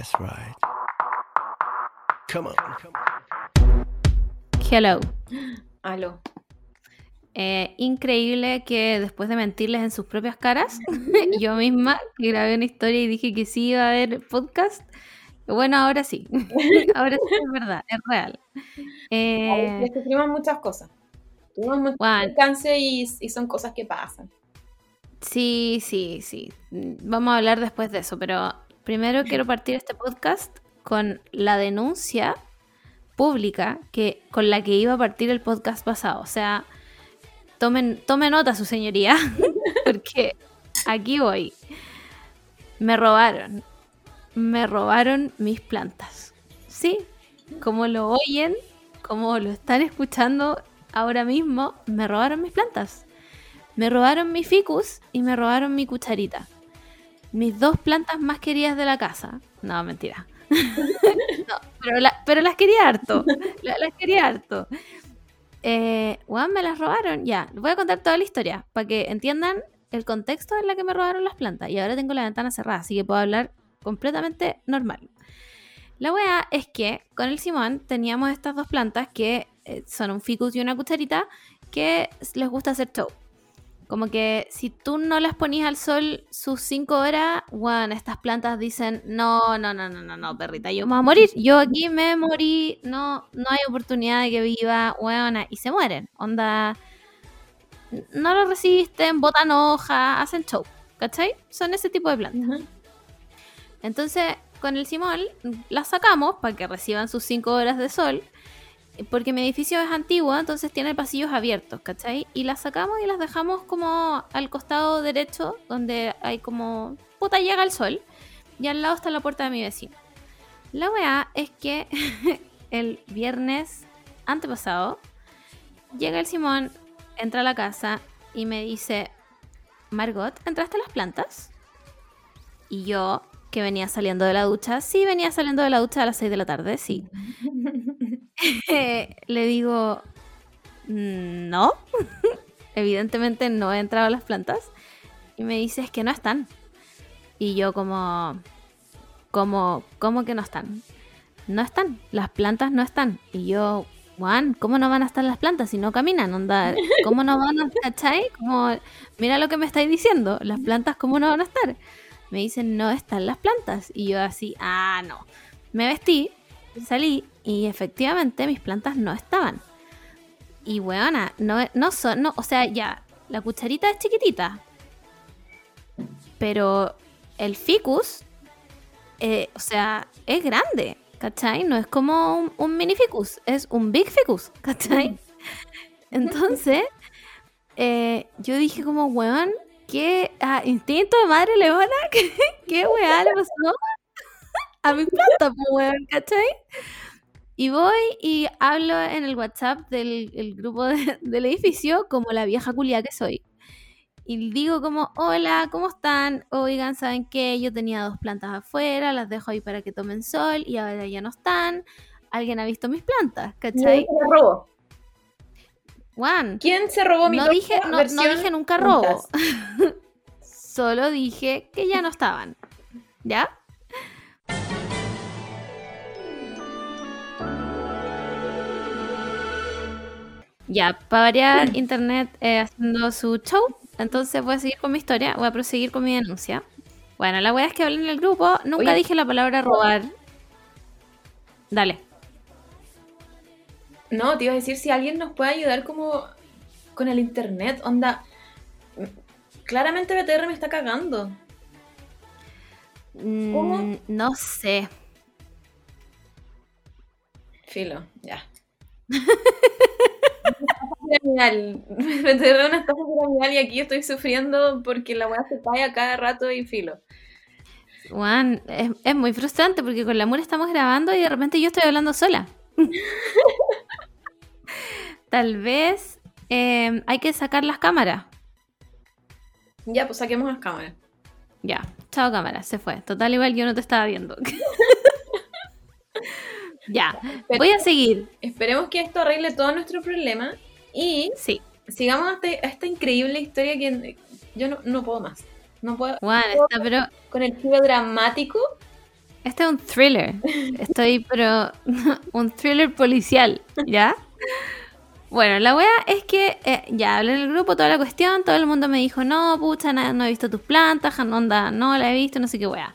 That's right. Come on. Hello. Aló. Eh, increíble que después de mentirles en sus propias caras, yo misma grabé una historia y dije que sí iba a haber podcast. Bueno, ahora sí. ahora sí es verdad, es real. Eh, Eh, sufrimos muchas cosas. Tuvimos mucho Juan. alcance y, y son cosas que pasan. sí, sí, sí. Vamos a hablar después de eso, pero primero quiero partir este podcast con la denuncia pública que, con la que iba a partir el podcast pasado. O sea, tomen, tome nota, su señoría, porque aquí voy. Me robaron. Me robaron mis plantas. Sí, como lo oyen, como lo están escuchando ahora mismo, me robaron mis plantas. Me robaron mi ficus y me robaron mi cucharita. Mis dos plantas más queridas de la casa. No, mentira. No, pero, la- pero las quería harto. La- Las quería harto. Eh, weón, me las robaron. Ya, les voy a contar toda la historia para que entiendan el contexto en la que me robaron las plantas. Y ahora tengo la ventana cerrada, así que puedo hablar completamente normal. La weá es que con el Simón teníamos estas dos plantas que eh, son un ficus y una cucharita que les gusta hacer show. Como que si tú no las ponías al sol sus cinco horas, bueno, estas plantas dicen, no, no, no, no, no, no, perrita, yo me voy a morir. Yo aquí me morí, no, no hay oportunidad de que viva, weona, y se mueren. Onda, no lo resisten, botan hojas, hacen show, ¿cachai? Son ese tipo de plantas. Entonces, con el Simón las sacamos para que reciban sus 5 horas de sol, porque mi edificio es antiguo, entonces tiene pasillos abiertos, ¿cachai? Y las sacamos y las dejamos como al costado derecho, donde hay como... puta, llega el sol, y al lado está la puerta de mi vecino. La weá es que el viernes antepasado llega el Simón, entra a la casa y me dice, Margot, ¿entraste a las plantas? Y yo, que venía saliendo de la ducha, sí, venía saliendo de la ducha a las 6 de la tarde, sí. Le digo, "Mm, no, evidentemente no he entrado a las plantas. Y me dice, es que no están. Y yo como, como, ¿cómo que no están? No están, las plantas no están. Y yo, Juan, ¿cómo no van a estar las plantas si no caminan? Onda, ¿cómo no van a, cachai? Como, mira lo que me estáis diciendo, las plantas, ¿cómo no van a estar? Me dicen, no están las plantas. Y yo así, ah, no. Me vestí, salí y efectivamente mis plantas no estaban. Y weona, no, no son, no, o sea, ya, la cucharita es chiquitita. Pero el ficus, eh, o sea, es grande, ¿cachai? No es como un, un mini ficus, es un big ficus, ¿cachai? Entonces, eh, yo dije como, weón, ¿qué ah, instinto de madre leona? ¿Qué, qué weá le pasó a mi planta, pues, weón, ¿cachai? Y voy y hablo en el WhatsApp del el grupo de- del edificio como la vieja culia que soy. Y digo como, hola, ¿cómo están? Oigan, ¿saben qué? Yo tenía dos plantas afuera, las dejo ahí para que tomen sol y ahora ya no están. ¿Alguien ha visto mis plantas? ¿Quién ¿Cachai? se la robó? Juan, ¿Quién se robó mi no dije, no, no dije nunca robo. Solo dije que ya no estaban. ¿Ya? Ya, para variar, internet eh, haciendo su show. Entonces voy a seguir con mi historia, voy a proseguir con mi denuncia. Bueno, la wea es que hablé en el grupo, nunca Oye. dije la palabra robar. Dale. No, te iba a decir si alguien nos puede ayudar como con el internet. Onda, mm, claramente BTR me está cagando. ¿Cómo? Mm, no sé. Filo, ya. piramidal. BTR es una estafa piramidal y aquí estoy sufriendo porque la weá se cae a cada rato y filo. Juan, es, es muy frustrante porque con la Mura estamos grabando y de repente yo estoy hablando sola. Tal vez eh, hay que sacar las cámaras. Ya, pues saquemos las cámaras. Ya, chao cámara, se fue. Total, igual yo no te estaba viendo. ya, voy a seguir. Esperemos que esto arregle todo nuestro problema y Sí, sigamos a, este- esta increíble historia que yo no, no puedo más. No puedo. Está pero Con el giro dramático Este es un thriller. Estoy, pero. un thriller policial, ¿ya? Bueno, la wea es que eh, ya hablé en el grupo toda la cuestión, todo el mundo me dijo, no, pucha, no, no he visto tus plantas, onda, no la he visto, no sé qué wea.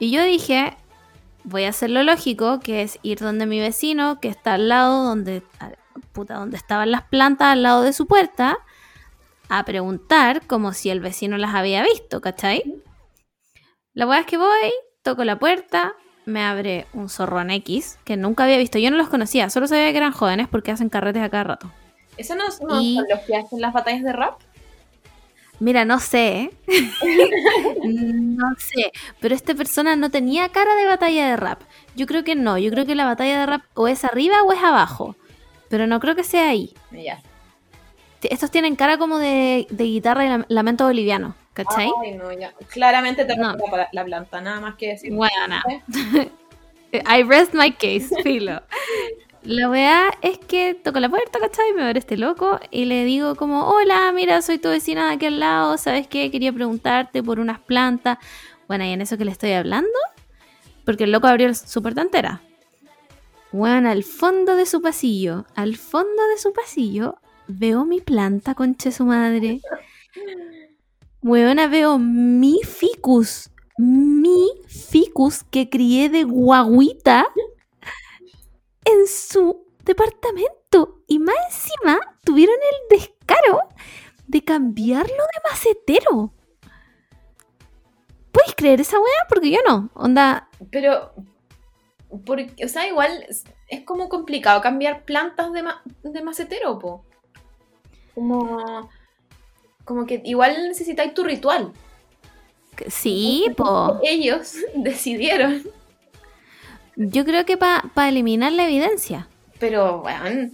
Y yo dije, voy a hacer lo lógico, que es ir donde mi vecino, que está al lado donde, puta, donde estaban las plantas, al lado de su puerta, a preguntar como si el vecino las había visto, ¿cachai? La wea es que voy, toco la puerta, me abre un zorrón X que nunca había visto. Yo no los conocía, solo sabía que eran jóvenes porque hacen carretes a cada rato. ¿Eso no, son los que hacen las batallas de rap? Mira, no sé. no sé. Pero esta persona no tenía cara de batalla de rap. Yo creo que no. Yo creo que la batalla de rap o es arriba o es abajo. Pero no creo que sea ahí. Ya. Estos tienen cara como de, guitarra y lamento boliviano. ¿Cachai? Ay, no, ya. Claramente te no. la, planta, nada más que decir. Bueno, I rest my case, filo. La weá es que toco la puerta, ¿cachai? Me ver este loco y le digo como, hola, mira, soy tu vecina de aquí al lado, ¿sabes qué? Quería preguntarte por unas plantas. Bueno, y en eso que le estoy hablando, porque el loco abrió su puerta entera. Bueno, al fondo de su pasillo, al fondo de su pasillo, veo mi planta, conche su madre. Weona, veo mi ficus. Mi ficus que crié de guaguita en su departamento. Y más encima tuvieron el descaro de cambiarlo de macetero. ¿Puedes creer esa weá? Porque yo no. Onda. Pero. Porque, o sea, igual es como complicado cambiar plantas de, de macetero, po. Como como que igual necesitáis tu ritual. Sí, po. Ellos decidieron. Yo creo que para eliminar la evidencia. Pero, bueno.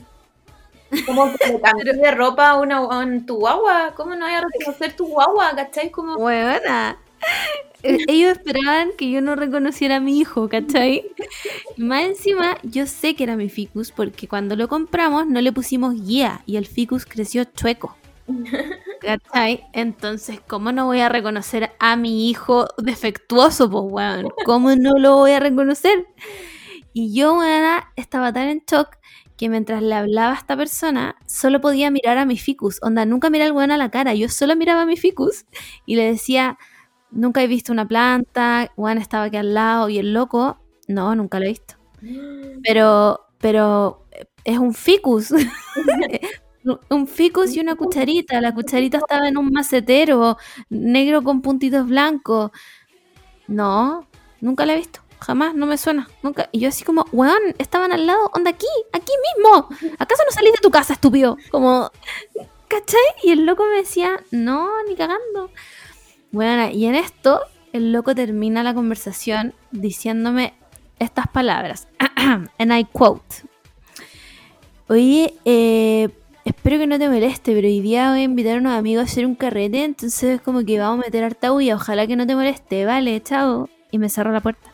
Como que cambiar de ropa a, una, tu guagua. ¿Cómo no hay a reconocer tu guagua? ¿Cachai? Como. Buena. Eh, ellos esperaban que yo no reconociera a mi hijo, ¿cachai? Más encima, yo sé que era mi ficus porque cuando lo compramos no le pusimos guía y el ficus creció chueco. ¿Cachai? Entonces, ¿cómo no voy a reconocer a mi hijo defectuoso, pues, weón? ¿Cómo no lo voy a reconocer? Y yo, weón, estaba tan en shock que mientras le hablaba a esta persona, solo podía mirar a mi ficus. Onda, nunca miraba al weón a la cara, yo solo miraba a mi ficus y le decía, nunca he visto una planta, weón estaba aquí al lado y el loco, no, nunca lo he visto. Pero, pero es un ficus. un ficus y una cucharita. La cucharita estaba en un macetero negro con puntitos blancos. No, nunca la he visto. Jamás, no me suena. Nunca. Y yo así como, weón, estaban al lado, onda aquí, aquí mismo. ¿Acaso no salís de tu casa, estúpido? Como, ¿cachai? Y el loco me decía, no, ni cagando. Bueno, y en esto, el loco termina la conversación diciéndome estas palabras. And I quote. Oye, eh, espero que no te moleste, pero hoy día voy a invitar a unos amigos a hacer un carrete, entonces como que vamos a meter harta y ojalá que no te moleste, vale, chao. Y me cerró la puerta.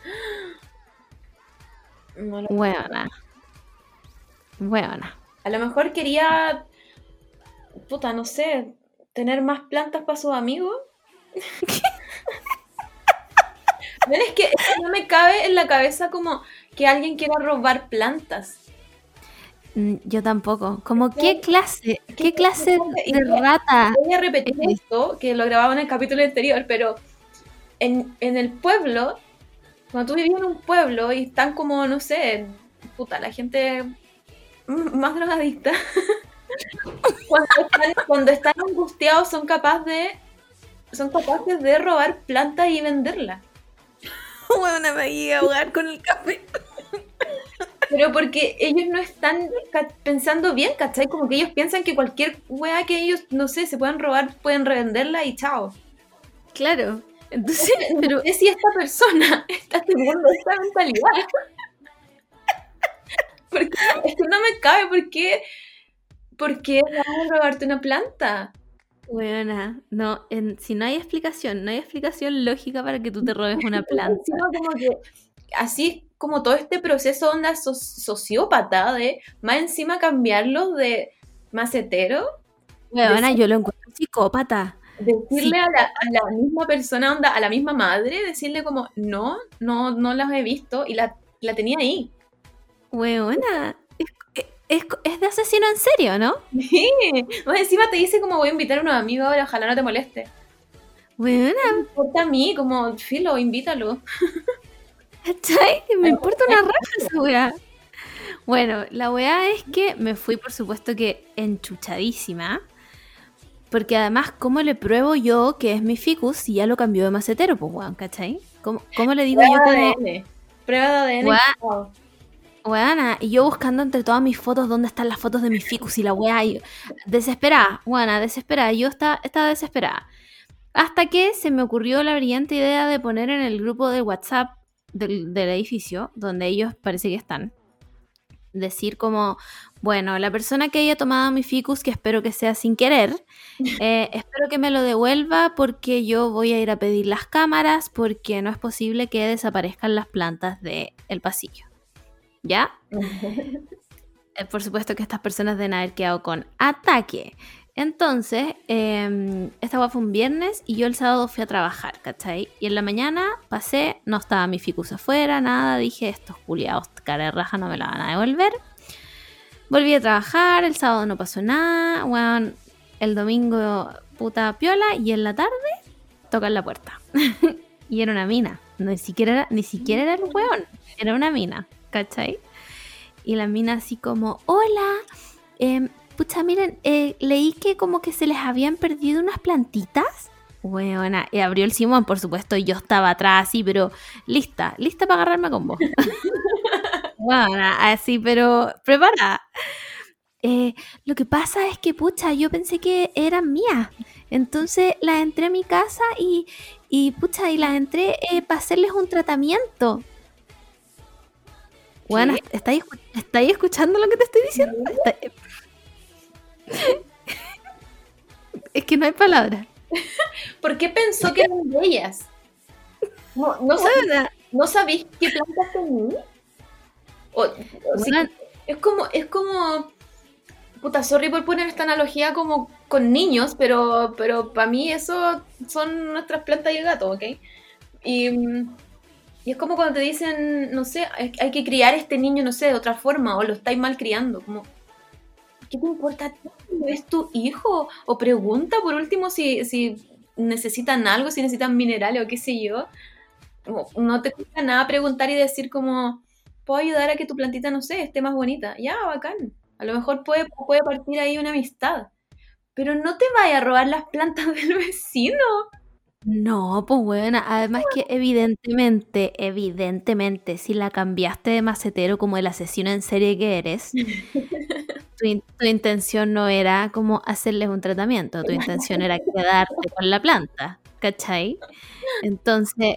Buena. Buena. A lo mejor quería, puta, no sé, tener más plantas para sus amigos. Es que no me cabe en la cabeza como que alguien quiera robar plantas. Mm, yo tampoco. Como, ¿qué clase? ¿Qué clase de rata? Voy a repetir esto, que lo grababa en el capítulo anterior, pero en, el pueblo, cuando tú vivías en un pueblo y están como, no sé, puta, la gente más drogadicta, cuando, están, angustiados son capaces de son capaces de robar plantas y venderlas. Bueno, me voy a ahogar con el café. Pero porque ellos no están pensando bien, ¿cachai? Como que ellos piensan que cualquier weá que ellos, no sé, se puedan robar, pueden revenderla y chao. Claro. Entonces, pero es si esta persona está teniendo esta mentalidad. Porque esto no me cabe, ¿por qué? ¿Por qué vas a robarte una planta? Buena, no, si no hay explicación, no hay explicación lógica para que tú te robes una planta. como que así como todo este proceso onda sociópata de más encima cambiarlos de macetero. Bueno, yo lo encuentro psicópata. decirle a, la, a la misma persona, onda, a la misma madre, decirle como, no, no, no las he visto y la, la tenía ahí. Weona, es, es, de asesino en serio, ¿no? Sí. Más encima te dice como voy a invitar a unos amigos ahora, ojalá no te moleste. Weona, Me importa a mí, como, filo, invítalo. ¿cachai? Me importa una raja esa weá. Bueno, la weá es que me fui, por supuesto, que enchuchadísima. Porque además, ¿cómo le pruebo yo que es mi ficus si ya lo cambió de macetero, pues weón, ¿cachai? ¿Cómo, cómo le digo yo Prueba de como, ADN. Prueba de ADN. Weana, y yo buscando entre todas mis fotos dónde están las fotos de mi ficus y la weá, y desesperada, weana, desesperada, yo estaba, estaba desesperada. Hasta que se me ocurrió la brillante idea de poner en el grupo de WhatsApp del, del edificio, donde ellos parece que están, decir como, bueno, la persona que haya tomado mi ficus, que espero que sea sin querer, eh, espero que me lo devuelva porque yo voy a ir a pedir las cámaras porque no es posible que desaparezcan las plantas del pasillo. ¿Ya? Eh, por supuesto que estas personas deben haber quedado con ataque. Entonces, eh, esta guay fue un viernes y yo el sábado fui a trabajar, ¿cachai? Y en la mañana pasé, no estaba mi ficus afuera, nada, dije, estos culiados cara de raja no me la van a devolver. Volví a trabajar, el sábado no pasó nada, weón, el domingo puta piola y en la tarde tocan la puerta. y era una mina, ni siquiera era, ni siquiera era el weón, era una mina, ¿cachai? Y la mina así como, hola, em, pucha, miren, eh, leí que como que se les habían perdido unas plantitas. Weona, y abrió el Simón, por supuesto, y yo estaba atrás así, pero lista, lista para agarrarme con vos. Weona, así, pero preparada. Eh, lo que pasa es que, pucha, yo pensé que eran mías. Entonces las entré a mi casa y, y pucha, y las entré eh, para hacerles un tratamiento. Bueno, ¿estáis, escu- ¿estáis escuchando lo que te estoy diciendo? Está- es que no hay palabras. ¿Por qué pensó que eran de ellas? No, no, sab- Weona, ¿no sabéis qué plantas tenía? O, o es como, es como. Puta, sorry por poner esta analogía como con niños, pero, pero para mí eso son nuestras plantas y el gato, ¿ok? Y, mm, y es como cuando te dicen, no sé, hay, que criar este niño, no sé, de otra forma, o lo estáis mal criando, como. ¿Qué te importa? ¿Es tu hijo? O pregunta por último si, si necesitan algo, si necesitan minerales o qué sé yo. No te cuesta nada preguntar y decir como, puedo ayudar a que tu plantita, no sé, esté más bonita. Ya, bacán. A lo mejor puede, puede partir ahí una amistad. Pero no te vayas a robar las plantas del vecino. No, pues bueno, además que evidentemente, evidentemente, si la cambiaste de macetero como el asesino en serie que eres, tu, in- tu intención no era como hacerles un tratamiento, tu intención era quedarte con la planta, ¿cachai? Entonces,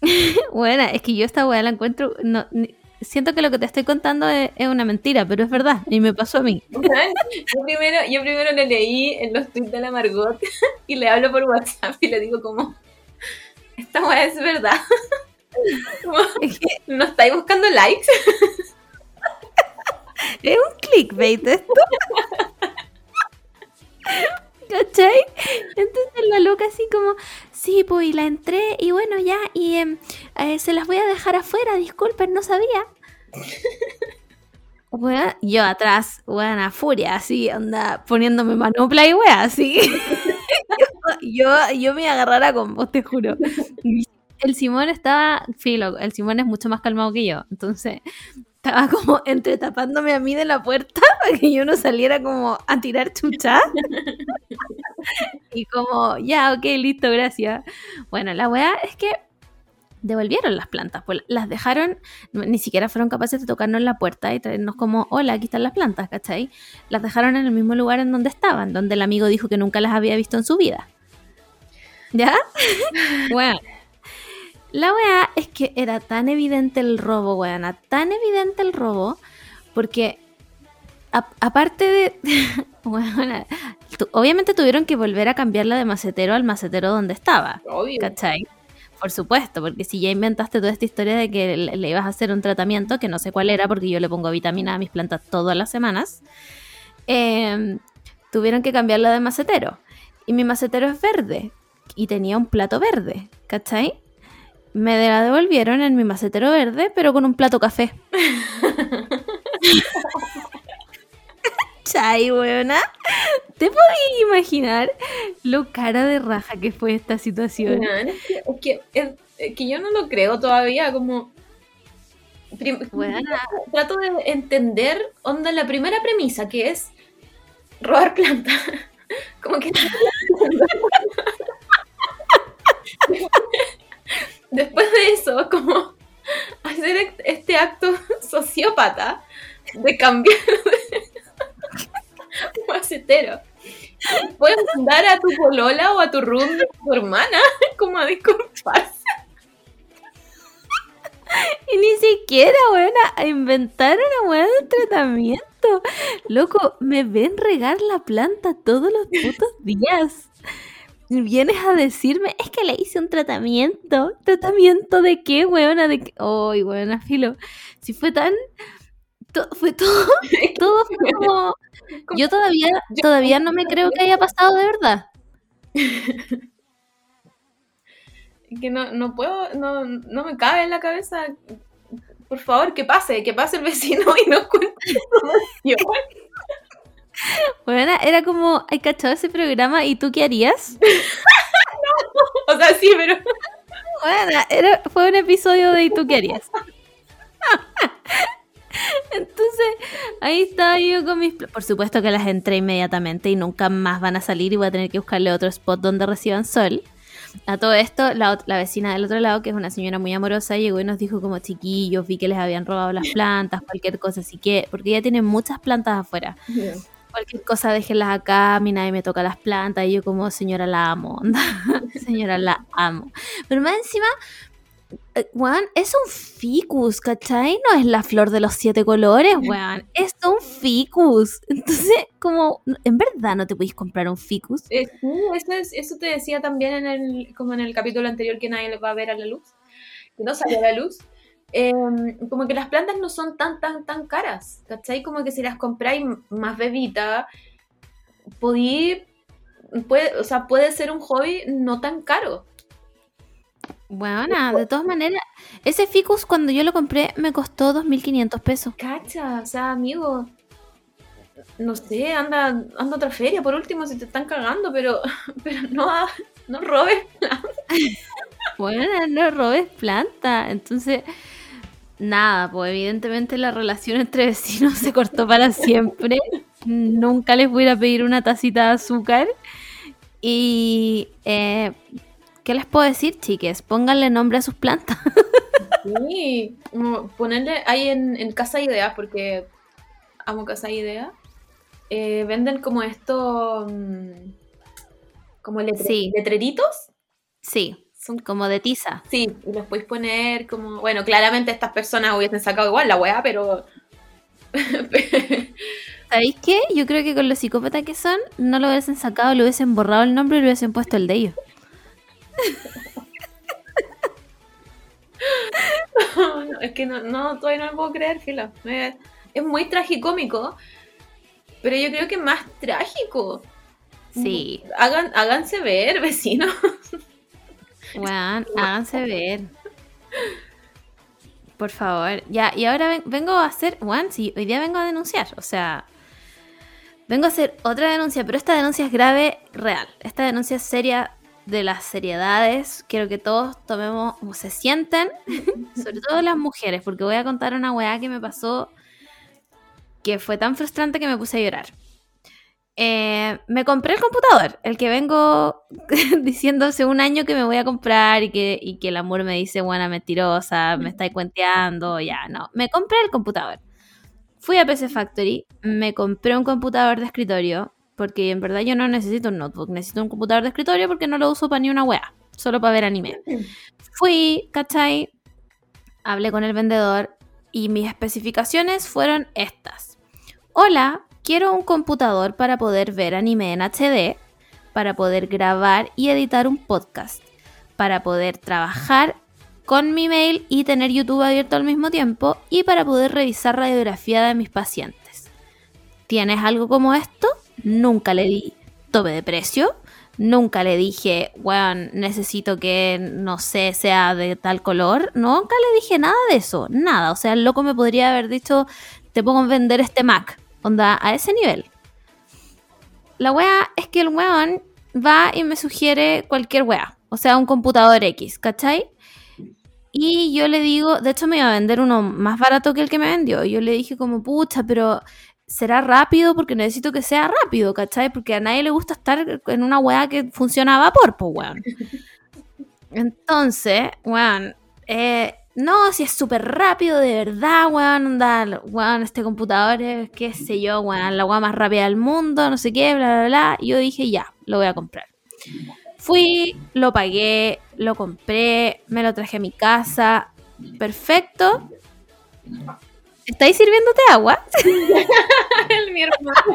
bueno, es que yo esta weá la encuentro, no, ni- siento que lo que te estoy contando es, es una mentira, pero es verdad, y me pasó a mí. Yo primero, yo primero le leí en los tweets de la Margot y le hablo por WhatsApp y le digo como, esta weá es verdad. Como, ¿No estáis buscando likes? Es un clickbait esto. ¿Cachai? Entonces la loca así como, sí, pues y la entré y bueno, ya, y em, eh, se las voy a dejar afuera, disculpen, no sabía. Wea, yo atrás, weón, a furia, así, anda poniéndome manopla y wea, así. yo, yo me agarrara con vos, te juro. El Simón estaba, filo, el Simón es mucho más calmado que yo, entonces estaba como entre tapándome a mí de la puerta para que yo no saliera como a tirar chucha. y como, ya, ok, listo, gracias. Bueno, la weá es que devolvieron las plantas, pues las dejaron, ni siquiera fueron capaces de tocarnos la puerta y traernos como, hola, aquí están las plantas, ¿cachai? Las dejaron en el mismo lugar en donde estaban, donde el amigo dijo que nunca las había visto en su vida. ¿Ya? bueno. La weá es que era tan evidente el robo, weana, tan evidente el robo, porque a- aparte de... weona, tu- obviamente tuvieron que volver a cambiarla de macetero al macetero donde estaba, Obvio. ¿cachai? Por supuesto, porque si ya inventaste toda esta historia de que le, le ibas a hacer un tratamiento, que no sé cuál era, porque yo le pongo vitamina a mis plantas todas las semanas, eh, tuvieron que cambiarla de macetero. y mi macetero es verde y tenía un plato verde, ¿cachai? Me la devolvieron en mi macetero verde, pero con un plato café. ¿Cachai, weona? ¿Te podías imaginar lo cara de raja que fue esta situación? Es que, es que- es- es que yo no lo creo todavía, como... prim-. Trato de entender, onda, la primera premisa, que es robar planta. Como que... Después de eso, como hacer este acto sociópata de cambiar de macetero. Puedes mandar a tu polola o a tu room de tu hermana como a disculparse. Y ni siquiera, weona, a inventar una weá de tratamiento. Loco, me ven regar la planta todos los putos días. Vienes a decirme, es que le hice un tratamiento. ¿Tratamiento de qué, weona? ¿De qué? Ay, weona, filo. Si fue tan... to- fue todo, todo fue como... Yo todavía, todavía no me creo que haya pasado de verdad. que no, no puedo, no, no me cabe en la cabeza. Por favor, que pase, que pase el vecino y nos cuente Weona, era como, ¿hay cachado ese programa? ¿Y tú qué harías? O sea, sí, pero Bueno, era, fue un episodio de ¿Y tú qué harías? Entonces, ahí estaba yo con mis... Por supuesto que las entré inmediatamente y nunca más van a salir y voy a tener que buscarle otro spot donde reciban sol. A todo esto, la, la vecina del otro lado, que es una señora muy amorosa, llegó y nos dijo como chiquillos, vi que les habían robado las plantas, cualquier cosa, así que, porque ella tiene muchas plantas afuera. Cualquier cosa déjenlas acá, a mí nadie me toca las plantas, y yo como señora la amo, señora la amo. Pero más encima, eh, weón, es un ficus, ¿cachai? No es la flor de los siete colores, weón. Es un ficus. Entonces, como, en verdad no te podéis comprar un ficus. Eh, eso, es- eso te decía también en el, como en el capítulo anterior que nadie va a ver a la luz, que no sale a la luz. Eh, como que las plantas no son tan, tan, tan caras, ¿cachai? Como que si las compráis más bebita, podí, puede, o sea, puede ser un hobby no tan caro. Weona, de todas maneras, ese ficus cuando yo lo compré me costó 2.500 pesos. Cacha, o sea, amigo, no sé, anda, anda a otra feria por último si te están cagando, pero, pero no, no robes. Bueno, no robes planta. Entonces, nada, pues evidentemente la relación entre vecinos se cortó para siempre. Nunca les voy a ir a pedir una tacita de azúcar. Y, eh, ¿qué les puedo decir, chiques? Pónganle nombre a sus plantas. Sí, ponerle ahí en, en Casa Idea, porque amo Casa Idea, eh, venden como esto, mm, como letre- Sí. letreritos. Sí, Son, como de tiza. sí, y los podéis poner como, bueno, claramente estas personas hubiesen sacado igual la weá, pero... ¿Sabéis qué? Yo creo que con los psicópatas que son, no lo hubiesen sacado, le hubiesen borrado el nombre y le hubiesen puesto el de ellos. No, es que no, no, todavía no lo puedo creer, filo. Es muy tragicómico, pero yo creo que más trágico. Sí, Hagan, háganse ver, vecinos. weón, háganse ver. Por favor. Ya, y ahora ven- vengo a hacer, weón, sí, hoy día vengo a denunciar. O sea, vengo a hacer otra denuncia, pero esta denuncia es grave, real. Esta denuncia es seria de las seriedades. Quiero que todos tomemos, o se sienten, sobre todo las mujeres, porque voy a contar una weá que me pasó que fue tan frustrante que me puse a llorar. Eh, me compré el computador, el que vengo diciendo hace un año que me voy a comprar y que, y que el amor me dice, buena mentirosa, me estáis cuenteando, ya, no. Me compré el computador. Fui a PC Factory, me compré un computador de escritorio, porque en verdad yo no necesito un notebook, necesito un computador de escritorio porque no lo uso para ni una wea, solo para ver anime. Fui, ¿cachai? Hablé con el vendedor y mis especificaciones fueron estas. Hola, quiero un computador para poder ver anime en HD, para poder grabar y editar un podcast, para poder trabajar con mi mail y tener YouTube abierto al mismo tiempo y para poder revisar radiografía de mis pacientes. ¿Tienes algo como esto? Nunca le di tope de precio, Nunca le dije, weón, necesito que, no sé, sea de tal color. Nunca le dije nada de eso, nada. O sea, el loco me podría haber dicho, te a vender este Mac. Onda, a ese nivel. La wea es que el weón va y me sugiere cualquier wea. O sea, un computador X, ¿cachai? Y yo le digo, de hecho me iba a vender uno más barato que el que me vendió. Yo le dije como, pucha, pero será rápido porque necesito que sea rápido, ¿cachai? Porque a nadie le gusta estar en una weá que funciona a vapor, pues weón. Entonces, weón, eh, no, si es súper rápido, de verdad, weón, onda, weón, este computador es, qué sé yo, weón, la weá más rápida del mundo, no sé qué, bla, bla, bla. Y yo dije, ya, lo voy a comprar. Fui, lo pagué, lo compré, me lo traje a mi casa, perfecto. ¿Estáis sirviéndote agua? el mi hermano.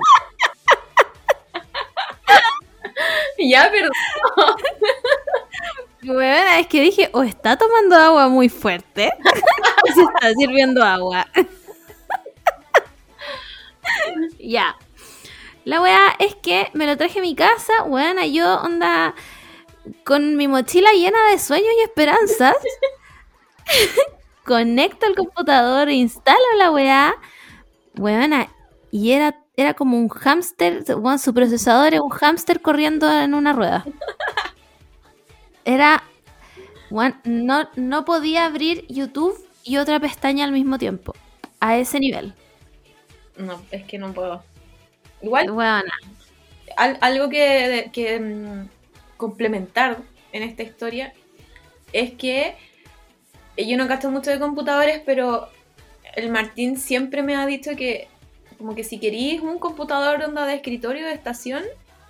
ya, perdón. Es que dije, o está tomando agua muy fuerte, o se está sirviendo agua. ya. La weá es que me lo traje a mi casa, weona, yo onda con mi mochila llena de sueños y esperanzas. Conecto el computador, instalo la weá, weona, y era, era como un hámster, bueno, su procesador es un hámster corriendo en una rueda. Era, no, no podía abrir YouTube y otra pestaña al mismo tiempo, a ese nivel. No, es que no puedo. Igual, Weona. al- algo que, que, mm, complementar en esta historia es que yo no gasto mucho de computadores, pero el Martín siempre me ha dicho que como que si queréis un computador onda de escritorio de estación,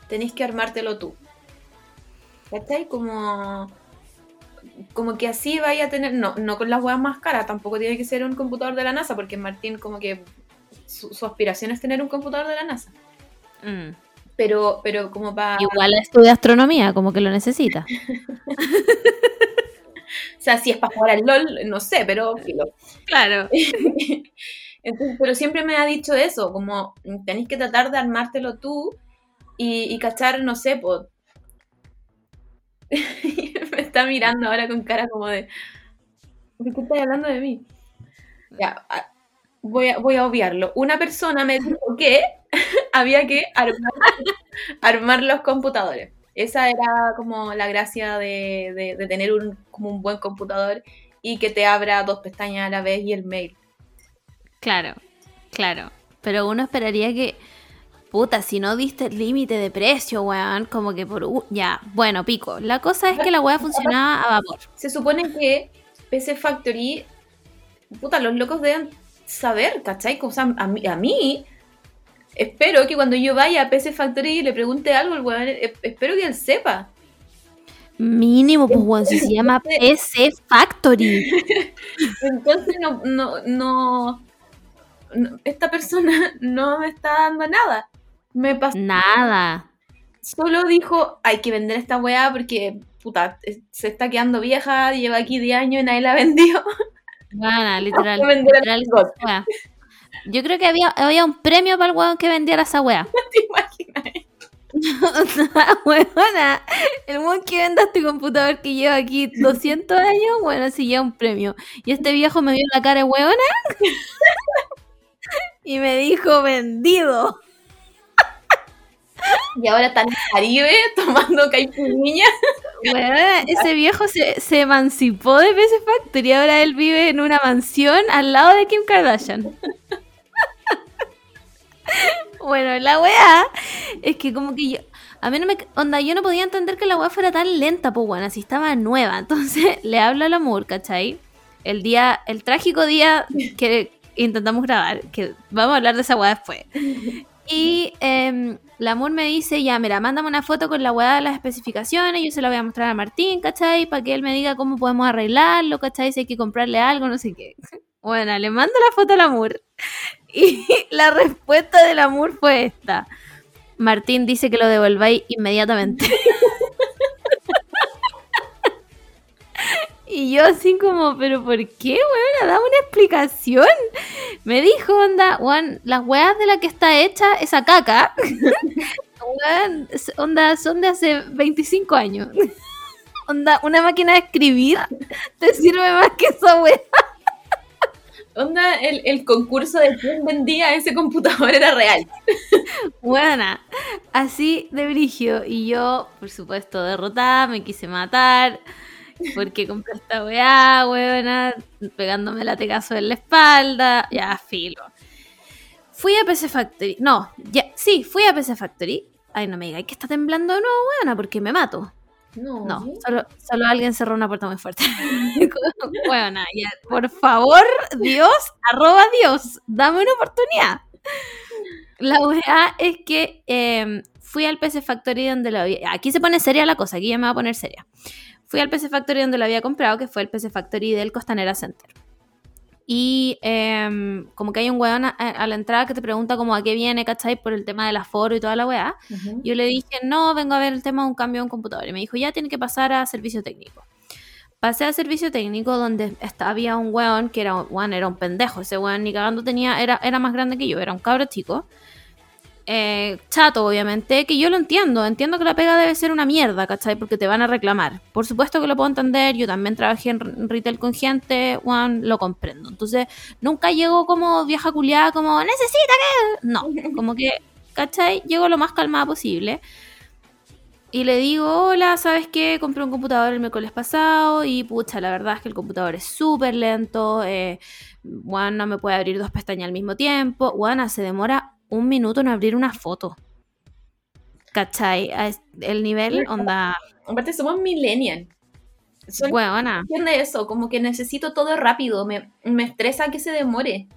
tenéis que armártelo tú. ¿Cachai? Como, como que así vaya a tener, no, no con las huevas más caras, tampoco tiene que ser un computador de la NASA, porque Martín como que su, su aspiración es tener un computador de la NASA. Mm. Pero, pero como para... Igual estudia astronomía, como que lo necesita. O sea, si es para jugar al LOL, no sé, pero. Claro. Entonces, pero siempre me ha dicho eso, como tenéis que tratar de armártelo tú y, y cachar, no sé, pues... me está mirando ahora con cara como de... ¿De qué estás hablando de mí? Ya, a- voy a, voy a obviarlo. Una persona me dijo que había que armar, armar los computadores. Esa era como la gracia de, de- de tener un, como un buen computador y que te abra dos pestañas a la vez y el mail. Claro, claro. Pero uno esperaría que, puta, si no diste el límite de precio, weón, como que por... u- ya, bueno, pico. La cosa es que la weá funcionaba a vapor. Se supone que PC Factory, puta, los locos deben saber, ¿cachai? O sea, a mí, a mí, espero que cuando yo vaya a PC Factory y le pregunte algo, el weón, eh, espero que él sepa. Mínimo, pues, weón, si se llama PC Factory. Entonces no, no, no, no- esta persona no me está dando nada. Me pasó, Nada. solo dijo, hay que vender esta weá porque, puta, se está quedando vieja, lleva aquí 10 años y nadie la vendió. Bueno, literal. Literal. Yo creo que había, había un premio para el weón que vendiera esa weá. ¿Te imaginas? Weona, el weón que venda este computador que lleva aquí 200 años, bueno, sí lleva un premio. Y este viejo me vio la cara de weona y me dijo vendido. Y ahora está en el Caribe tomando caipirinha. Weona, ese viejo se, se emancipó de PC Factory y ahora él vive en una mansión al lado de Kim Kardashian. Bueno, la weá es que como que yo, a mí no me, onda, yo no podía entender que la weá fuera tan lenta, pues bueno, así estaba nueva. Entonces le hablo al amor, ¿cachai? El día, el trágico día que intentamos grabar, que vamos a hablar de esa weá después. Y em, la amor me dice, ya, mira, mándame una foto con la weá de las especificaciones, yo se la voy a mostrar a Martín, ¿cachai? Para que él me diga cómo podemos arreglarlo, ¿cachai? Si hay que comprarle algo, no sé qué. Bueno, le mando la foto al amor. Y la respuesta del amor fue esta. Martín dice que lo devolváis inmediatamente. Y yo así como, pero ¿por qué, weón? Dame una explicación. Me dijo, onda, weón, las weas de la que está hecha esa caca, weón, onda, son de hace 25 años. Onda, una máquina de escribir te sirve más que esa wea. Onda, el, el concurso de quién vendía ese computador era real. Buena, así de brigio. Y yo, por supuesto, derrotada, me quise matar. Porque compré esta weá, weona, pegándome latigazo en la espalda. Ya, filo. Fui a PC Factory. No, ya, sí, fui a PC Factory. Ay, no me digáis que está temblando de nuevo, weona, porque me mato. No. No, solo, solo alguien cerró una puerta muy fuerte. Weona, ya, por favor, Dios, arroba Dios, dame una oportunidad. La weá es que eh, fui al PC Factory donde lo había. Aquí se pone seria la cosa, aquí ya me va a poner seria. Fui al PC Factory donde lo había comprado, que fue el PC Factory del Costanera Center. Y em, como que hay un weón a, a la entrada que te pregunta como a qué viene, ¿cachai? Por el tema del aforo y toda la weá. Ujú. Yo le dije, no, vengo a ver el tema de un cambio de un computador. Y me dijo, ya tiene que pasar a servicio técnico. Pasé a servicio técnico donde esta- había un weón que era, weón, era un pendejo. Ese weón ni cagando tenía, era, era más grande que yo, era un cabro chico. Eh, chato, obviamente, que yo lo entiendo. Entiendo que la pega debe ser una mierda, ¿cachai? Porque te van a reclamar. Por supuesto que lo puedo entender. Yo también trabajé en retail con gente, weón, lo comprendo. Entonces, nunca llego como vieja culiada, como, necesita que. No, como que, ¿cachai? Llego lo más calmada posible. Y le digo, hola, ¿sabes qué? Compré un computador el miércoles pasado y pucha, la verdad es que el computador es súper lento. Eh, Juan no me puede abrir dos pestañas al mismo tiempo. Juana se demora un minuto en abrir una foto. ¿Cachai? El nivel, onda, Aparte, somos millennials. Son- huevona. entiende eso, como que necesito todo rápido, me, me estresa que se demore.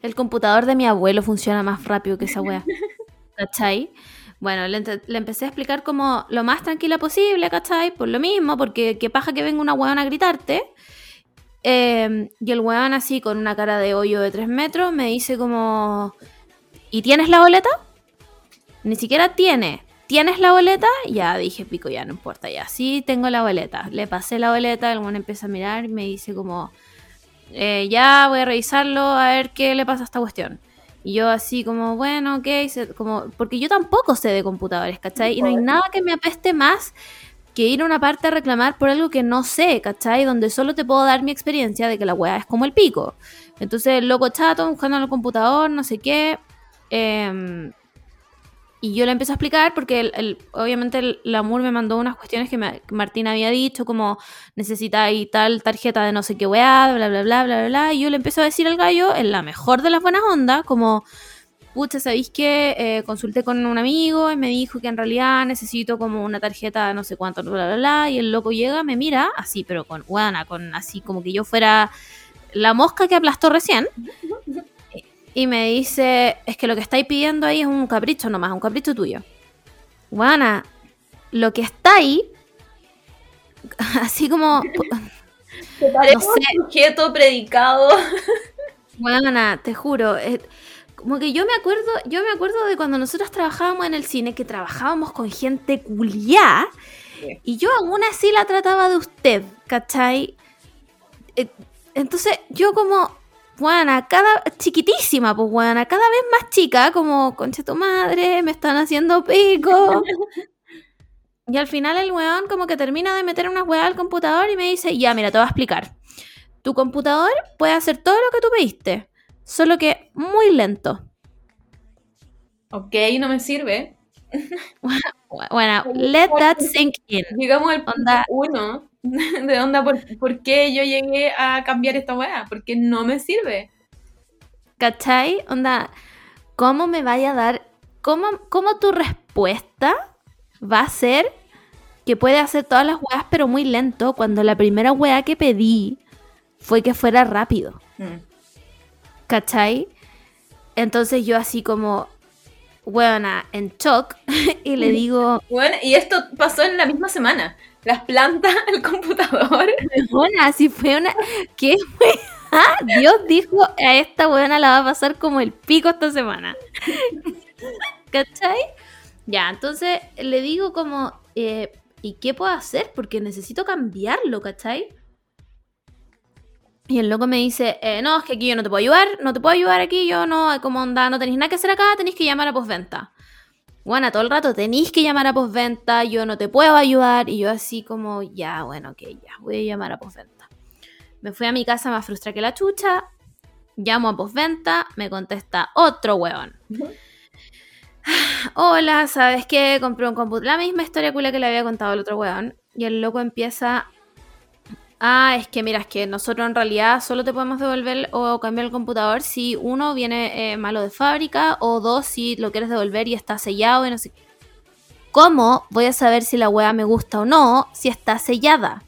El computador de mi abuelo funciona más rápido que esa wea. ¿Cachai? Bueno, le, le empecé a explicar como lo más tranquila posible, ¿cachai? Por lo mismo, porque qué paja que venga una weona a gritarte. Eh, y el weón así, con una cara de hoyo de 3 metros, me dice como... ¿Y tienes la boleta? Ni siquiera tiene. ¿Tienes la boleta? Ya dije, pico, ya no importa, ya. Sí, tengo la boleta. Le pasé la boleta, el empieza a mirar y me dice como... "Eh, ya voy a revisarlo a ver qué le pasa a esta cuestión. Y yo así como, bueno, ok, como, porque yo tampoco sé de computadores, ¿cachai? Y no hay nada que me apeste más que ir a una parte a reclamar por algo que no sé, ¿cachai? Donde solo te puedo dar mi experiencia de que la weá es como el pico. Entonces, el loco chato, buscando en el computador, no sé qué. Em, y yo le empiezo a explicar porque el, el- obviamente el, Amur me mandó unas cuestiones que, me- que Martín había dicho, como necesita ahí tal tarjeta de no sé qué weá, bla, bla, bla, bla, bla, bla. Y yo le empiezo a decir al gallo, en la mejor de las buenas ondas, como, pucha, ¿sabéis qué? Eh, consulté con un amigo y me dijo que en realidad necesito como una tarjeta de no sé cuánto, bla, bla, bla. Y el loco llega, me mira, así, pero con, weana, con así como que yo fuera la mosca que aplastó recién. Y me dice, es que lo que estáis pidiendo ahí es un capricho nomás, un capricho tuyo. Juana, lo que está ahí, así como, ¿Te parece sé. un sujeto predicado? Juana, te juro, eh, como que yo me acuerdo, yo me acuerdo de cuando nosotros trabajábamos en el cine, que trabajábamos con gente culiá, Sí. y yo aún así la trataba de usted, ¿cachai? Eh, Entonces, yo como, Juana, cada, chiquitísima, pues Juana, cada vez más chica, como, concha tu madre, me están haciendo pico. Y al final el weón como que termina de meter unas weas al computador y me dice, ya, mira, te voy a explicar. Tu computador puede hacer todo lo que tú pediste, solo que muy lento. Ok, no me sirve. Bu- Bueno, let that sink in. Llegamos al punto Onda. uno de onda por, por qué yo llegué a cambiar esta weá, porque no me sirve. ¿Cachai? Onda, ¿cómo me vaya a dar, cómo, cómo tu respuesta va a ser que puede hacer todas las weas pero muy lento cuando la primera wea que pedí fue que fuera rápido? Mm. ¿Cachai? Entonces yo así como, weona, en shock, y le digo, Bueno, y esto pasó en la misma semana. Las plantas, el computador. weona, así fue una... ¿Qué wea? Dios dijo, a esta weona la va a pasar como el pico esta semana. ¿Cachai? Ya, entonces le digo como, eh, ¿y qué puedo hacer? Porque necesito cambiarlo, ¿cachai? Y el loco me dice, eh, no, es que aquí yo no te puedo ayudar, no te puedo ayudar aquí, yo no, como onda, no tenéis nada que hacer acá, tenéis que llamar a postventa. Bueno, todo el rato tenéis que llamar a postventa, yo no te puedo ayudar. Y yo así como, ya, bueno, ok, ya, voy a llamar a postventa. Me fui a mi casa más frustrada que la chucha, llamo a postventa, me contesta otro huevón. Hola, ¿sabes qué? Compré un computador. La misma historia que le había contado el otro weón. Y el loco empieza. Ah, es que mira, es que nosotros en realidad solo te podemos devolver o cambiar el computador si uno viene eh, malo de fábrica o dos si lo quieres devolver y está sellado y no sé. ¿Cómo voy a saber si la weá me gusta o no si está sellada?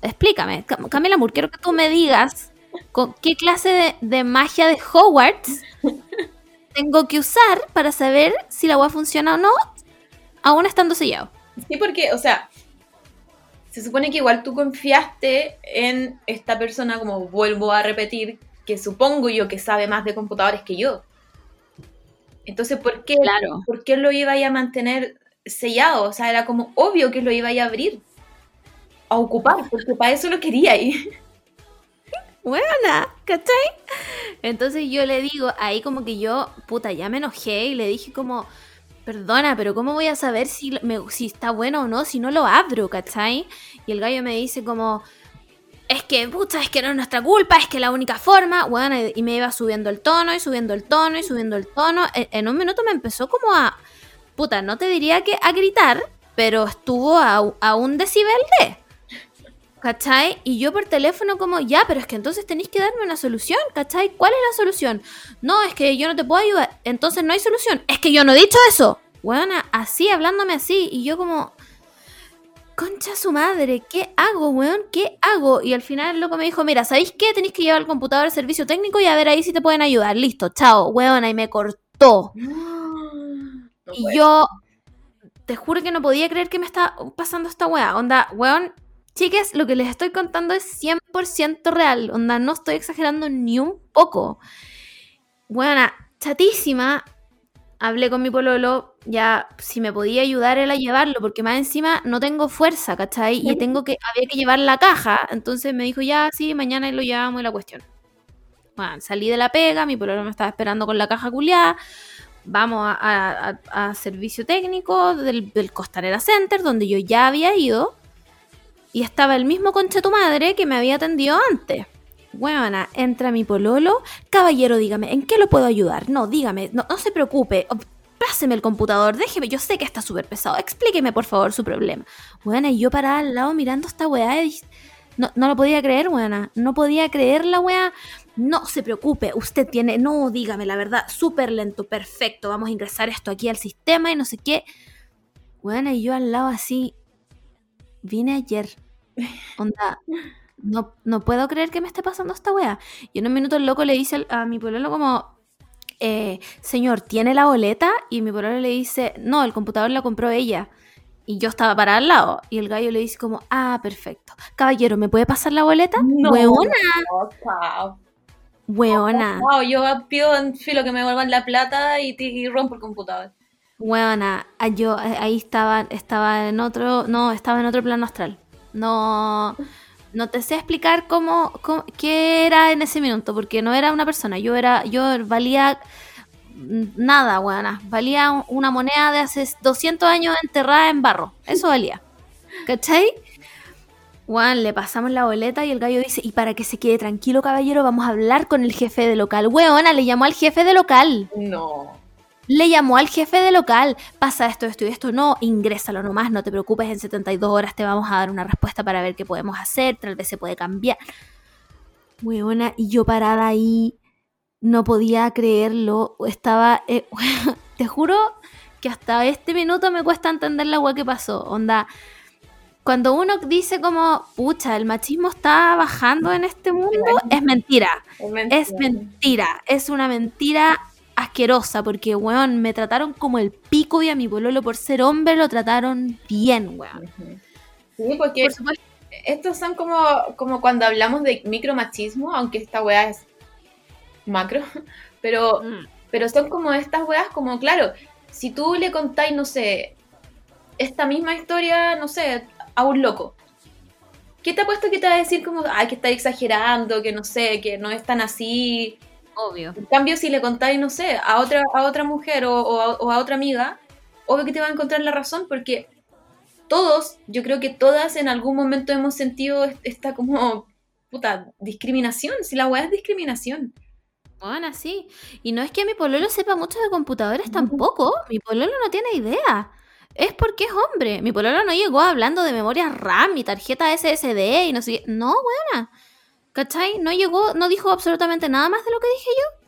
Explícame, Camila Moore, quiero que tú me digas con qué clase de, de magia de Hogwarts tengo que usar para saber si la web funciona o no, aún estando sellado. Sí, porque, o sea, se supone que igual tú confiaste en esta persona, como vuelvo a repetir, que supongo yo que sabe más de computadores que yo. Entonces, ¿por qué, claro. ¿por qué lo iba a mantener sellado? O sea, era como obvio que lo iba a abrir, a ocupar, porque para eso lo quería ir. buena, ¿cachai? Entonces yo le digo, ahí como que yo, puta, ya me enojé y le dije como, perdona, pero ¿cómo voy a saber si, está bueno o no si no lo abro, ¿cachai? Y el gallo me dice como, es que, puta, es que no es nuestra culpa, es que la única forma, bueno, y me iba subiendo el tono y subiendo el tono y subiendo el tono. En, en un minuto me empezó como a, puta, no te diría que a gritar, pero estuvo a, a un decibel de. ¿Cachai? Y yo por teléfono como, ya, pero es que entonces tenéis que darme una solución, ¿cachai? ¿Cuál es la solución? No, es que yo no te puedo ayudar, entonces no hay solución. Es que yo no he dicho eso. Bueno, así, hablándome así. Y yo como, concha su madre, ¿qué hago, weón? ¿Qué hago? Y al final el loco me dijo, mira, ¿sabéis qué? Tenéis que llevar el computador al servicio técnico y a ver ahí si te pueden ayudar. Listo, chao, weón, y me cortó. y yo, te juro que no podía creer que me está pasando esta weá. Onda, weón, Chicas, lo que les estoy contando es 100% real. Onda, no estoy exagerando ni un poco. Bueno, chatísima. Hablé con mi pololo, ya si me podía ayudar él a llevarlo, porque más encima no tengo fuerza, ¿cachai? Y tengo que, había que llevar la caja. Entonces me dijo, ya, sí, mañana lo llevamos y la cuestión. Bueno, salí de la pega, mi pololo me estaba esperando con la caja culiada. Vamos a, servicio técnico del, del Costanera Center, donde yo ya había ido y estaba el mismo concha tu madre que me había atendido antes. Buena, entra mi pololo. Caballero, dígame, ¿en qué lo puedo ayudar? No, dígame, no, se preocupe. Páseme el computador, déjeme, yo sé que está súper pesado. Explíqueme, por favor, su problema. Buena, y yo parada al lado mirando esta weá. No, no lo podía creer, buena. No podía creer la weá. No se preocupe, usted tiene. No, dígame la verdad, súper lento, perfecto. Vamos a ingresar esto aquí al sistema y no sé qué. Buena, y yo al lado así. Vine ayer Onda, no, no puedo creer que me esté pasando esta wea. Y en un minuto el loco le dice a mi pueblo como, eh, señor, ¿tiene la boleta? Y mi pueblo le dice, no, el computador la compró ella. Y yo estaba para al lado. Y el gallo le dice como, ah, perfecto. Caballero, ¿me puede pasar la boleta? No, Weona. No, Weona. Wow, yo pido en filo que me vuelvan la plata y, y rompo el computador. Weona, ah, yo eh, ahí estaba, estaba en otro, no, estaba en otro plano astral. No, no te sé explicar cómo, qué era en ese minuto, porque no era una persona. Yo era, yo valía nada, buena. Valía una moneda de hace 200 años enterrada en barro. Eso valía. ¿Cachai? Juan, le pasamos la boleta y el gallo dice, y para que se quede tranquilo, caballero, vamos a hablar con el jefe de local. Weona, le llamó al jefe de local. No. Le llamó al jefe de local, pasa esto, esto y esto, no, ingrésalo nomás, no te preocupes, en 72 horas te vamos a dar una respuesta para ver qué podemos hacer, tal vez se puede cambiar. Weona, y yo parada ahí, no podía creerlo, estaba, eh, te juro que hasta este minuto me cuesta entender la weá que pasó, onda, cuando uno dice como, pucha, el machismo está bajando en este mundo, es mentira. Es mentira. Es, mentira. es una mentira asquerosa, porque, weón, me trataron como el pico y a mi pololo por ser hombre lo trataron bien, weón. Sí, porque estos son como, como cuando hablamos de micromachismo, aunque esta weá es macro, pero, mm. pero son como estas weas como, claro, si tú le contáis, no sé, esta misma historia, no sé, a un loco, ¿qué te ha puesto que te va a decir como, ay, que está exagerando, que no sé, que no es tan así? Obvio. En cambio, si le contáis, no sé, a otra, a otra mujer o, o a, o a otra amiga, obvio que te va a encontrar la razón porque todos, yo creo que todas en algún momento hemos sentido est- esta como, puta, discriminación, si la weá es discriminación. Bueno, sí. Y no es que mi pololo sepa mucho de computadores tampoco. Mi pololo no tiene idea. Es porque es hombre. Mi pololo no llegó hablando de memoria RAM y tarjeta SSD y no sé qué. No, buena. ¿Cachai? No llegó, no dijo absolutamente nada más de lo que dije yo.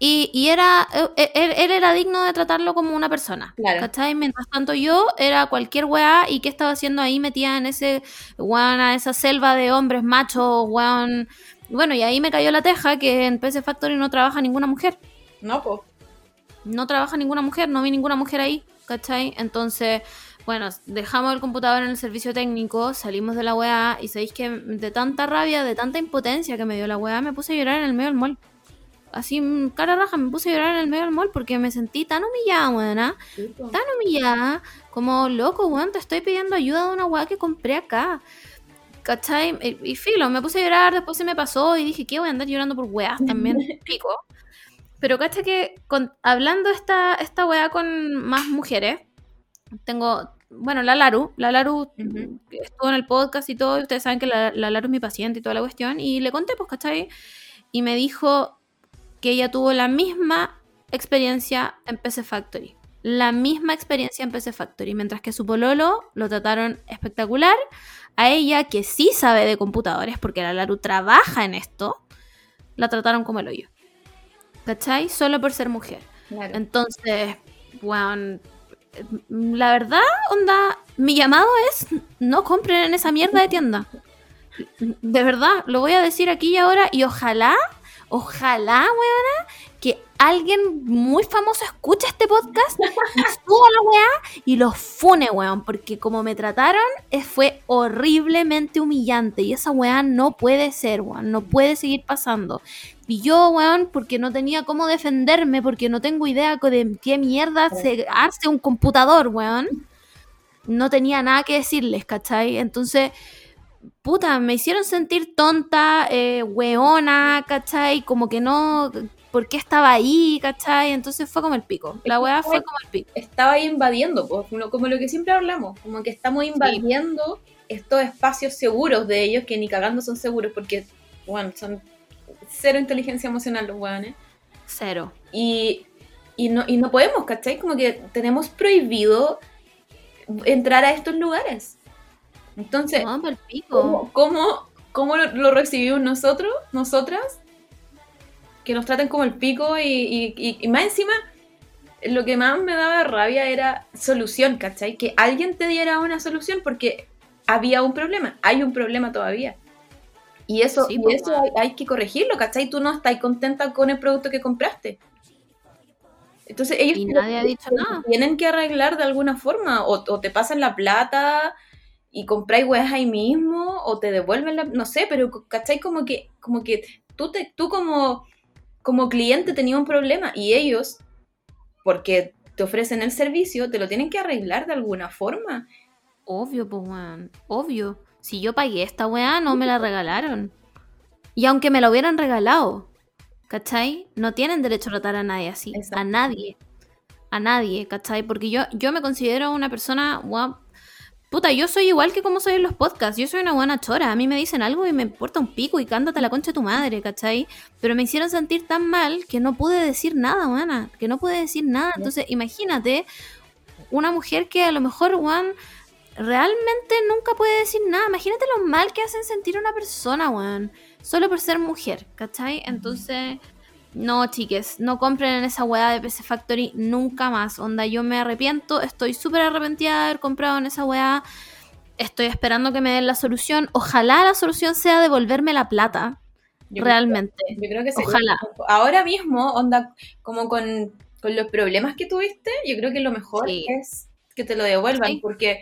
Y, y era, eh, él, él era digno de tratarlo como una persona. Claro. ¿Cachai? Mientras tanto yo era cualquier weá y qué estaba haciendo ahí metida en ese, weón, a esa selva de hombres machos, weón. Bueno, y ahí me cayó la teja que en PC Factory no trabaja ninguna mujer. No, pues. No trabaja ninguna mujer, no vi ninguna mujer ahí, ¿cachai? Entonces, bueno, dejamos el computador en el servicio técnico, salimos de la weá y sabéis que de tanta rabia, de tanta impotencia que me dio la weá, me puse a llorar en el medio del mall. Así, mm, cara raja, me puse a llorar en el medio del mall porque me sentí tan humillada, weona. Tan humillada, como loco, weón, te estoy pidiendo ayuda de una weá que compré acá. ¿Cachai? Y, y filo, me puse a llorar, después se me pasó y dije, ¿qué voy a andar llorando por weas también? Pico. Pero cacha que con- hablando esta, esta weá con más mujeres, tengo, bueno, la Laru, la Laru estuvo en el podcast y todo, y ustedes saben que la, la Laru es mi paciente y toda la cuestión, y le conté, pues, ¿cachai? Y me dijo que ella tuvo la misma experiencia en PC Factory. La misma experiencia en PC Factory, mientras que su pololo lo trataron espectacular. A ella, que sí sabe de computadores, porque la Laru trabaja en esto, la trataron como el hoyo. ¿Cachai? Solo por ser mujer. Claro. Entonces, weón, la verdad, onda, mi llamado es no compren en esa mierda de tienda. De verdad, lo voy a decir aquí y ahora y ojalá, ojalá, weona, que alguien muy famoso escuche este podcast y suba la weá y los fune, weón, porque como me trataron eh, fue horriblemente humillante y esa weá no puede ser, weón, no puede seguir pasando. Y yo, weón, porque no tenía cómo defenderme, porque no tengo idea de qué mierda se hace un computador, weón. No tenía nada que decirles, ¿cachai? Entonces, puta, me hicieron sentir tonta, eh, weona, ¿cachai? Como que no, ¿por qué estaba ahí, ¿cachai? Entonces fue como el pico. La weá fue como el pico. Estaba ahí invadiendo, pues, como, como lo que siempre hablamos, como que estamos invadiendo estos espacios seguros de ellos, que ni cagando son seguros, porque, bueno, son cero inteligencia emocional los weones. Cero. Y, y, no, y no podemos, ¿cachai? Como que tenemos prohibido entrar a estos lugares. Entonces, No. ¿cómo, cómo, cómo lo, lo recibimos nosotros, nosotras? Que nos traten como el pico y, y- y- y más encima, lo que más me daba rabia era solución, ¿cachai? Que alguien te diera una solución porque había un problema, hay un problema todavía. Y eso, Sí, y eso hay, hay que corregirlo, ¿cachai? Tú no estás contenta con el producto que compraste. Entonces ellos Y lo- nadie ha dicho nada. tienen que arreglar de alguna forma, o, o te pasan la plata y compráis weas ahí mismo, o te devuelven la, no sé, pero ¿cachai? Como que, como que tú, te, tú como, como cliente tenías un problema y ellos, porque te ofrecen el servicio, te lo tienen que arreglar de alguna forma. Obvio, pues. Obvio. Si yo pagué esta weá, no me la regalaron. Y aunque me la hubieran regalado, ¿cachai? No tienen derecho a tratar a nadie así. Exacto. A nadie. A nadie, ¿cachai? Porque yo, yo me considero una persona, weón, Puta, yo soy igual que como soy en los podcasts. Yo soy una buena chora. A mí me dicen algo y me importa un pico y cándate la concha de tu madre, ¿cachai? Pero me hicieron sentir tan mal que no pude decir nada, weona. Que no pude decir nada. Entonces, imagínate una mujer que a lo mejor, weón, realmente nunca puede decir nada. Imagínate lo mal que hacen sentir a una persona, weón. Solo por ser mujer, ¿cachai? Entonces, no, chiques, no compren en esa weá de PC Factory nunca más. Onda, yo me arrepiento, estoy súper arrepentida de haber comprado en esa weá. Estoy esperando que me den la solución. Ojalá la solución sea devolverme la plata. Yo realmente. Creo, yo creo que sería- Ojalá. Ahora mismo, onda, como con, con los problemas que tuviste, yo creo que lo mejor Sí. es que te lo devuelvan, Sí. porque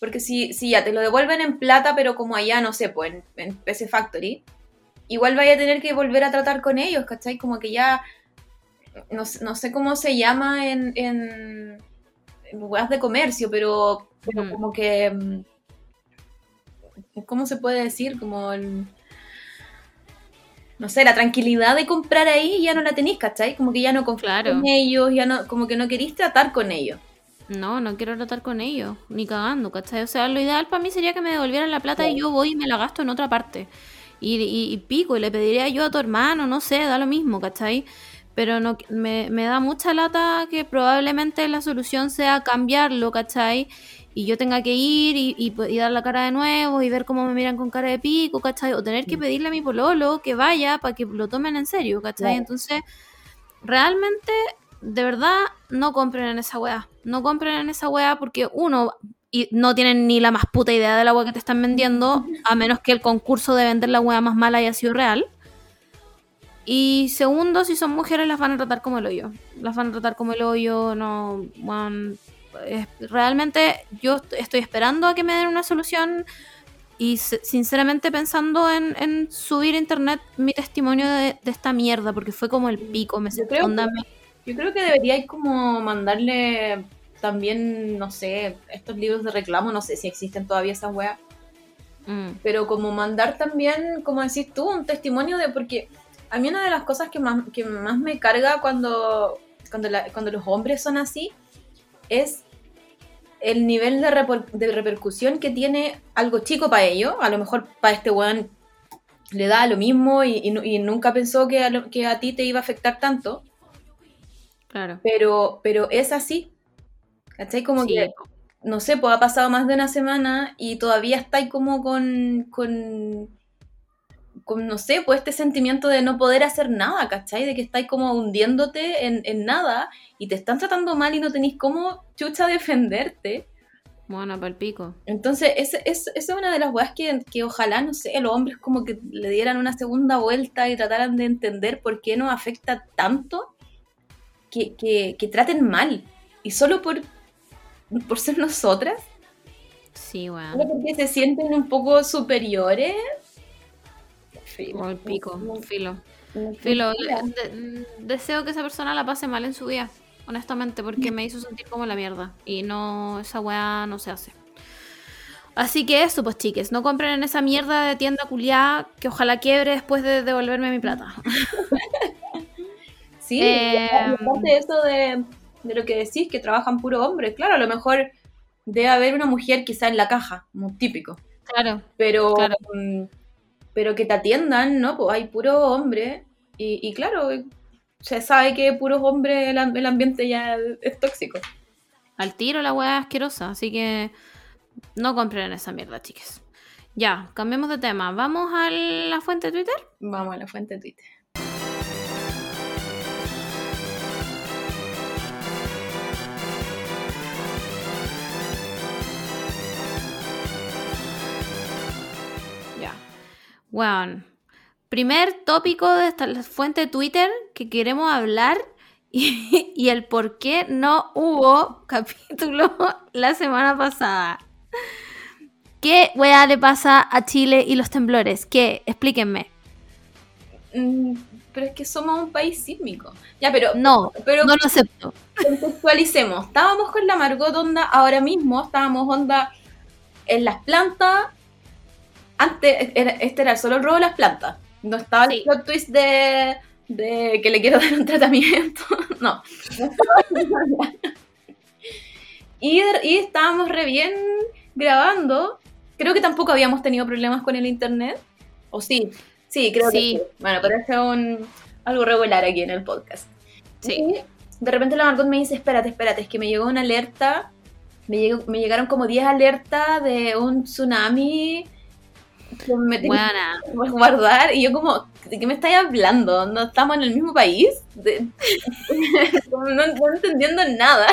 porque si, si ya te lo devuelven en plata, pero como allá, no sé, pues en, en PC Factory, igual vaya a tener que volver a tratar con ellos, ¿cachai? Como que ya, no, sé- no sé cómo se llama en, en, en weas de comercio, pero, pero Mm. como que mm, ¿cómo se puede decir? Como el, no sé, la tranquilidad de comprar ahí ya no la tenéis, ¿cachai? Como que ya no confías Claro. en ellos, ya no, como que no queréis tratar con ellos. No, no quiero tratar con ellos, ni cagando, ¿cachai? O sea, lo ideal para mí sería que me devolvieran la plata y yo voy y me la gasto en otra parte. Y, y- y pico, y le pediría yo a tu hermano, no sé, da lo mismo, ¿cachai? Pero no, me, me da mucha lata que probablemente la solución sea cambiarlo, ¿cachai? Y yo tenga que ir y, y, y dar la cara de nuevo y ver cómo me miran con cara de pico, ¿cachai? O tener que pedirle a mi pololo que vaya para que lo tomen en serio, ¿cachai? Entonces, realmente, de verdad, no compren en esa weá. No compren en esa weá porque uno, y no tienen ni la más puta idea de la weá que te están vendiendo, a menos que el concurso de vender la weá más mala haya sido real. Y segundo, si son mujeres, las van a tratar como el hoyo. Las van a tratar como el hoyo, no. es- realmente yo est- estoy esperando a que me den una solución y sinceramente pensando en, en subir a internet mi testimonio de, de esta mierda, porque fue como el pico. Me sentí onda, que- Yo creo que deberíais como mandarle también, no sé, estos libros de reclamo, no sé si existen todavía esas weas, mm, pero como mandar también, como decís tú, un testimonio de, porque a mí una de las cosas que más, que más me carga cuando, cuando, la- cuando los hombres son así es el nivel de, repor- de repercusión que tiene algo chico para ellos, a lo mejor para este weón le da lo mismo y, y y nunca pensó que a, lo- que a ti te iba a afectar tanto, claro. pero, pero es así. ¿Cachai? Como Sí, que, no sé, pues ha pasado más de una semana y todavía estáis como con, con, con, no sé, pues este sentimiento de no poder hacer nada, ¿cachai? De que estáis como hundiéndote en, en nada y te están tratando mal y no tenéis cómo chucha defenderte. bueno, para el pico. Entonces, ese- es- esa es una de las weas que, que ojalá, no sé, los hombres como que le dieran una segunda vuelta y trataran de entender por qué nos afecta tanto que, que- que traten mal. Y solo por, por ser nosotras, Sí, solo weón. porque se sienten un poco superiores. Filo. El pico, No- filo. no- Filo, no- de- deseo que esa persona la pase mal en su vida, honestamente, porque me hizo sentir como la mierda. Y no, esa weá no se hace. Así que eso, pues chiques, no compren en esa mierda de tienda culiada que ojalá quiebre después de devolverme mi plata. Sí, Eh, y aparte de eso de, de lo que decís, que trabajan puro hombres, claro, a lo mejor debe haber una mujer quizá en la caja, como típico. Claro, pero Claro. mm, pero que te atiendan, ¿no? Pues hay puro hombre y, y claro, se sabe que puros hombres el, am- el ambiente ya es tóxico. al tiro la weá es asquerosa, así que no compren en esa mierda, chiques. Ya, cambiemos de tema. ¿Vamos a la fuente de Twitter? Vamos a la fuente de Twitter. Bueno, primer tópico de esta la fuente de Twitter que queremos hablar y, y el por qué no hubo capítulo la semana pasada. ¿Qué weá le pasa a Chile y los temblores? ¿Qué? Explíquenme. Mm, pero es que somos un país sísmico. Ya, pero, No, pero no lo acepto. contextualicemos. Estábamos con la Margot onda ahora mismo, estábamos onda en las plantas. Antes, era- este era solo el robo de las plantas. No estaba Sí. el plot twist de, de que le quiero dar un tratamiento. No. y, y estábamos re bien grabando. Creo que tampoco habíamos tenido problemas con el internet. ¿O sí? Sí, creo Sí. que sí. Bueno, es un, algo regular aquí en el podcast. Sí. Y de repente la Margot me dice, espérate, espérate, es que me llegó una alerta, me, llegó- me llegaron como 10 alertas de un tsunami me Buena. guardar, y yo como, ¿de qué me estáis hablando? ¿No estamos en el mismo país? De- no, no entendiendo nada.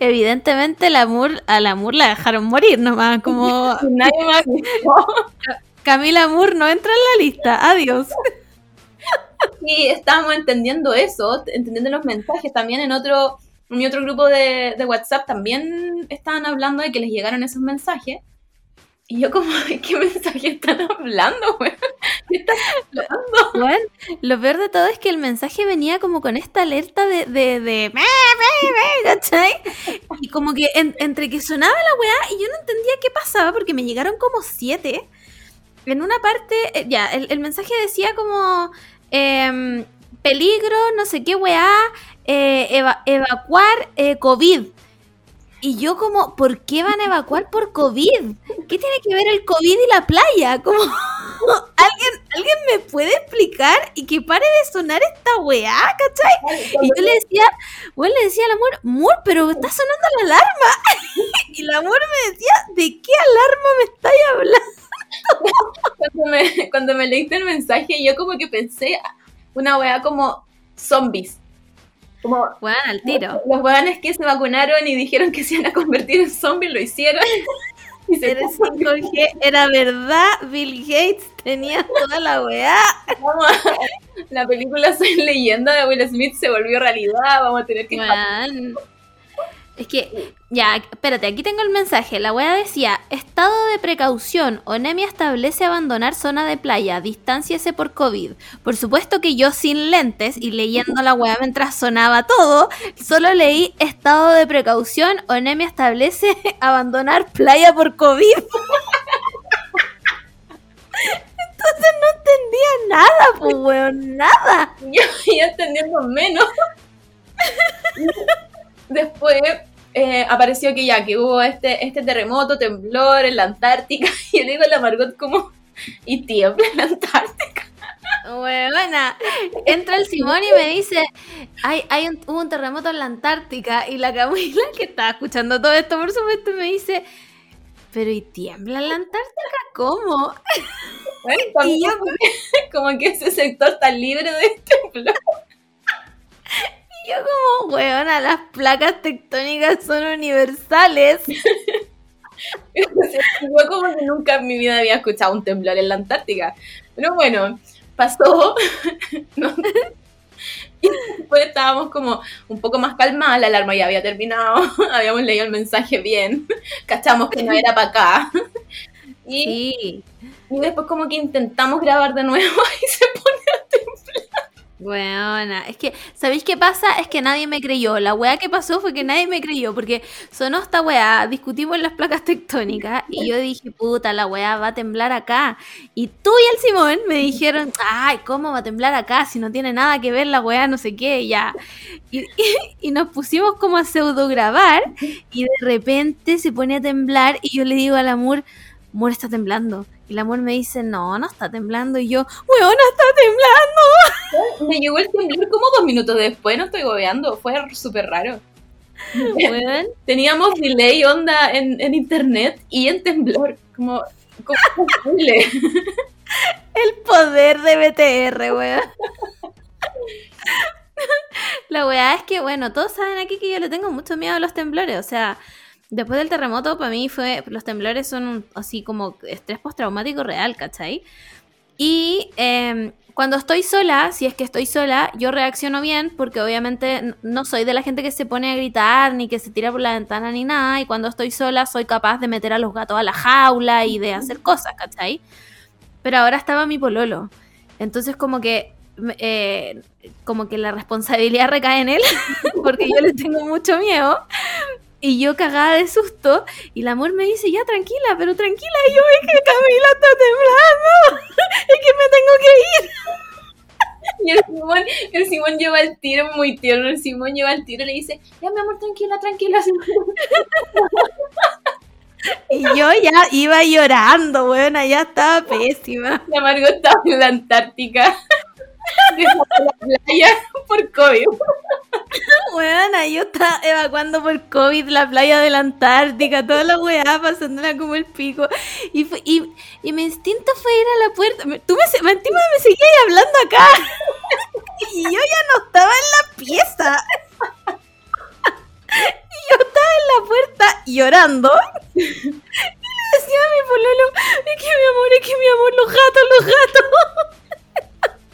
Evidentemente el amor, al amor la dejaron morir nomás, como Nadie más. Camila Moore no entra en la lista, adiós. Y estábamos entendiendo eso, entendiendo los mensajes. También en otro, en mi otro grupo de, de WhatsApp también estaban hablando de que les llegaron esos mensajes. Y yo como, ¿de qué mensaje están hablando, güey? ¿Qué están hablando? Bueno, Lo peor de todo es que el mensaje venía como con esta alerta de. de, de ¿cachai? Y como que en- entre que sonaba la weá y yo no entendía qué pasaba porque me llegaron como siete. En una parte, eh, ya, el, el mensaje decía como. em, peligro, no sé qué weá, eh, eva- evacuar eh, COVID. Y yo como, ¿por qué van a evacuar por COVID? ¿Qué tiene que ver el COVID y la playa? Como, ¿alguien, ¿alguien me puede explicar y que pare de sonar esta weá, cachai? Y yo le decía, bueno, le decía al amor, amor, pero está sonando la alarma. Y el amor me decía, ¿de qué alarma me estáis hablando? Cuando me, cuando me leíste el mensaje, yo como que pensé una weá como zombies. Como Bueno, al tiro. los weones que se vacunaron y dijeron que se iban a convertir en zombies lo hicieron. Y se Eres 5G, era verdad, Bill Gates tenía toda la weá. Vamos a- la película Soy leyenda de Will Smith se volvió realidad, vamos a tener que. Es que, ya, espérate, aquí tengo el mensaje. La wea decía, estado de precaución, ONEMI establece abandonar zona de playa, distánciese por COVID. Por supuesto que yo sin lentes y leyendo la wea mientras sonaba todo, solo leí estado de precaución, ONEMI establece abandonar playa por COVID. Entonces no entendía nada, pues weón, nada. yo ya entendiendo menos. Después eh, apareció que ya, que hubo este, este terremoto, temblor en la Antártica, y yo le digo a la Margot como, y tiembla en la Antártica. Buena. Entra el Simón y me dice, hay, hay un, hubo un terremoto en la Antártica y la Camila, que estaba escuchando todo esto, por supuesto, me dice, pero ¿y tiembla en la Antártica? ¿Cómo? Bueno, también Y yo- como que ese sector está libre de temblor. Y yo como, weona, las placas tectónicas son universales. Yo como que nunca en mi vida había escuchado un temblor en la Antártica. Pero bueno, pasó. ¿no? Y después estábamos como un poco más calmadas, la alarma ya había terminado, habíamos leído el mensaje bien, cachamos que no era para acá. Y, Sí. y después como que intentamos grabar de nuevo y se pone a temblar. Weona, es que, ¿sabéis qué pasa? Es que nadie me creyó. La weá que pasó fue que nadie me creyó, porque sonó esta weá, discutimos las placas tectónicas, y yo dije, puta, la weá va a temblar acá. Y tú y el Simón me dijeron, ay, ¿cómo va a temblar acá? Si no tiene nada que ver la weá, no sé qué, ya. Y, y nos pusimos como a pseudo grabar, y de repente se pone a temblar, y yo le digo al amor, amor está temblando. Y el amor me dice, no, no está temblando. Y yo, weona, está temblando. Me llegó el temblor como dos minutos después, no estoy gobeando, fue súper raro. Teníamos delay onda en, en internet y en temblor, como, como posible. El poder de BTR, weón. La weá es que, bueno, todos saben aquí que yo le tengo mucho miedo a los temblores. O sea, después del terremoto, para mí fue. Los temblores son un- así como estrés postraumático real, ¿cachai? Y em, cuando estoy sola, si es que estoy sola, yo reacciono bien porque obviamente no soy de la gente que se pone a gritar ni que se tira por la ventana ni nada. Y cuando estoy sola, soy capaz de meter a los gatos a la jaula y de hacer cosas, ¿cachai? Pero ahora estaba mi pololo. Entonces como que eh, como que la responsabilidad recae en él, porque yo le tengo mucho miedo. Y yo cagada de susto, y el amor me dice, ya tranquila, pero tranquila. Y yo es que Camila está temblando, es que me tengo que ir. Y el Simón, el Simón lleva el tiro muy tierno, el Simón lleva el tiro y le dice, ya mi amor, tranquila, tranquila. Simón". Y yo ya iba llorando, bueno, ya estaba pésima. La Margot estaba en la Antártica, la playa por COVID. Bueno, yo estaba evacuando por COVID la playa de la Antártica, toda la weá pasándola como el pico. Y, fue- y, y mi instinto fue ir a la puerta. Tú me, me, me seguías hablando acá. Y yo ya no estaba en la pieza. Y yo estaba en la puerta llorando. Y le decía a mi pololo, es que mi amor, es que mi amor, los gatos, los gatos.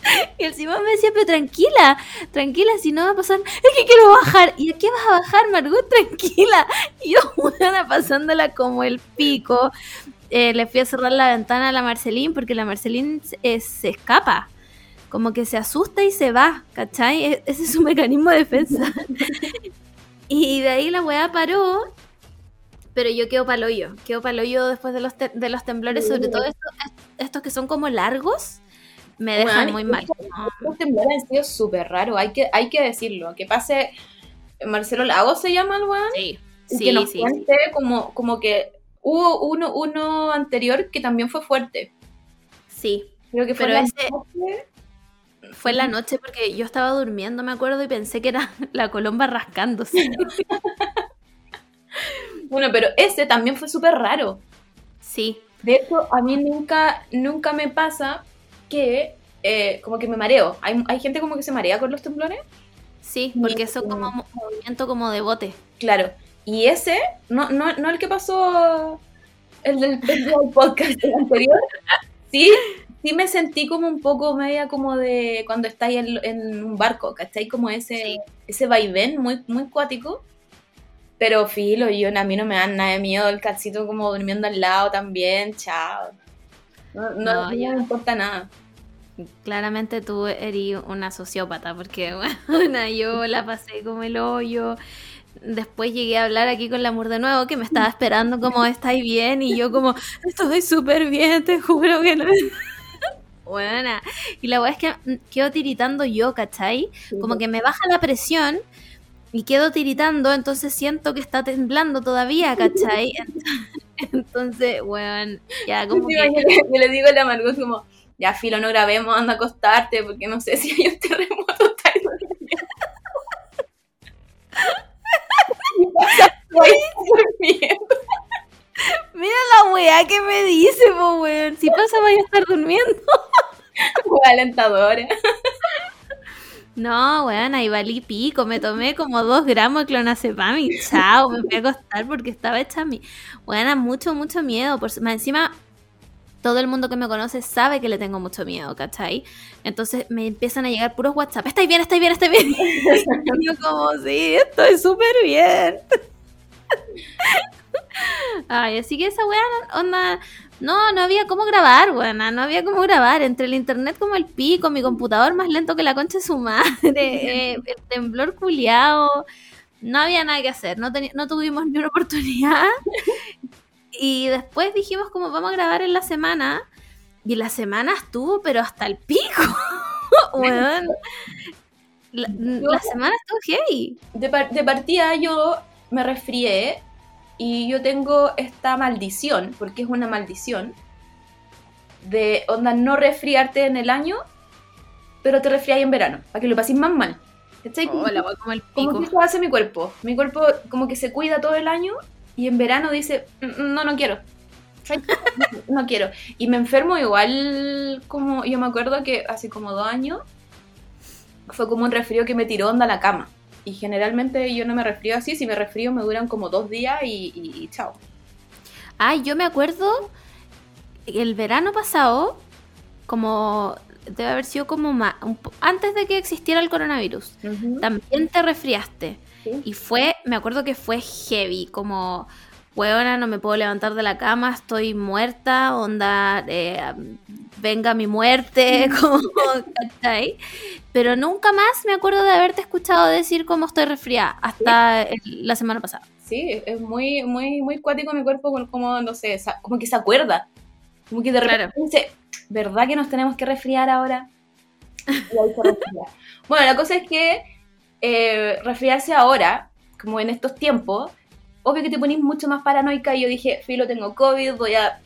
Y el Simón me decía, pero tranquila, tranquila, si no va a pasar, es que quiero bajar. ¿Y a qué vas a bajar, Margot? Tranquila. Y yo, buena, pasándola como el pico. Eh, le fui a cerrar la ventana a la Marcelín porque la Marcelín eh, se escapa. como que se asusta y se va, ¿cachai? E- Ese es su mecanismo de defensa. y de ahí la weá paró, pero yo quedo paloyo, quedo paloyo después de los, de los temblores, sobre todo estos, estos que son como largos, me dejan muy mal. Estos temblores han sido súper raros, hay que, hay que decirlo. Que pase, Marcelo Lago se llama el weón, Sí, y sí, que nos sí, como, como que hubo uno, uno anterior que también fue fuerte. Sí, Creo que fue Pero la ese- noche. fue en la noche porque yo estaba durmiendo, me acuerdo, y pensé que era la colomba rascándose. Bueno, pero ese también fue súper raro. Sí, De hecho, a mí nunca, nunca me pasa que eh, como que me mareo. Hay, hay gente como que se marea con los temblores. sí, porque eso como mo- movimiento como de bote. Claro. Y ese, no, no, no el que pasó el del, el del podcast el anterior, sí, sí me sentí como un poco media como de cuando estáis en, en un barco, ¿cachai? Como ese, Sí. ese vaivén muy, muy cuático. Pero filo, yo a mí no me dan nada de miedo el calcito como durmiendo al lado también, chao. No, no, No, no ya. me importa nada. Claramente tú eres una sociópata, porque bueno, yo la pasé como el hoyo. Después llegué a hablar aquí con la Mur de nuevo, que me estaba esperando como estáis bien, y yo como, estoy súper bien, te juro que no. Buena. Y la verdad es que quedo tiritando yo, ¿cachai? Como que me baja la presión y quedo tiritando, entonces siento que está temblando todavía, ¿cachai? Entonces, bueno, ya como que... yo, le- digo a la Margot como, ya filo, no grabemos, anda a acostarte, porque no sé si hay un terremoto. durmiendo". Mira la weá que me dice, po weón. Si pasa, vaya a estar durmiendo. Como alentadora. No, weón, ahí valí pico. Me tomé como dos gramos de clonazepam y chao, me fui a acostar porque estaba hecha mi. Weón, mucho, mucho miedo. Por... Más encima, todo el mundo que me conoce sabe que le tengo mucho miedo, ¿cachai? Entonces me empiezan a llegar puros WhatsApp. ¿Estáis bien? ¿Estáis bien? ¿Estáis bien? Y yo como, sí, estoy súper bien. Ay, así que esa weá, onda, no, no había cómo grabar, weona, no había cómo grabar. Entre el internet como el pico, mi computador más lento que la concha de su madre, eh, el temblor culiado, no había nada que hacer, no, no tuvimos ni una oportunidad. Y después dijimos como vamos a grabar en la semana, y la semana estuvo, pero hasta el pico, weón. La, la semana estuvo heavy. De, par- de partida yo me resfrié y yo tengo esta maldición, porque es una maldición, de onda no resfriarte en el año, pero te resfriáis en verano, para que lo paséis más mal. ¿Cachai? Oh, la weá como el Como pico. que eso hace mi cuerpo. Mi cuerpo como que se cuida todo el año y en verano dice, "Mm, no, no quiero. No quiero. Y me enfermo igual como, yo me acuerdo que hace como dos años fue como un resfrío que me tiró onda a la cama. Y generalmente yo no me resfrío así, si me resfrío me duran como dos días y, y- y chao. Ay, yo me acuerdo el verano pasado, como debe haber sido como un antes de que existiera el coronavirus. También te resfriaste. Sí. Y fue, me acuerdo que fue heavy, como, huevona, no me puedo levantar de la cama, estoy muerta, onda, eh, venga mi muerte, como, ¿cachai? Pero nunca más me acuerdo de haberte escuchado decir cómo estoy resfriada, hasta el- la semana pasada. Sí, es muy, muy, muy cuático mi cuerpo, como, no sé, como que se acuerda. Como que de repente Claro. dice, ¿verdad que nos tenemos que resfriar ahora? Y ahí se resfría. bueno, la cosa es que eh, resfriarse ahora, como en estos tiempos, obvio que te ponís mucho más paranoica y yo dije, filo, tengo COVID, voy a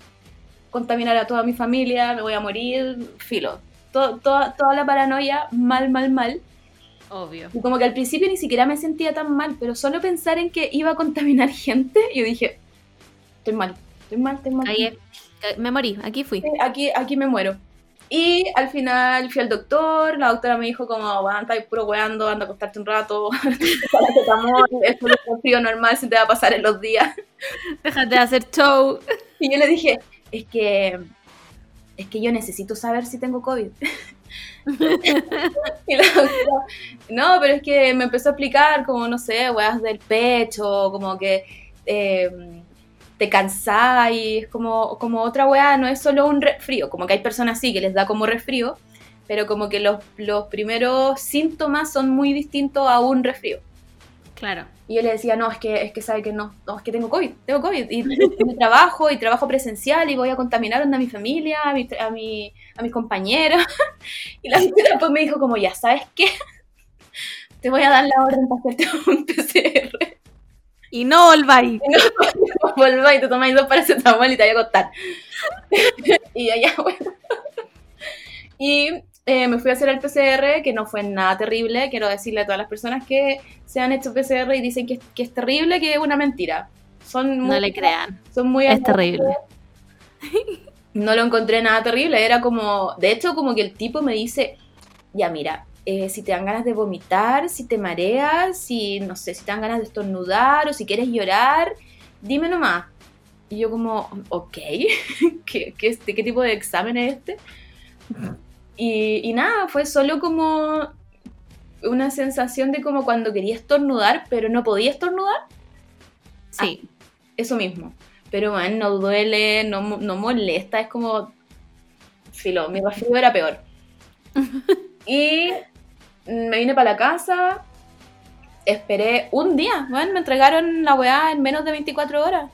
contaminar a toda mi familia, me voy a morir, filo. To- toda, toda la paranoia, mal, mal, mal. Obvio. Y como que al principio ni siquiera me sentía tan mal, pero solo pensar en que iba a contaminar gente, yo dije, estoy mal, estoy mal, estoy mal. Ahí es. Me morí, aquí fui. Aquí, aquí me muero. Y al final fui al doctor, la doctora me dijo como, bueno, estás puro weando, anda a acostarte un rato, esto es un frío normal, se te va a pasar en los días. Déjate de hacer show. Y yo le dije, es que, es que yo necesito saber si tengo COVID. y la doctora, no, pero es que me empezó a explicar como, no sé, weas del pecho, como que eh, te cansáis, como, como otra wea, no es solo un resfrío, como que hay personas así que les da como resfrío, pero como que los, los primeros síntomas son muy distintos a un resfrío. Claro. Y yo le decía, no, es que, es que sabe que no, no, es que tengo COVID, tengo COVID. Y mi trabajo, y trabajo presencial, y voy a contaminar a mi familia, a, mi, a, mi, a mis compañeros. Y la señora después me dijo como, ya, ¿sabes qué? Te voy a dar la orden para hacerte un PCR. Y no volváis. Y no volváis, te tomáis dos paracetamol y te voy a acostar. y allá, bueno. Y eh, me fui a hacer el PCR, que no fue nada terrible. Quiero decirle a todas las personas que se han hecho PCR y dicen que, que es terrible, que es una mentira. Son muy, No le crean. Son muy Es terrible. No lo encontré nada terrible, era como, de hecho, como que el tipo me dice, ya mira, eh, si te dan ganas de vomitar, si te mareas, si, no sé, si te dan ganas de estornudar o si quieres llorar, dime nomás. Y yo como, ok, ¿qué, qué, este, ¿qué tipo de examen es este? Y, y nada, fue solo como una sensación de como cuando quería estornudar, pero no podía estornudar. Sí. Eso mismo. Pero bueno, no duele, no, no molesta, es como. Filo, mi resfrío era peor. y me vine para la casa, esperé un día, bueno, me entregaron la weá en menos de 24 horas.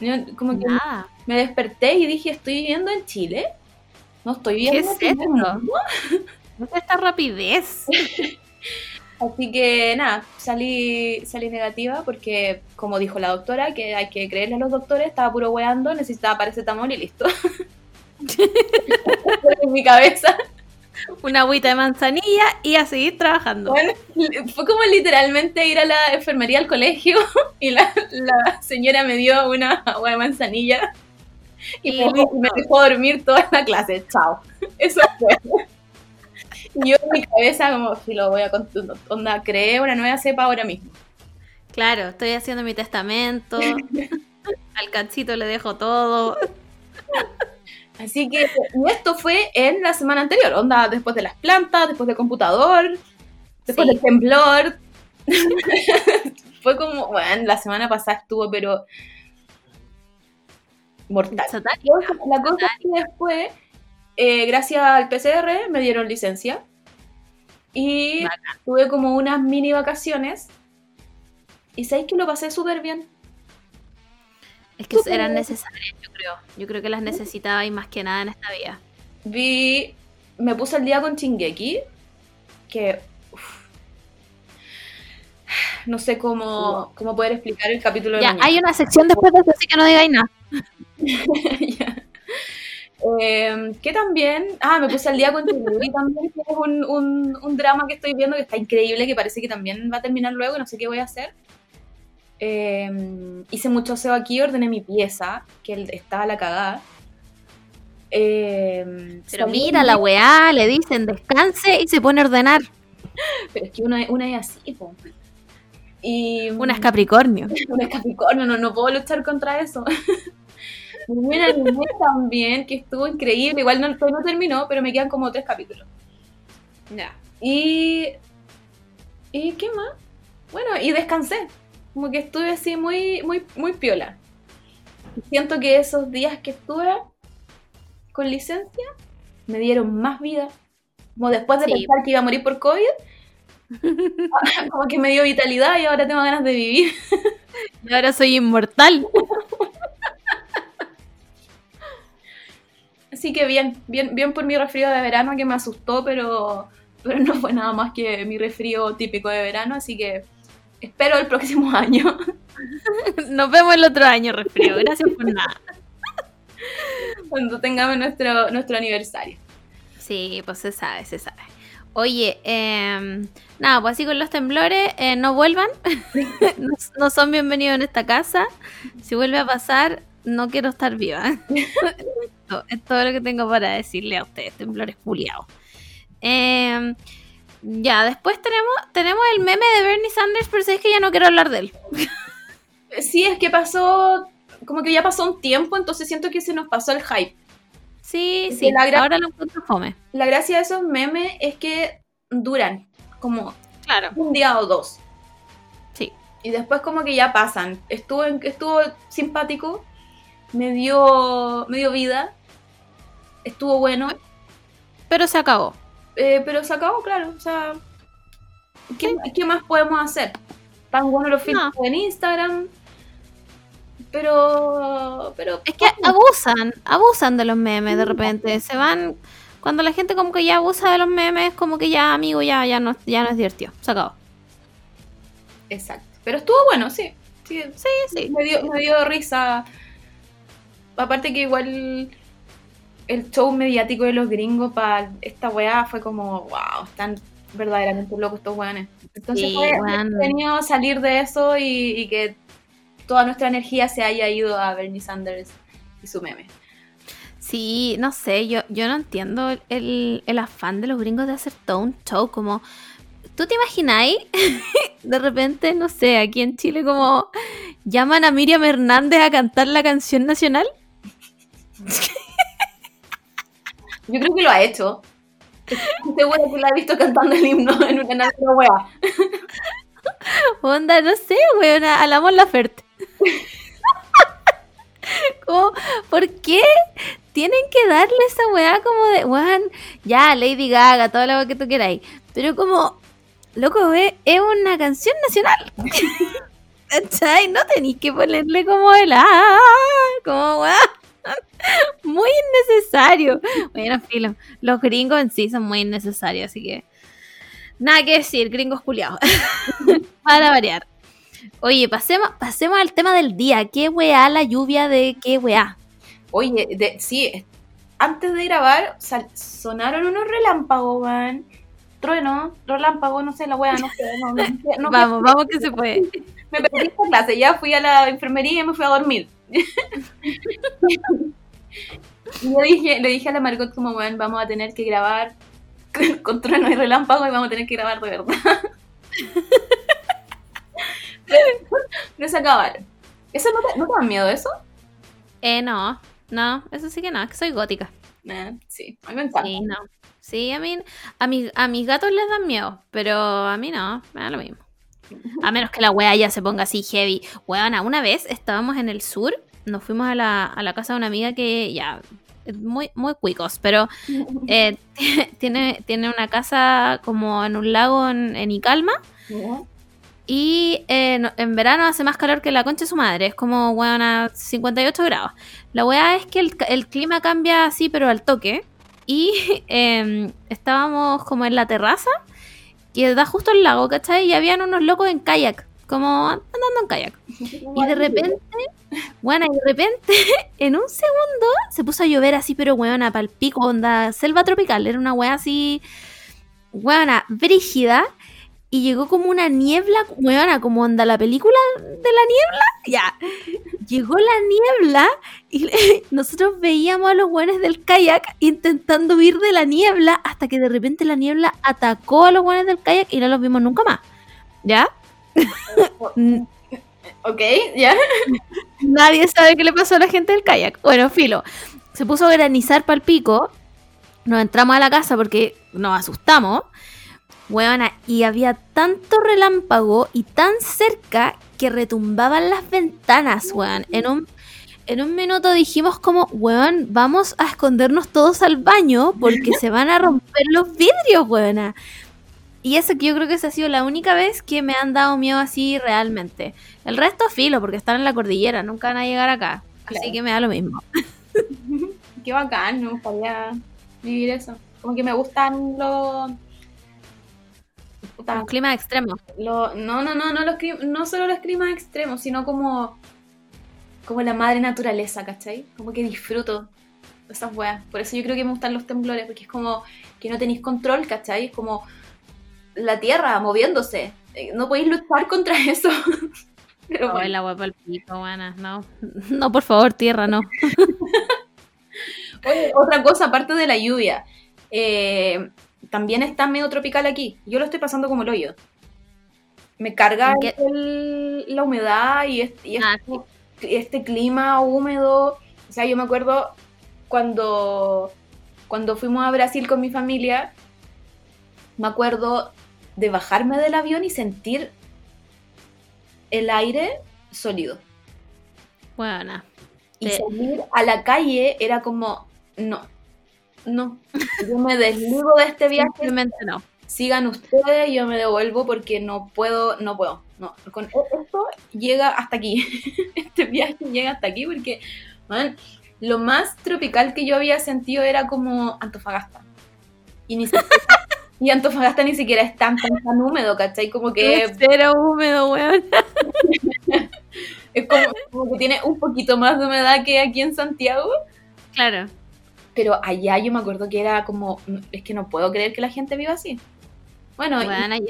Yo como que Nada. me desperté y dije, ¿estoy viviendo en Chile? No estoy ¿Qué viviendo es esto? No es esta rapidez. Así que nada, salí, salí negativa porque, como dijo la doctora, que hay que creerle a los doctores, estaba puro weando, necesitaba paracetamol y listo. en mi cabeza. Una agüita de manzanilla y a seguir trabajando. Bueno, fue como literalmente ir a la enfermería al colegio y la, la señora me dio una agua de manzanilla y, Y me, dejó- me dejó dormir toda la clase. Chao. Eso fue. Y yo en mi cabeza como, si lo voy a... Onda, creé una nueva cepa ahora mismo. Claro, estoy haciendo mi testamento. Al cachito le dejo todo. Así que y esto fue en la semana anterior, onda, después de las plantas, después del computador, después Sí. del temblor. fue como, bueno, la semana pasada estuvo, pero mortal. Satánica. La cosa es que después, eh, gracias al PCR, me dieron licencia y Bacán. tuve como unas mini vacaciones y sabéis que lo pasé súper bien. Es que eran necesarias, yo creo. Yo creo que las necesitaba y más que nada en esta vida. Vi, me puse al día con Chingeki, que uf, no sé cómo, cómo poder explicar el capítulo de Ya, mañana. hay una sección después de eso, así que no digáis nada. Eh, que también, ah, me puse al día con Chingeki también, que es un, un, un drama que estoy viendo que está increíble, que parece que también va a terminar luego, no sé qué voy a hacer. Eh, hice mucho aseo aquí, ordené mi pieza, que estaba a la cagada. Eh, Pero mira, la weá, le dicen descanse y se pone a ordenar. Pero es que una, una es así, po. Y Una es Capricornio. una es Capricornio, no, no puedo luchar contra eso. Muy anime también, que estuvo increíble. Igual no, no terminó, pero me quedan como tres capítulos. Ya. Y. ¿Y qué más? Bueno, y descansé. Como que estuve así muy, muy, muy piola. Siento que esos días que estuve con licencia me dieron más vida. Como después de Sí. pensar que iba a morir por COVID, como que me dio vitalidad y ahora tengo ganas de vivir. Y ahora soy inmortal. Así que bien, bien, bien por mi resfrío de verano que me asustó, pero, pero no fue nada más que mi resfrío típico de verano, así que espero el próximo año. Nos vemos el otro año, resfrío. Gracias por nada. cuando tengamos nuestro, nuestro aniversario. Sí, pues se sabe, se sabe. Oye, em, nada, pues así con los temblores, eh, no vuelvan. no, no son bienvenidos en esta casa. Si vuelve a pasar, no quiero estar viva. Esto es todo lo que tengo para decirle a ustedes, temblores puliados. Em, ya, después tenemos, tenemos el meme de Bernie Sanders, pero es que ya no quiero hablar de él. Sí, es que pasó, como que ya pasó un tiempo, entonces siento que se nos pasó el hype. Sí, sí, la ahora lo encuentro fome. La gracia de esos memes es que duran como Claro. un día o dos. Sí. Y después como que ya pasan. Estuvo, estuvo simpático, me dio, me dio vida, estuvo bueno, Pero se acabó. Eh, pero se acabó, claro. O sea, ¿qué, qué más podemos hacer? Tan buenos los filtros en Instagram. Pero. pero Es que abusan, abusan de los memes de repente. Se van. Cuando la gente como que ya abusa de los memes, como que ya, amigo, ya, ya no, ya no es divertido. Se acabó. Exacto. Pero estuvo bueno, sí. Sí, Sí, sí. me, dio, me dio risa. Aparte que igual el show mediático de los gringos para esta weá fue como, wow, están verdaderamente locos estos weones. Entonces Sí, fue weón. entretenido salir de eso y, y que toda nuestra energía se haya ido a Bernie Sanders y su meme. Sí, no sé, yo, yo no entiendo el, el afán de los gringos de hacer todo un show como... ¿Tú te imagináis? de repente, no sé, aquí en Chile como llaman a Miriam Hernández a cantar la canción nacional. Yo creo que lo ha hecho. Estoy segura que la he visto cantando el himno en una, una weá. Onda, no sé, weón, a la Mon Laferte. como, ¿por qué tienen que darle esa weá como de, weón, ya, Lady Gaga, toda la weá que tú queráis? Pero como, loco, es, es una canción nacional. ¿Cachai? No tenéis que ponerle como el ah, como weá. Muy innecesario. Bueno, filo. Los gringos en sí son muy innecesarios, así que. Nada que decir, gringos culiados. Para variar. Oye, pasemos, pasemos al tema del día. ¿Qué weá la lluvia de qué weá? Oye, de- sí, antes de grabar sal- sonaron unos relámpagos, weón. Trueno, relámpago, no sé, la wea, no sé. No, no, no- no- vamos, vamos que se puede. Me perdí esta clase, ya fui a la enfermería y me fui a dormir. Yo dije, le dije a la Margot como, weón, vamos a tener que grabar con, con trueno y relámpago y vamos a tener que grabar de verdad. no se acabaron. ¿Eso no te, no te da miedo eso? Eh, no, no, eso sí que no, es que soy gótica. Eh, sí, a mí me encanta. Sí, no. Sí, a mí, a, mi- a mis gatos les dan miedo, pero a mí no, me da lo mismo. A menos que la wea ya se ponga así heavy. Weona, una vez estábamos en el sur, nos fuimos a la, a la casa de una amiga que ya, es muy, muy cuicos, pero eh, tiene, tiene una casa como en un lago en, en Icalma. Y eh, no- en verano hace más calor que la concha de su madre. Es como, weón, a 58 grados. La weá es que el clima cambia así, pero al toque. Y em, estábamos como en la terraza, que da justo al lago, ¿cachai? Y habían unos locos en kayak, como andando en kayak. Y de repente, bueno, y de repente, en un segundo, se puso a llover así, pero weona, pal pico, onda, selva tropical. Era una weá así, weona, brígida. Y llegó como una niebla, weona, como onda la película de la niebla. Ya. Llegó la niebla y nosotros veíamos a los weones del kayak intentando huir de la niebla hasta que de repente la niebla atacó a los weones del kayak y no los vimos nunca más. ¿Ya? Ok, ya. Nadie sabe qué le pasó a la gente del kayak. Bueno, filo. Se puso a granizar pal pico. Nos entramos a la casa porque nos asustamos. Huevona, y había tanto relámpago y tan cerca que retumbaban las ventanas, weón. En un, en un minuto dijimos como, weón, vamos a escondernos todos al baño porque se van a romper los vidrios, weona. Y eso que yo creo que esa ha sido la única vez que me han dado miedo así realmente. El resto filo, porque están en la cordillera, nunca van a llegar acá. Así que me da lo mismo. Qué bacán, me gustaría vivir eso. Como que me gustan los... puta, Un clima extremo. lo- no, no, no, no, los, no solo los climas extremos, sino como, como la madre naturaleza, ¿cachai? Como que disfruto esas weas. Por eso yo creo que me gustan los temblores, porque es como que no tenéis control, ¿cachai? Es como la tierra moviéndose. Eh, No podéis luchar contra eso. Pero bueno. el agua para el pico, buena. No, no, por favor, tierra, no. Oye, otra cosa, aparte de la lluvia, eh, también está medio tropical aquí. Yo lo estoy pasando como el hoyo. Me carga el- la humedad y, este, y Ah, este- este clima húmedo. O sea, yo me acuerdo cuando, cuando fuimos a Brasil con mi familia, me acuerdo de bajarme del avión y sentir el aire sólido. Buena. Y salir a la calle era como, no, no. Yo me desligo de este viaje. Simplemente no. Sigan ustedes, yo me devuelvo porque no puedo, no puedo. No, con e- esto llega hasta aquí. Este viaje llega hasta aquí porque, man, lo más tropical que yo había sentido era como Antofagasta. Y ni siquiera, y Antofagasta ni siquiera es tan, tan, tan húmedo, ¿cachai? Como que Es cero húmedo, weón. es como, como que tiene un poquito más de humedad que aquí en Santiago. Claro. Pero allá yo me acuerdo que era como, es que no puedo creer que la gente viva así. Bueno, y- Bueno, yo,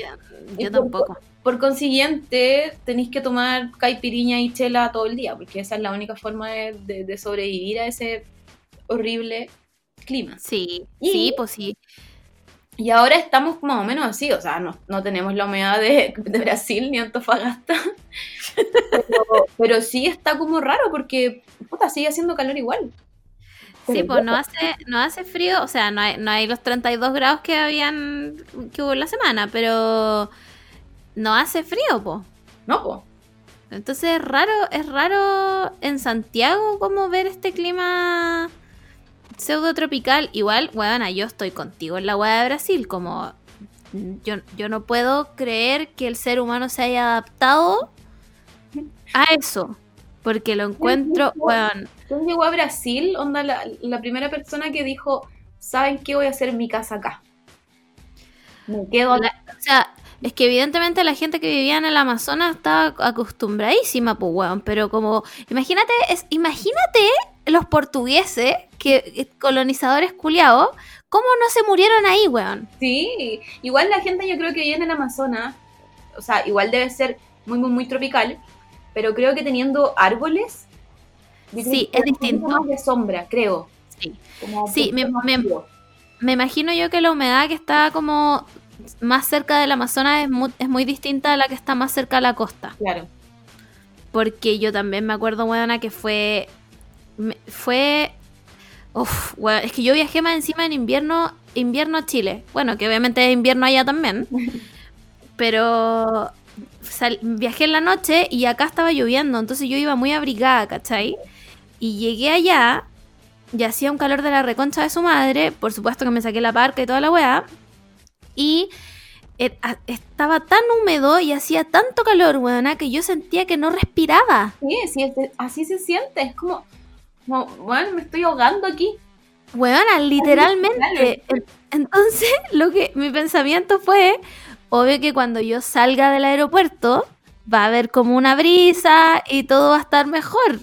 y yo por- tampoco. por consiguiente tenéis que tomar caipiriña y chela todo el día, porque esa es la única forma de, de- de sobrevivir a ese horrible clima. Sí, Y- sí, pues sí. Y ahora estamos más o menos así, o sea, no, no tenemos la humedad de, de Brasil ni Antofagasta, pero, pero sí está como raro porque, puta, sigue haciendo calor igual. Sí, pues no hace, no hace frío, o sea, no hay, no hay los 32 grados que habían, que hubo en la semana, pero no hace frío. No, po. Entonces es raro, es raro en Santiago como ver este clima pseudo tropical. Igual, weona, yo estoy contigo en la hueá de Brasil, como yo, yo no puedo creer que el ser humano se haya adaptado a eso. Porque lo encuentro, weón, llegó a Brasil, onda, la, la primera persona que dijo, ¿saben qué voy a hacer en mi casa acá? Me quedo. La- o sea, es que evidentemente la gente que vivía en el Amazonas estaba acostumbradísima, pues, weón. Pero como, imagínate, es, imagínate los portugueses, que eh, colonizadores culiados, cómo no se murieron ahí, weón. Sí, igual la gente yo creo que vive en el Amazonas, o sea, igual debe ser muy, muy, muy tropical, pero creo que teniendo árboles, Sí, es distinto. más de sombra, creo. Sí. Como Sí, me- me- imagino yo que la humedad que está como más cerca del Amazonas es muy, es muy distinta a la que está más cerca a la costa. Claro. Porque yo también me acuerdo, weona, que fue. fue. Uf, weón, es que yo viajé más encima en invierno, invierno a Chile. Bueno, que obviamente es invierno allá también. Pero sal- viajé en la noche y acá estaba lloviendo, entonces yo iba muy abrigada, ¿cachai? Y llegué allá y hacía un calor de la reconcha de su madre. Por supuesto que me saqué la parca y toda la weá. Y eh, estaba tan húmedo y hacía tanto calor, weona, que yo sentía que no respiraba. Sí, sí, así se siente, es como, como, bueno, me estoy ahogando aquí. Weona, literalmente. En- Entonces, lo que mi pensamiento fue, obvio que cuando yo salga del aeropuerto, va a haber como una brisa y todo va a estar mejor.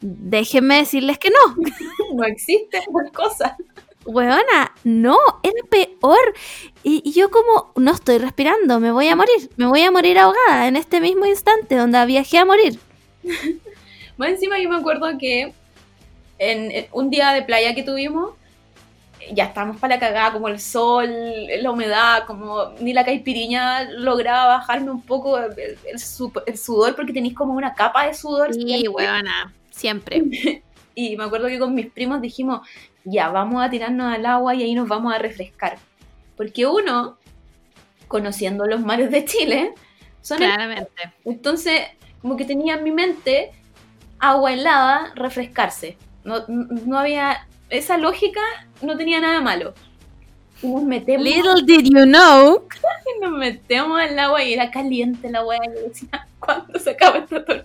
Déjenme decirles que no. No existe tal cosa. Weona, no, era peor. Y, y yo como, no estoy respirando, me voy a morir. Me voy a morir ahogada en este mismo instante donde viajé a morir. Más encima yo me acuerdo que en, en un día de playa que tuvimos, ya estábamos para la cagada, como el sol, la humedad, como ni la caipiriña lograba bajarme un poco el, el su- el sudor, porque tenéis como una capa de sudor. Sí, siempre. weona, siempre. Y me acuerdo que con mis primos dijimos, ya, vamos a tirarnos al agua y ahí nos vamos a refrescar. Porque uno, conociendo los mares de Chile, son Claramente. entonces, como que tenía en mi mente agua helada, refrescarse. No, no había. Esa lógica no tenía nada malo. Y nos metemos, Little did you know. y nos metemos al agua y era caliente el agua. Y decía, ¿cuándo se acaba esta tortura?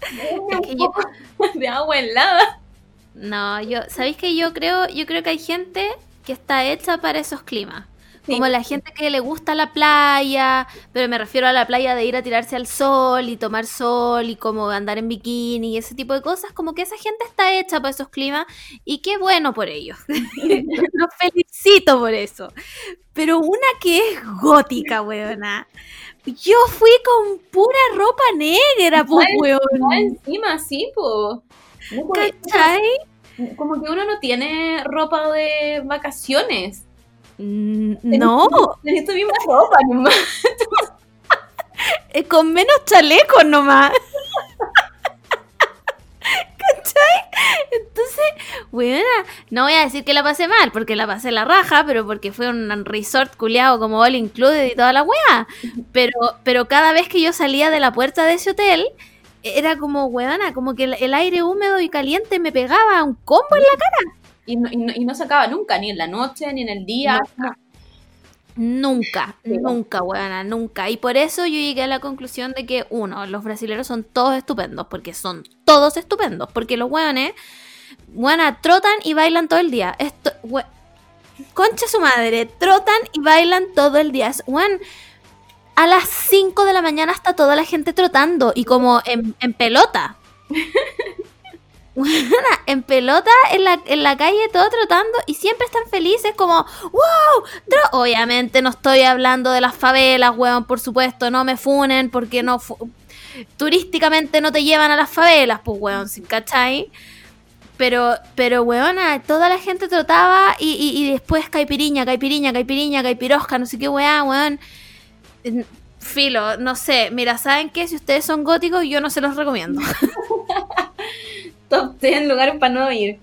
Es que yo- poco de agua helada. No, yo, ¿sabéis que yo creo, yo creo que hay gente que está hecha para esos climas? Sí. Como la gente que le gusta la playa, pero me refiero a la playa de ir a tirarse al sol y tomar sol y como andar en bikini y ese tipo de cosas, como que esa gente está hecha para esos climas y qué bueno por ellos. Los felicito por eso. Pero una que es gótica, weona. Yo fui con pura ropa negra, pues. Ah, encima, sí, pues, ¿Cachai? Como que uno no tiene ropa de vacaciones. Mm, No, tu misma ropa nomás. eh, con menos chalecos nomás. ¿Cachai? Entonces, buena, no voy a decir que la pasé mal, porque la pasé la raja, pero porque fue un resort culiado como all included y toda la weá. Pero, pero cada vez que yo salía de la puerta de ese hotel, era como, weona, como que el, el aire húmedo y caliente me pegaba un combo en la cara. Y no, y no- y no se acaba nunca, ni en la noche, ni en el día. Nunca, Sí. nunca, weona, nunca. Y por eso yo llegué a la conclusión de que, uno, los brasileños son todos estupendos, porque son todos estupendos, porque los weones, weona, trotan y bailan todo el día. Esto, we- concha su madre, trotan y bailan todo el día. Weón, a las 5 de la mañana está toda la gente trotando y como en, en pelota. En pelota en la, en la calle todo trotando y siempre están felices como ¡Wow! Tro-". Obviamente no estoy hablando de las favelas, weón, por supuesto, no me funen porque no turísticamente no te llevan a las favelas, pues weón, ¿sí? ¿cachai? Pero, pero weona, toda la gente trotaba y, y- después caipiriña, caipiriña, caipiriña, caipirosca, no sé qué weá, weón. Filo, no sé, mira, ¿saben qué? Si ustedes son góticos, yo no se los recomiendo. Top 10 lugares para no ir.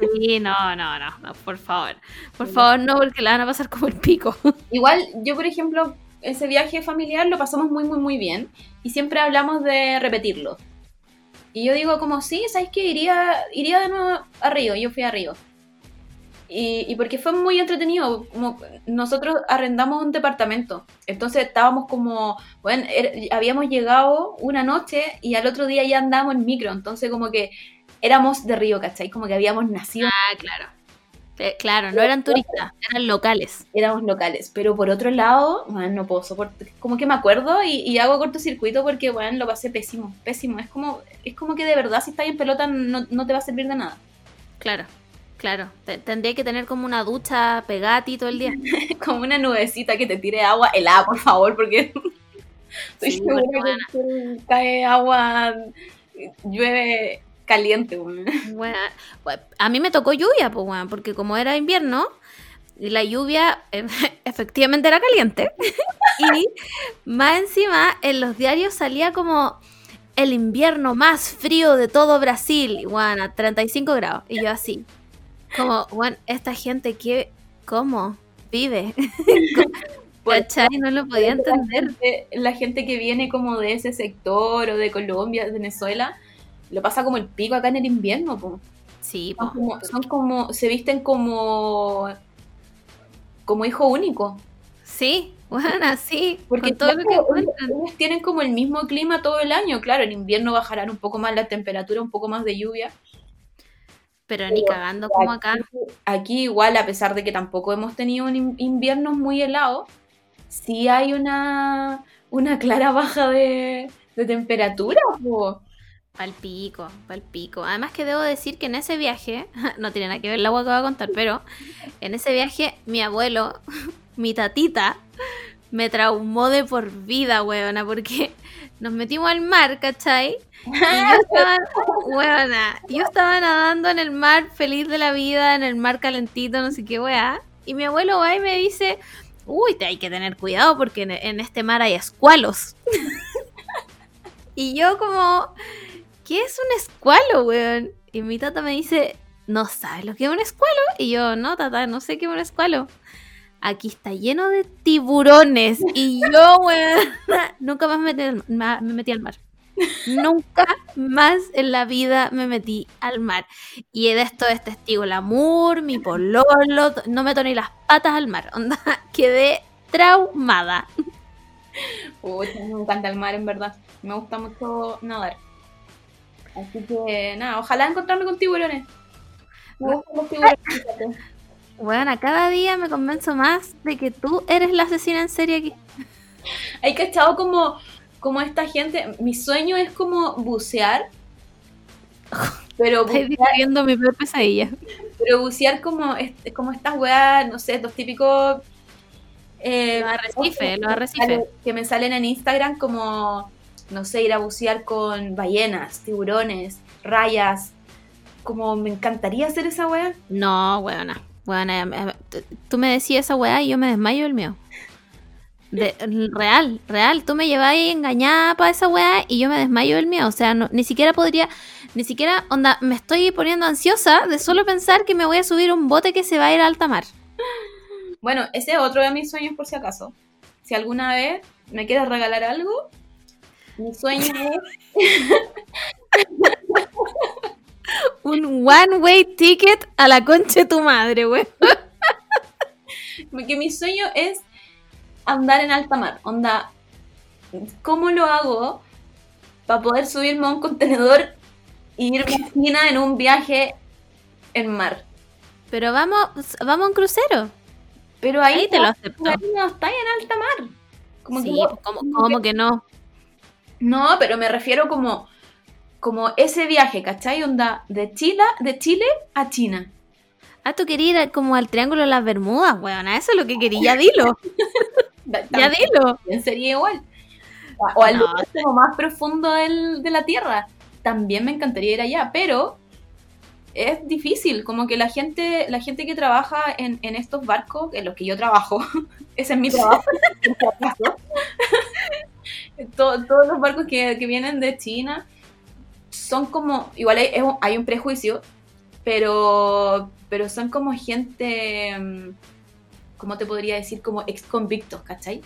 Sí, no, no, no, no, por favor. Por favor, no, porque la van a pasar como el pico. Igual, yo, por ejemplo, ese viaje familiar lo pasamos muy, muy, muy bien. Y siempre hablamos de repetirlo. Y yo digo como, sí, ¿sabes qué? Iría, iría de nuevo a Río. Yo fui a Río. Y, y porque fue muy entretenido. Como nosotros arrendamos un departamento. Entonces estábamos como, bueno, er- habíamos llegado una noche y al otro día ya andábamos en micro. Entonces como que éramos de Río, ¿cachai? Como que habíamos nacido Ah, claro. Eh, claro, no eran turistas, eran locales. éramos locales. Pero por otro lado, bueno, no puedo soportar. Como que me acuerdo y, y hago cortocircuito porque, bueno, lo pasé pésimo, pésimo. Es como, es como que de verdad si estás en pelota no, no te va a servir de nada. Claro, claro. Te- tendría que tener como una ducha pegada a ti todo el día. como una nubecita que te tire agua helada, por favor, porque estoy Sí, segura que cae agua, llueve caliente. bueno. Bueno, bueno, a mí me tocó lluvia, pues, weón, porque como era invierno, y la lluvia eh, efectivamente era caliente. y más encima, en los diarios salía como el invierno más frío de todo Brasil, y, weón, a 35 grados. Y yo así, como, weón, esta gente que, ¿cómo vive? ¿Cachai? No lo podía entender. La gente que viene como de ese sector o de Colombia, de Venezuela, lo pasa como el pico acá en el invierno. po. Sí, Son po. como, son como, se visten como, como hijo único. sí, bueno, así, Porque todo lo que ellos tienen como el mismo clima todo el año. Claro, en invierno bajarán un poco más la temperatura, un poco más de lluvia. Pero ni cagando como acá. Aquí igual, a pesar de que tampoco hemos tenido un in- inviernos muy helados, sí hay una, una clara baja de, de temperatura. po. Pal pico, pal pico. Además que debo decir que en ese viaje, no tiene nada que ver el agua que voy a contar, pero en ese viaje mi abuelo, mi tatita, me traumó de por vida, weona, porque nos metimos al mar, ¿cachai? Y yo estaba, weona, yo estaba nadando en el mar feliz de la vida, en el mar calentito, no sé qué weá. Y mi abuelo va y me dice, uy, te hay que tener cuidado porque en, en este mar hay escualos. y yo como, ¿qué es un escualo, weón? Y mi tata me dice, ¿no sabes lo que es un escualo? Y yo, no, tata, no sé qué es un escualo. Aquí está lleno de tiburones. Y yo, weón, nunca más me metí al, me mar. Nunca más en la vida me metí al mar. Y de esto es testigo el amor, mi pololo. No meto ni las patas al mar. Onda, quedé traumada. Uy, me encanta el mar, en verdad. Me gusta mucho nadar. Así que, nada, ojalá encontrarme con tiburones. Me gustan los tiburones. Bueno, cada día me convenzo más de que tú eres la asesina en serie aquí. Hay cachado como, como esta gente. Mi sueño es como bucear. Pero Estoy bucear, describiendo mi peor pesadilla. pero bucear como, como estas weas, no sé, estos típicos. eh, Los arrecifes, los que arrecifes. Que me salen en Instagram como, no sé, ir a bucear con ballenas, tiburones, rayas. Como me encantaría hacer esa wea. No, weona. Weona, eh, t- tú me decías esa weá y yo me desmayo el mío. De, real, real. Tú me lleváis engañada para esa weá y yo me desmayo el mío. O sea, no- ni siquiera podría, ni siquiera, onda, me estoy poniendo ansiosa de solo pensar que me voy a subir un bote que se va a ir a alta mar. Bueno, ese es otro de mis sueños por si acaso. Si alguna vez me quieres regalar algo, mi sueño es un one-way ticket a la concha de tu madre, weón. Porque mi sueño es andar en alta mar. Onda, ¿cómo lo hago para poder subirme a un contenedor y irme a China en un viaje en mar? Pero vamos, vamos a un crucero. Pero ahí, Ahí te lo acepto. ahí no está en alta mar. Como sí, que- pues, ¿cómo, cómo que no? No, pero me refiero como, como ese viaje, ¿cachai? Onda de Chile, de Chile a China. Ah, tú querías ir como al Triángulo de las Bermudas, weón. Eso es lo que quería, ya dilo. Ya dilo. sería igual. O, al No. lugar como más profundo del- de la Tierra. También me encantaría ir allá, pero es difícil. Como que la gente, la gente que trabaja en, en estos barcos, en los que yo trabajo, ese es mi trabajo. To- todos los barcos que, que vienen de China son como, igual hay, hay un prejuicio, pero, pero son como gente, mm, ¿cómo te podría decir? Como ex convictos, ¿cachai?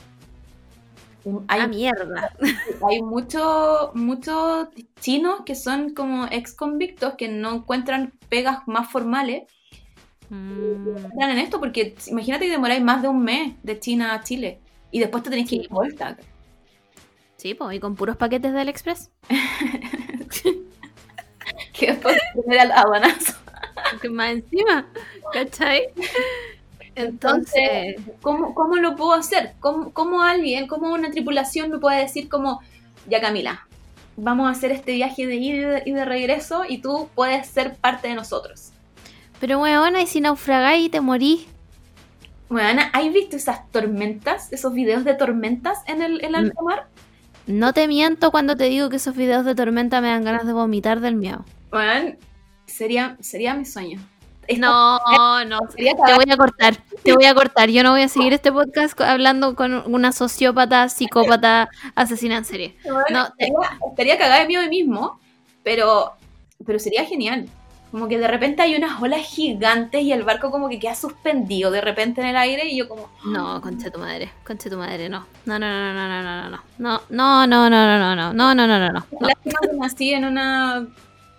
Hay, Ah, mierda. hay muchos muchos chinos que son como ex convictos que no encuentran pegas más formales Mm, en esto porque imagínate que demoráis más de un mes de China a Chile y después te tenéis que ir de vuelta. Sí, pues, y con puros paquetes del Express. Que después tener al aduanazo. Que más encima, ¿cachai? Entonces, ¿Cómo, cómo lo puedo hacer? ¿Cómo, cómo alguien, cómo una tripulación me puede decir como, ya Camila, vamos a hacer este viaje de ida y de, de regreso y tú puedes ser parte de nosotros? pero weona, y si naufragáis y te morís. Bueno, Ana, ¿has visto esas tormentas, esos videos de tormentas en el, en el alta mar? No te miento cuando te digo que esos videos de tormenta me dan ganas de vomitar del miedo. Bueno, sería, sería mi sueño. No, no. Te voy a cortar, te voy a cortar. Yo no voy a seguir este podcast hablando con una sociópata, psicópata, asesina en serie. No, estaría, estaría cagada de mí mismo, pero, pero sería genial. Como que de repente hay unas olas gigantes y el barco como que queda suspendido de repente en el aire y yo como, No, concha tu madre, concha tu madre, no. No, no, no, no, no, no, no, no. No, no, no, no, no, no, no, no, no, no, no. no. lástima que nací en una,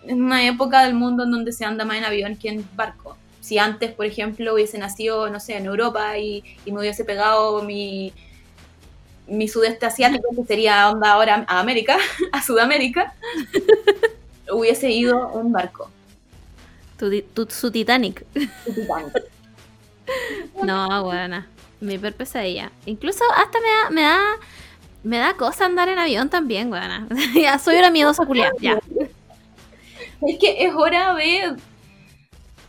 en una época del mundo en donde se anda más en avión que en barco. Si antes, por ejemplo, hubiese nacido, no sé, en Europa y, y me hubiese pegado mi, mi sudeste asiático, que sería onda ahora a América, a Sudamérica, hubiese ido en barco. Tu, tu- su Titanic. Titanic. No, buena. Mi pesadilla. Incluso hasta me da, me da, me da cosa andar en avión también, buena. ya soy una miedosa culiada, ya. Es que es hora de,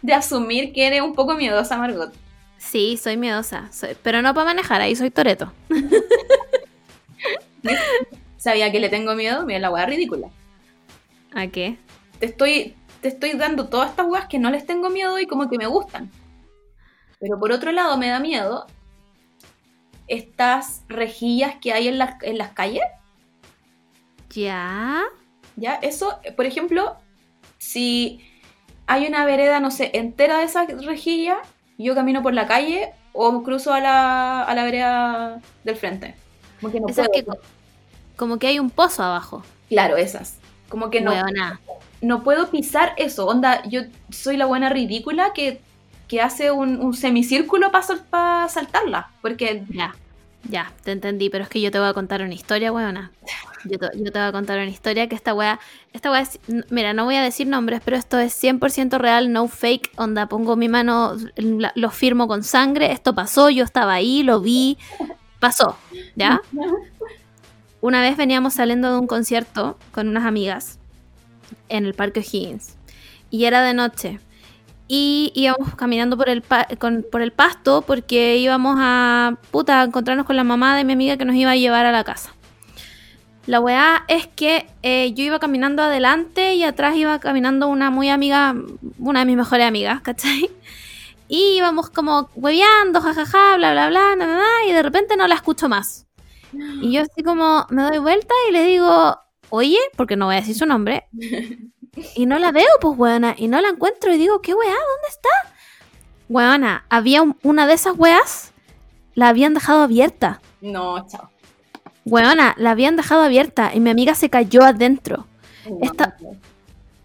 de asumir que eres un poco miedosa, Margot. Sí, soy miedosa, soy- pero no para manejar, ahí soy toreto. Sabía que le tengo miedo, mira la weá ridícula. ¿A qué? Te estoy, te estoy dando todas estas weas que no les tengo miedo y como que me gustan. Pero por otro lado me da miedo estas rejillas que hay en las, en las calles. ¿Ya? ¿Ya? Eso, por ejemplo, si hay una vereda, no sé, entera de esas rejillas, yo camino por la calle o cruzo a la, a la vereda del frente. Como que no Esas puedo. que co- como que hay un pozo abajo. Claro, esas. Como que no, no puedo pisar eso. Onda, yo soy la buena ridícula que, que hace un, un semicírculo para saltarla. Porque Ya, ya, te entendí, pero es que yo te voy a contar una historia, weona. Yo te, yo te voy a contar una historia que esta wea, esta wea es- mira, no voy a decir nombres, pero esto es 100% real, no fake, onda, pongo mi mano, la- lo firmo con sangre, esto pasó, yo estaba ahí, lo vi, pasó, ¿ya? Una vez veníamos saliendo de un concierto con unas amigas en el Parque O'Higgins y era de noche y íbamos caminando por el, pa- con- por el pasto porque íbamos a puta, a encontrarnos con la mamá de mi amiga que nos iba a llevar a la casa. La weá es que eh, yo iba caminando adelante y atrás iba caminando una muy amiga, una de mis mejores amigas, ¿cachai? Y íbamos como hueveando, jajaja, bla, bla, bla, na, na, na, y de repente no la escucho más. Y yo así como me doy vuelta y le digo, oye, porque no voy a decir su nombre, y no la veo, pues, weona. Y no la encuentro y digo, ¿qué weá? ¿Dónde está? Weona, había un- una de esas weas, la habían dejado abierta. no, chao. Weona, la habían dejado abierta y mi amiga se cayó adentro. No, Esta- no.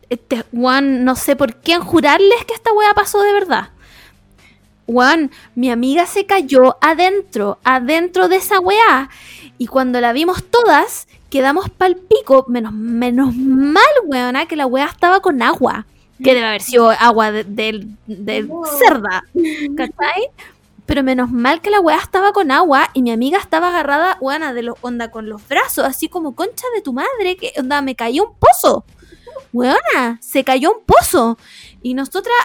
este, weón, no sé por qué jurarles que esta weá pasó de verdad. Weón, mi amiga se cayó adentro, adentro de esa weá. Y cuando la vimos todas, quedamos pal pico. Menos, menos mal, weona, que la weá estaba con agua. Que debe haber sido agua de, de- de No. cerda. ¿Cachai? Pero menos mal que la weá estaba con agua y mi amiga estaba agarrada, weona, de los onda con los brazos, así como concha de tu madre, que onda, me cayó un pozo. Weona, se cayó un pozo. Y nosotras,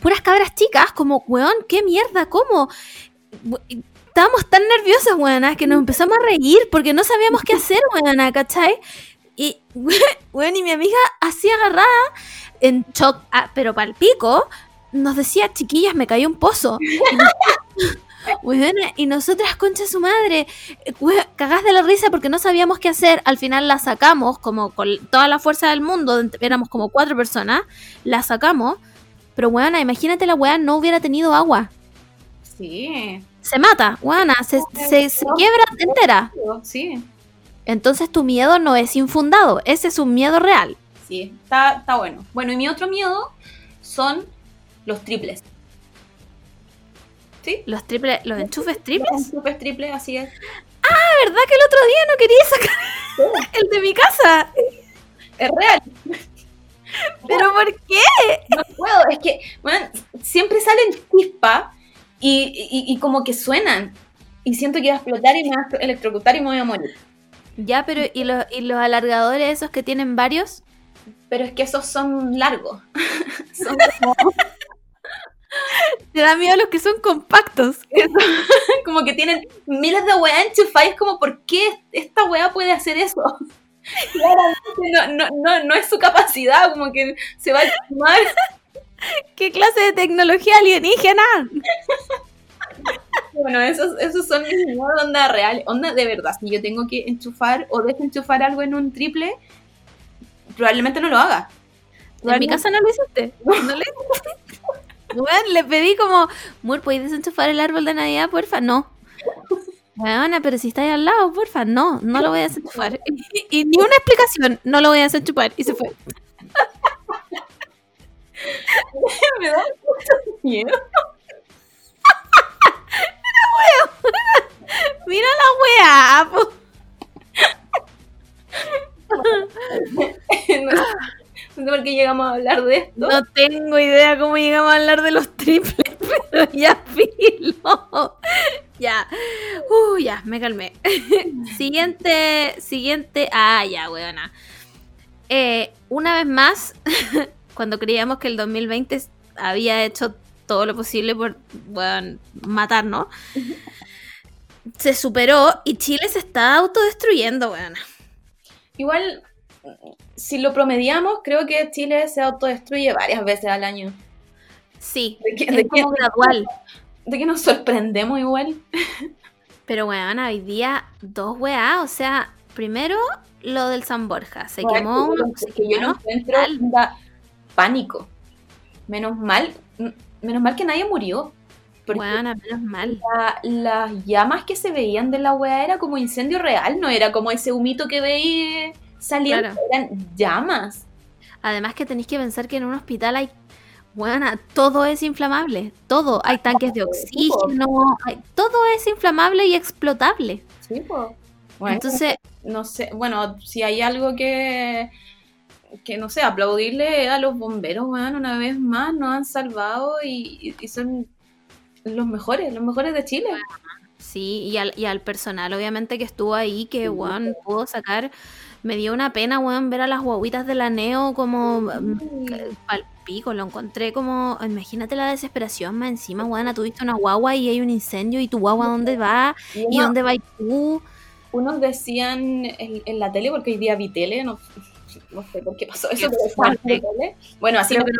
puras cabras chicas, como, weón, qué mierda, ¿cómo? Estábamos tan nerviosas, weona, que nos empezamos a reír porque no sabíamos qué hacer, weona, ¿cachai? Y, weón, y mi amiga así agarrada, en shock, ah, pero pal pico, nos decía, chiquillas, me cayó un pozo. Y, nosotras, concha su madre, cagás de la risa porque no sabíamos qué hacer. Al final la sacamos, como con toda la fuerza del mundo, éramos como cuatro personas, la sacamos. Pero, weona, imagínate la weá no hubiera tenido agua. Sí. Se mata, weona, se, se, se quiebra entera. Sí. Entonces tu miedo no es infundado, ese es un miedo real. Sí, está, está bueno. Bueno, y mi otro miedo son los triples. ¿Sí? Los triples, los enchufes Los triples. enchufes triples, así es. ¿La verdad que el otro día no quería sacar el de mi casa? Es real. ¿Pero por qué? No puedo. Es que, bueno, siempre salen chispas y, y, y como que suenan. Y siento que va a explotar y me va a electrocutar y me voy a morir. Ya, pero ¿y los, y los alargadores esos que tienen varios? Pero es que esos son largos. son como, Te da miedo los que son compactos. como que tienen miles de weas enchufadas. como, ¿por qué esta wea puede hacer eso? Claramente no, no, no, no es su capacidad, como que se va a quemar. ¿Qué clase de tecnología alienígena? Bueno, esos, esos son mis miedos onda real. Onda de verdad, si yo tengo que enchufar o desenchufar algo en un triple, probablemente no lo haga. En mi casa no lo hiciste. No le Bueno, le pedí como, Mur, ¿podéis desenchufar el árbol de Navidad, porfa? No. Bueno, pero si estáis al lado, porfa, no, no lo voy a desenchufar. Y, y ni una explicación, no lo voy a desenchufar. Y se fue. me da mucho miedo. Mira la weá. No, sé, por qué llegamos a hablar de esto. No tengo idea cómo llegamos a hablar de los triples, pero ya filo. Ya. Uh, ya, me calmé. siguiente, siguiente. Ah, ya, weona. Eh, una vez más, cuando creíamos que el 2020 había hecho todo lo posible por, weón, matarnos, se superó y Chile se está autodestruyendo, weona. Igual, si lo promediamos, creo que Chile se autodestruye varias veces al año. Sí, ¿De es gradual. qué nos sorprendemos igual? Pero weón, hoy día dos weá, o sea, primero lo del San Borja, se Bueno, quemó que yo- que no encuentro pánico. Menos mal, menos mal que nadie murió. Porque Weona, menos mal. la- las llamas que se veían de la wea era como incendio real, no era como ese humito que veí Claro. eran llamas. Además que tenéis que pensar que en un hospital hay, weona, todo es inflamable, todo, hay tanques de oxígeno, hay- todo es inflamable y explotable. Sí, pues. Bueno, Entonces, no sé, bueno, si hay algo que, que no sé, aplaudirle a los bomberos, weón, una vez más nos han salvado y, y son los mejores, los mejores de Chile. sí, y al, y al personal obviamente que estuvo ahí, que, weón, pudo sacar, me dio una pena, weón, ver a las guaguitas de la Neo como... mm, al pico, lo encontré como, imagínate la desesperación más encima, weón, tuviste una guagua y hay un incendio y tu guagua dónde va Y dónde vas tú. unos decían en, en la tele, porque hoy día vi tele, no, no sé por qué pasó eso, Qué pero tele. Bueno, así me, que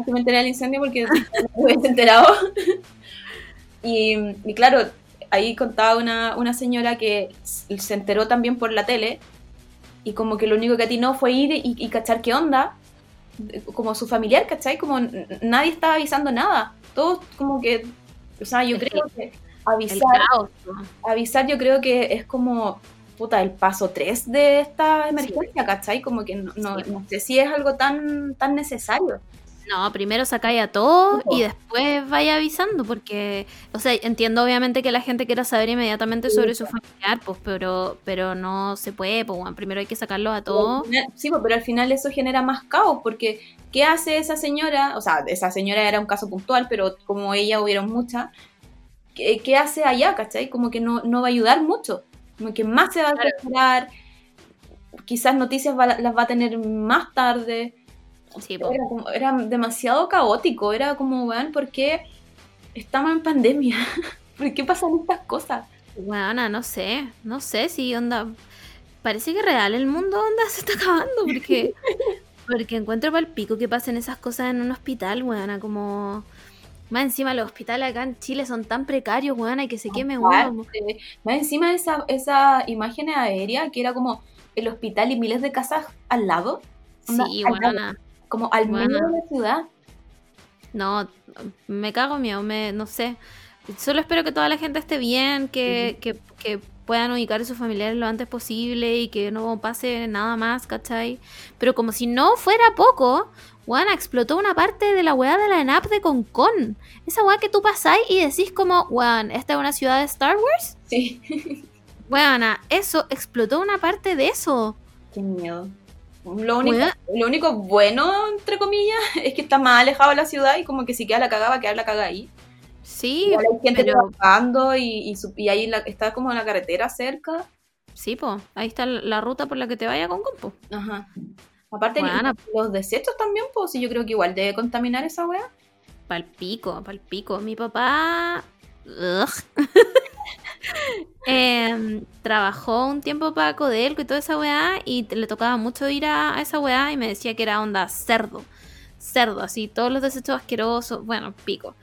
así me enteré del incendio porque no me hubiese enterado. Y, y claro, ahí contaba una, una señora que se enteró también por la tele y como que lo único que atinó fue ir y, y cachar qué onda, como su familiar, ¿cachai? Como nadie estaba avisando nada. Todos como que, o sea, yo creo que avisar avisar yo creo que es como puta, el paso 3 de esta emergencia, ¿cachai? Como que no, no, Sí. no sé si es algo tan, tan necesario. No, primero sacáis a todos y después vaya avisando, porque, o sea, entiendo obviamente que la gente quiera saber inmediatamente Sí, sobre su familiar, pues, pero, pero no se puede, pues, bueno, primero hay que sacarlos a todos. sí, pues, pero al final eso genera más caos, porque ¿qué hace esa señora? O sea, esa señora era un caso puntual, pero como ella hubieron muchas, ¿qué, qué hace allá, cachai? Como que no, no va a ayudar mucho, como que más se va a Claro. quizás noticias va- las va a tener más tarde. Sí, pues. Era, como- era demasiado caótico, era como, weón, ¿por qué estamos en pandemia? ¿Por qué pasan estas cosas? Bueno, no sé, no sé si onda. Parece que real el mundo onda se está acabando porque porque encuentro para el pico que pasen esas cosas en un hospital, weona, como más encima los hospitales acá en Chile son tan precarios, weona, y que se queme uno. Más encima esa, esa imagen aérea que era como el hospital y miles de casas al lado. Sí, weona. Como al medio de la ciudad. No, me cago en miedo, me, no sé. Solo espero que toda la gente esté bien, que, que, que puedan ubicar a sus familiares lo antes posible y que no pase nada más, ¿cachai? Pero como si no fuera poco, weona, explotó una parte de la weá de la ENAP de Concon. Esa weá que tú pasáis y decís como, weón, ¿esta es una ciudad de Star Wars? Sí. Weona, eso, explotó una parte de eso. Qué miedo. Lo único, lo único bueno, entre comillas, es que está más alejado de la ciudad y como que si queda la cagada, va a quedar la caga ahí. Sí, hay gente pero- trabajando y, y, ahí la- está como en la carretera cerca. sí, po, ahí está la ruta por la que te vaya con compo. Ajá. Aparte, Buena. los desechos también, pues, sí, yo creo que igual debe contaminar esa wea. Palpico, palpico. Mi papá em, trabajó un tiempo para Codelco y toda esa weá y le tocaba mucho ir a, a esa weá y me decía que era onda cerdo. Cerdo, así, todos los desechos asquerosos, bueno, pico.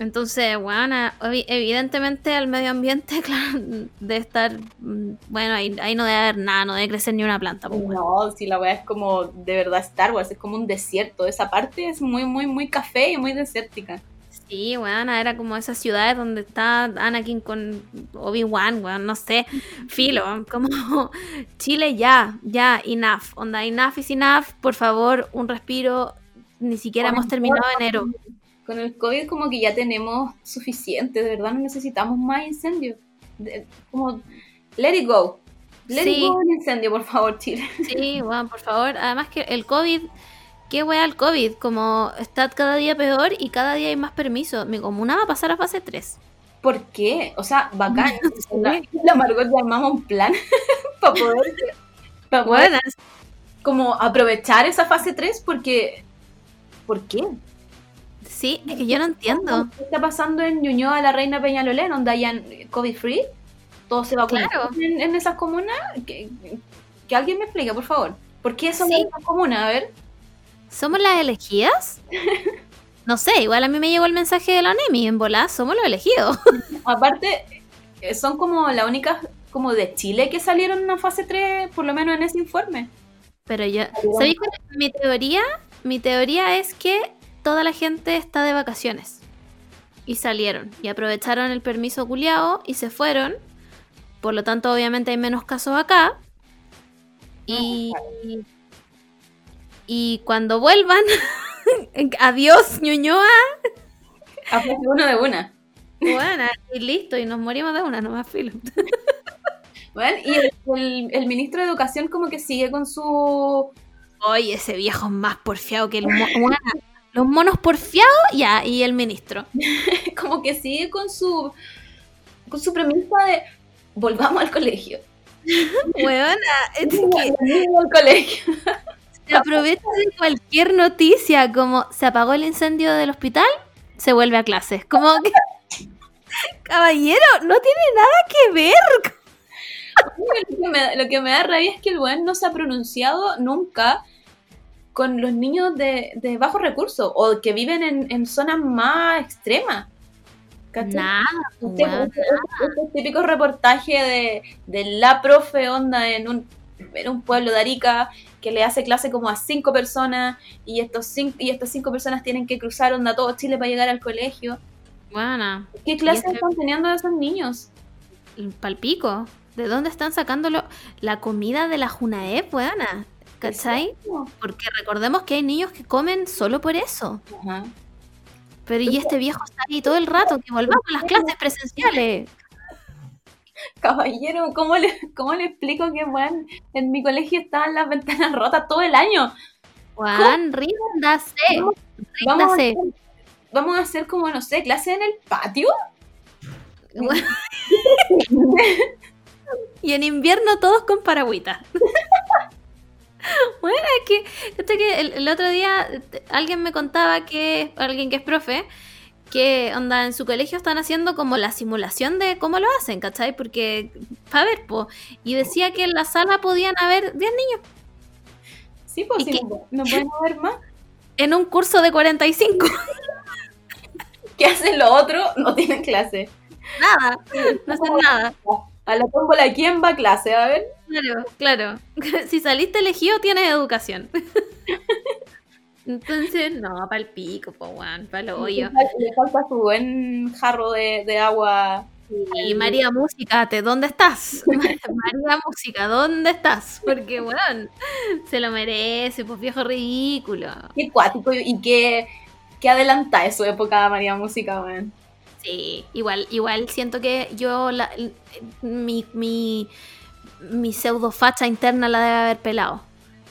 Entonces, obvi- evidentemente al medio ambiente, claro, de estar, mm, bueno, ahí, ahí no debe haber nada, no debe crecer ni una planta. pues. No, si la wea es como de verdad Star Wars, es como un desierto. Esa parte es muy, muy, muy café y muy desértica. Sí, weón, era como esas ciudades donde está Anakin con Obi-Wan, weón, no sé, filo, como Chile ya, ya, enough, onda, enough is enough, por favor, un respiro, ni siquiera hemos terminado enero. Con el COVID como que ya tenemos suficiente, de verdad no necesitamos más incendios. Como, let it go. Let Sí. it go el incendio, por favor, Chile. Sí, weón, por favor, además que el COVID, qué wea el COVID, como está cada día peor y cada día hay más permisos, mi comuna va a pasar a fase 3. ¿Por qué? O sea, bacán. La, la Margot armamos un plan para poder, para poder como aprovechar esa fase 3 porque... ¿Por qué? Sí, es que yo no entiendo. ¿Qué está pasando en Ñuñoa, la Reina Peñalolén, donde hayan COVID free? ¿Todo se va Claro. en, en esas comunas? Que, que alguien me explique, por favor. ¿Por qué son Sí. esas comunas? A ver. ¿Somos las elegidas? No sé, igual a mí me llegó el mensaje de la NEMI, en volá, somos los elegidos. Aparte, eh, son como la única como de Chile que salieron en una fase 3, por lo menos en ese informe. Pero yo, ¿sabéis cuál es mi teoría? Mi teoría es que toda la gente está de vacaciones. Y salieron, y aprovecharon el permiso culiao y se fueron. Por lo tanto, obviamente hay menos casos acá. Y, y cuando vuelvan, adiós, ñuñoa. A fase uno de una. Bueno, y listo, y nos morimos de una, nomás filo. Bueno, y el, el- el ministro de Educación como que sigue con su... Oye, ese viejo es más porfiado que el mono. Los monos porfiados, ya, y el ministro. como que sigue con su... con su premisa de volvamos al colegio. Weona, es que al colegio. Se aprovecha de cualquier noticia, como se apagó el incendio del hospital, se vuelve a clases. Como que. Caballero, no tiene nada que ver. Lo que, me, lo que me da rabia es que el buen no se ha pronunciado nunca con los niños de, de bajos recursos o que viven en, en zonas más extremas. Nada, Este- este- típicos reportajes de, de la profe onda en un, en un pueblo de Arica que le hace clase como a cinco personas y, estos cinco, y estas cinco personas tienen que cruzar onda todo Chile para llegar al colegio. Buena. ¿Qué clases este- están teniendo esos niños? Palpico. ¿De dónde están sacándolo? La comida de la Junaep, weona. ¿Cachai? Porque recordemos que hay niños que comen solo por eso. Ajá. Pero y este viejo está ahí todo el rato, que volvamos a las clases presenciales. Caballero, ¿cómo le, cómo le explico que, weón, en mi colegio estaban las ventanas rotas todo el año? Juan, ríndase. Vamos Vamos a, hacer, vamos a hacer como, no sé, clase en el patio. Y en invierno todos con paragüitas. bueno, es que, fíjate que el, el otro día alguien me contaba que, alguien que es profe, que onda en su colegio están haciendo como la simulación de cómo lo hacen, ¿cachai? Porque, para ver, po, y decía que en la sala podían haber 10 niños Sí, pues ¿Y sí, no, no pueden haber más. en un curso de 45. ¿Qué hacen los otros? No tienen clase. nada, no hacen nada. A la tómbola, ¿quién va a clase? A ver. Claro, claro. Si saliste elegido, tienes educación. Entonces, no, para el pico, po, weón, para lo hoyo. Le falta su buen jarro de, de agua. Y María Música, ¿dónde estás? María Música, ¿dónde estás? Porque, weón, se lo merece, pues viejo ridículo. Qué cuático y qué, qué adelantada es su época María Música, weón. Sí, igual, igual siento que yo, la, mi, mi, mi pseudo facha interna la debe haber pelado.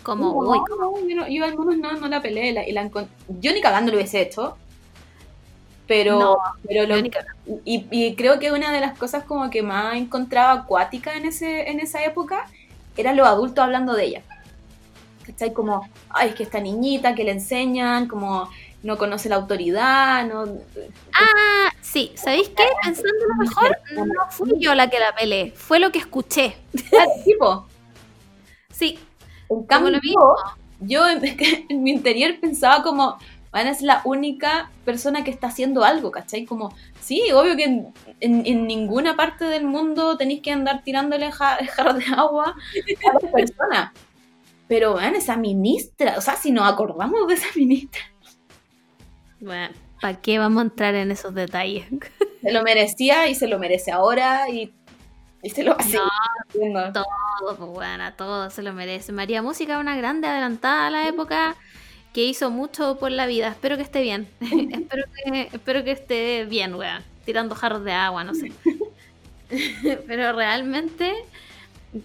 Como, No, uy, no, yo, no- yo al menos no, no la peleé. la- y la yo ni cagando lo hubiese hecho. Pero, No, pero lo- y, y creo que una de las cosas como que más encontraba acuática en, ese, en esa época eran los adultos hablando de ella. ¿Cachai? Como, ay, es que esta niñita que le enseñan, como no conoce la autoridad, no... Ah, sí, ¿sabéis qué? Pensándolo mejor, no fui yo la que la peleé, fue lo que escuché. Tipo, Sí, en como cambio, lo mismo. yo en, en mi interior pensaba como, Ana es la única persona que está haciendo algo, ¿cachai? Como, sí, obvio que en, en- en ninguna parte del mundo tenéis que andar tirándole ja- jarros de agua a las personas. Pero, vean, esa ministra, o sea, si nos acordamos de esa ministra, Bueno, ¿para qué vamos a entrar en esos detalles? se lo merecía y se lo merece ahora y, y se lo hace. Todo, pues bueno, todo se lo merece. María Música, una grande adelantada a la época que hizo mucho por la vida. Espero que esté bien. espero, que, espero que esté bien, weón. Tirando jarros de agua, no sé. Pero realmente,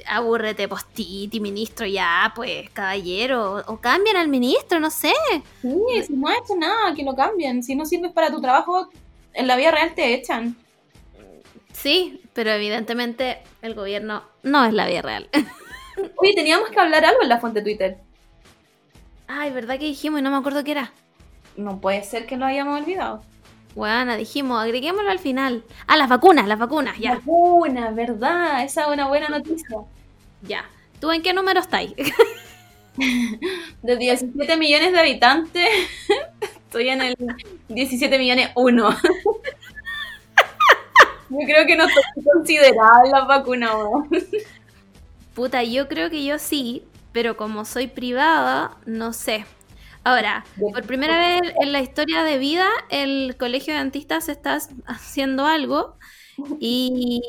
abúrrete, postiti, ministro, ya, pues, caballero. O cambian al ministro, no sé. Sí, si no ha hecho nada, que lo cambien. Si no sirves para tu trabajo, en la vida real te echan. Sí, pero evidentemente el gobierno no es la vida real. Oye, teníamos que hablar algo en la fuente Twitter. Ay, ¿verdad que dijimos y no me acuerdo qué era? No puede ser que lo hayamos olvidado. Bueno, dijimos, agreguémoslo al final. Ah, las vacunas, las vacunas, ya. Vacuna, ¿verdad? Esa es una buena noticia. Ya. ¿Tú en qué número estáis? De 17 millones de habitantes, estoy en el 17 millones 1. Yo creo que no estoy considerada en las vacunas. Puta, yo creo que yo sí, pero como soy privada, no sé. Ahora, por primera vez en la historia de vida, el colegio de dentistas está haciendo algo y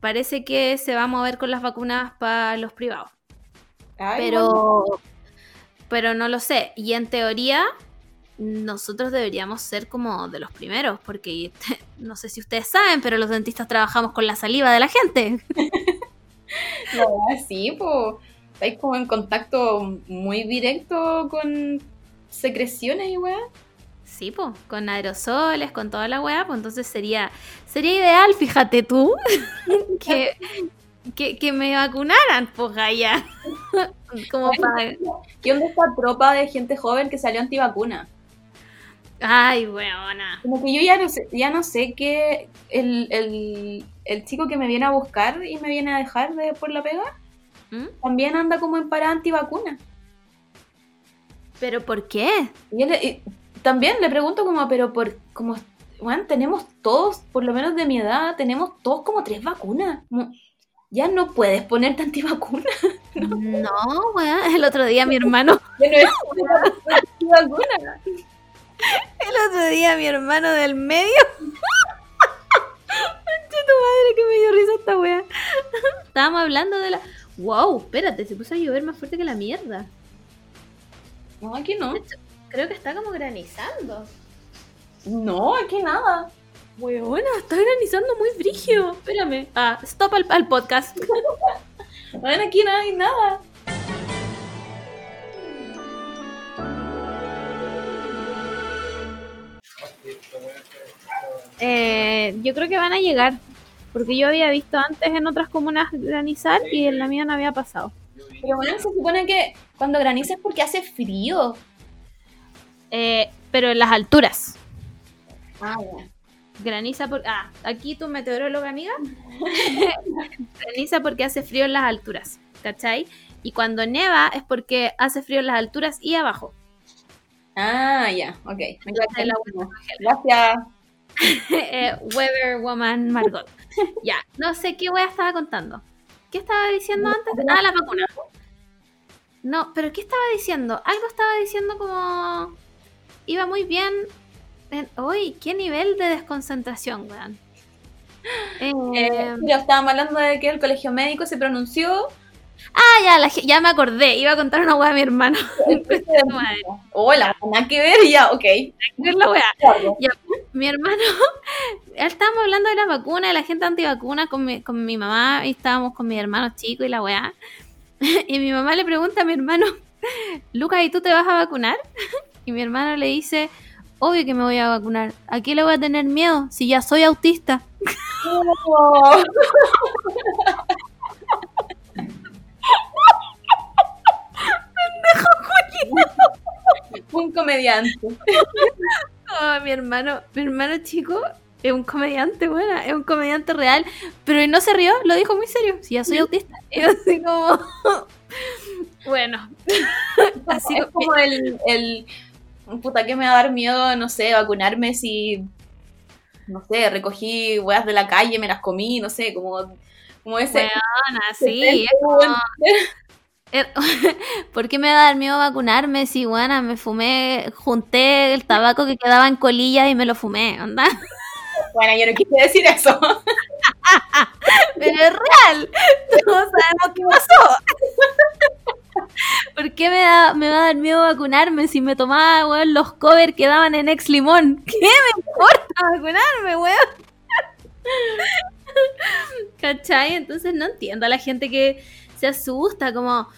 parece que se va a mover con las vacunas para los privados. Ay, bueno. Pero, pero no lo sé. Y en teoría, nosotros deberíamos ser como de los primeros, porque no sé si ustedes saben, pero los dentistas trabajamos con la saliva de la gente. Verdad, sí, pues. Estáis como en contacto muy directo con secreciones y weá. Sí, pues, con aerosoles, con toda la weá, pues entonces sería, sería ideal, fíjate tú, que, que, que me vacunaran, pues allá. Como para... ¿Qué onda esta tropa de gente joven que salió antivacuna? Ay, weona. Como que yo ya no sé, ya no sé que el, el, el chico que me viene a buscar y me viene a dejar de, por la pega, ¿Mm? también anda como en parada antivacuna. ¿Pero por qué? Y, él- y también le pregunto como, pero por, como, bueno, tenemos todos, por lo menos de mi edad, tenemos todos como tres vacunas. Como, ya no puedes ponerte antivacuna. No, weón, el otro día mi hermano, Ya no es antivacuna. El otro día mi hermano del medio. Conche tu madre que me dio risa esta wea. estábamos hablando de la. ¡Wow! Espérate, se puso a llover más fuerte que la mierda. No, aquí no. Creo que está como granizando. No, aquí nada. Weona, está granizando muy brigio. Espérame. Ah, stop al, al podcast. Bueno, aquí no hay nada. Eh, yo creo que van a llegar. Porque yo había visto antes en otras comunas granizar y en la mía no había pasado. Pero bueno, se supone que cuando graniza es porque hace frío. Eh, pero en las alturas. Ah, ya. Graniza por. Ah, aquí tu meteoróloga amiga. Graniza porque hace frío en las alturas. ¿Cachai? Y cuando neva es porque hace frío en las alturas y abajo. Ah, ya, ok. La clarísimo. Gracias. eh, Weather Woman Margot. Ya, no sé qué wea estaba contando. ¿Qué estaba diciendo antes? Ah, las vacunas. No, pero ¿qué estaba diciendo? Algo estaba diciendo como. Iba muy bien. En... Uy, qué nivel de desconcentración, weón. Eh, Eh, estábamos hablando de que el colegio médico se pronunció. Ah, ya, la ya me acordé. Iba a contar una wea a mi hermano. Hola, nada que ver, ya, ok. ver la. Claro. Ya, mi hermano, estábamos hablando de la vacuna, de la gente antivacuna con mi, con mi mamá y estábamos con mi hermano chico y la weá. Y mi mamá le pregunta a mi hermano, Lucas, ¿y tú te vas a vacunar? Y mi hermano le dice, obvio que me voy a vacunar. ¿A qué le voy a tener miedo si ya soy autista? Oh. Un comediante. Oh, mi hermano, mi hermano chico es un comediante, buena, es un comediante real, pero él no se rió, lo dijo muy serio, si ya soy autista. Yo así como, bueno, así es como el, el. Puta, que me va a dar miedo, no sé, vacunarme si. No sé, recogí weas de la calle, me las comí, no sé, como. Como ese. Sí, es como- ¿Por qué me va a dar miedo vacunarme si, buena, me fumé, junté el tabaco que quedaba en colillas y me lo fumé, onda? Bueno, yo no quise decir eso. Pero es real, todos sabemos qué pasó. ¿Por qué me, da- me va a dar miedo vacunarme si me tomaba, weón, los covers que daban en Ex Limón? ¿Qué me importa vacunarme, weón? ¿Cachai? Entonces no entiendo a la gente que se asusta, como,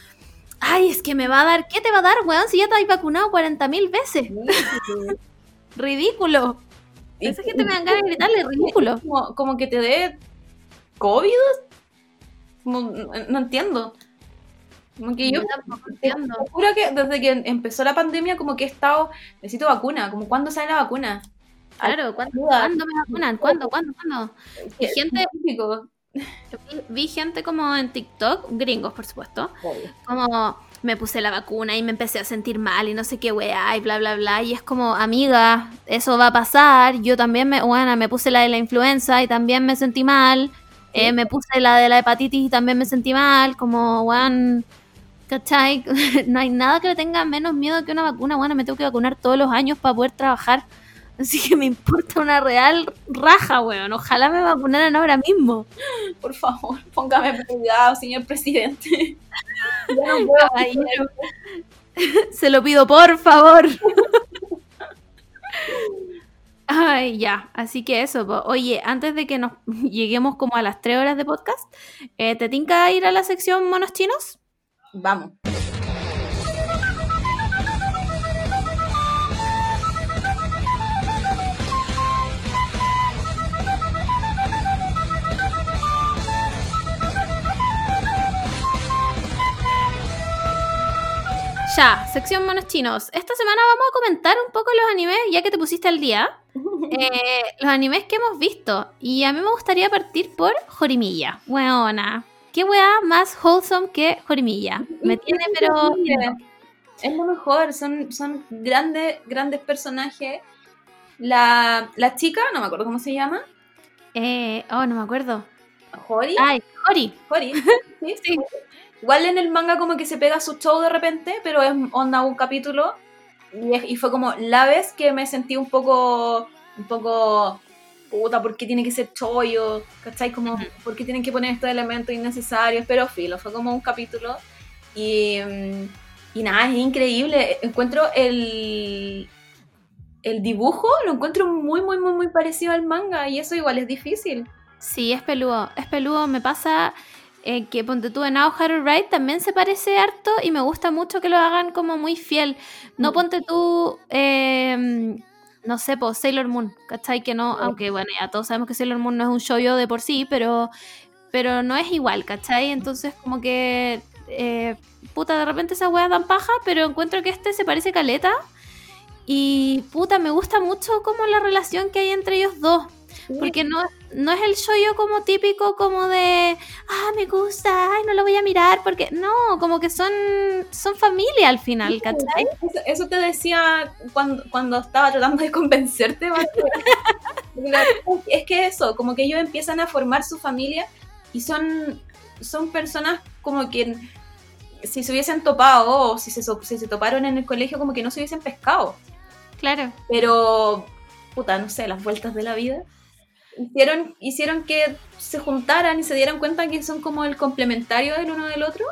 ay, es que me va a dar, ¿qué te va a dar, weón? Si ya te has vacunado 40 mil veces. Ridículo. Y- Esa gente me dan ganas de gritarle, ridículo. Como, como que te dé COVID. Como, no, no entiendo. Como que yo te entiendo. juro que desde que empezó la pandemia como que he estado, necesito vacuna, como cuándo sale la vacuna. Claro, ¿cuándo. ¿cuándo me vacunan? ¿Cuándo, cuándo, cuándo? Y gente-. Vi, vi gente como en TikTok, gringos por supuesto, como me puse la vacuna y me empecé a sentir mal y no sé qué weá y bla bla bla y es como amiga, eso va a pasar, yo también me, bueno, me puse la de la influenza y también me sentí mal, eh, me puse la de la hepatitis y también me sentí mal, como weón, ¿cachai? no hay nada que le tenga menos miedo que una vacuna, bueno, me tengo que vacunar todos los años para poder trabajar. Así que me importa una real raja, weón. Ojalá me vacunaran ahora mismo. Por favor, póngame cuidado, señor presidente. Ya no puedo. Caballero. Se lo pido, por favor. Ay, ya. Así que eso. po. Oye, antes de que nos lleguemos como a las tres horas de podcast, eh, ¿te tinca ir a la sección monos chinos? Vamos. Ya, sección monos chinos. Esta semana vamos a comentar un poco los animes, ya que te pusiste al día. Eh, los animes que hemos visto. Y a mí me gustaría partir por Jorimilla. Weona. ¿Qué weá más wholesome que Jorimilla? Me tiene, pero. Es lo mejor, son, son grandes, grandes personajes. La, la chica, no me acuerdo cómo se llama. Eh, oh, no me acuerdo. Hori. Ay, Jori. Hori. Sí, Sí. Igual en el manga como que se pega su show de repente, pero es onda un capítulo. Y, es- y fue como la vez que me sentí un poco, un poco puta, ¿por qué tiene que ser chollo? ¿Cachai? Como. ¿por qué tienen que poner estos elementos innecesarios? Pero filo, fue como un capítulo. Y, mm, y nada, es increíble. Encuentro el, el dibujo, lo encuentro muy, muy, muy, muy parecido al manga. Y eso igual es difícil. Sí, es peludo. Es peludo. Me pasa eh, que ponte tú en Now How Write también se parece harto y me gusta mucho que lo hagan como muy fiel. No Mm. ponte tú, eh, no sé, pues Sailor Moon, ¿cachai? Que no, Sí. aunque bueno, ya todos sabemos que Sailor Moon no es un shoujo de por sí, pero, pero no es igual, ¿cachai? Entonces como que, eh, puta, de repente esa wea dan paja, pero encuentro que este se parece caleta. Y puta, me gusta mucho como la relación que hay entre ellos dos. Porque no, no es el shoyo como típico, como de, ah, me gusta, ay, no lo voy a mirar, porque no, como que son, son familia al final, ¿cachai? Eso, eso te decía cuando, cuando estaba tratando de convencerte. Es que eso, como que ellos empiezan a formar su familia y son, son personas como que si se hubiesen topado o si se, si se toparon en el colegio como que no se hubiesen pescado. Claro. Pero, puta, no sé, las vueltas de la vida hicieron, hicieron que se juntaran y se dieran cuenta que son como el complementario del uno del otro.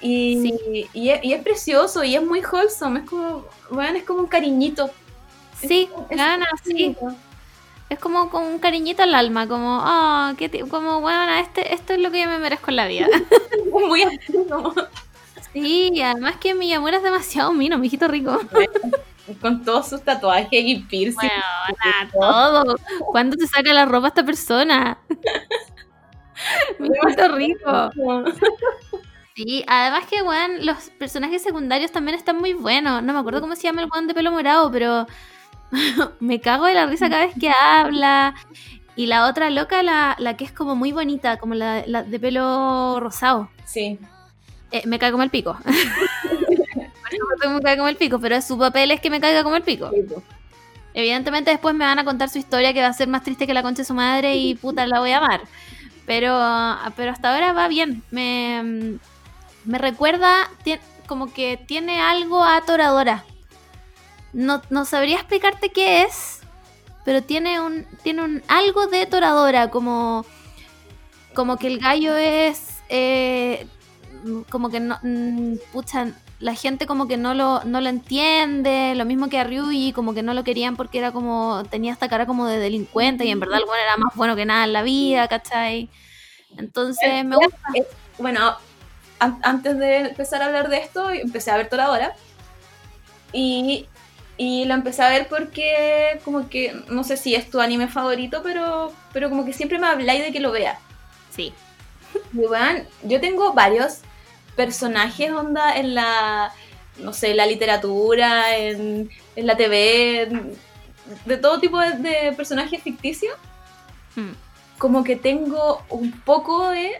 Y, y, es, y es precioso y es muy wholesome, es como, bueno, es como un cariñito. Sí, Es- gana, sí. Es como con un cariñito al alma, como, ah, qué como, bueno, este, esto es lo que yo me merezco en la vida. Muy así, ¿no? sí, además que mi amor es demasiado mino, mijito rico. Con todos sus tatuajes y piercing. Bueno, todo. ¿Cuándo te saca la ropa esta persona? mijito rico. Sí, además que, weón, los personajes secundarios también están muy buenos. No me acuerdo cómo se llama el weón de pelo morado, pero me cago de la risa cada vez que habla. Y la otra loca, la, la que es como muy bonita, como la, la de pelo rosado. Sí. Eh, me cae como el pico. Eso me cae como el pico, pero su papel es que me caiga como el pico. Evidentemente después me van a contar su historia que va a ser más triste que la concha de su madre y puta la voy a amar. Pero, pero hasta ahora va bien. Me, me recuerda como que tiene algo a Toradora. No, no sabría explicarte qué es, pero tiene un, tiene un algo de Toradora, como, como que el gallo es eh, como que no, mm, pucha, la gente como que no lo, no lo entiende, lo mismo que a Ryuji, como que no lo querían porque era como, tenía esta cara como de delincuente y en verdad el bueno era más bueno que nada en la vida, ¿cachai? Entonces me gusta. Es- bueno, an- antes de empezar a hablar de esto, empecé a ver Toradora. Y, y lo empecé a ver porque, como que, no sé si es tu anime favorito, pero, pero como que siempre me habláis de que lo vea. Sí. Y yo tengo varios personajes, onda, en la, no sé, la literatura, en, en la TV, en- de todo tipo de, de personajes ficticios Hmm. como que tengo un poco de.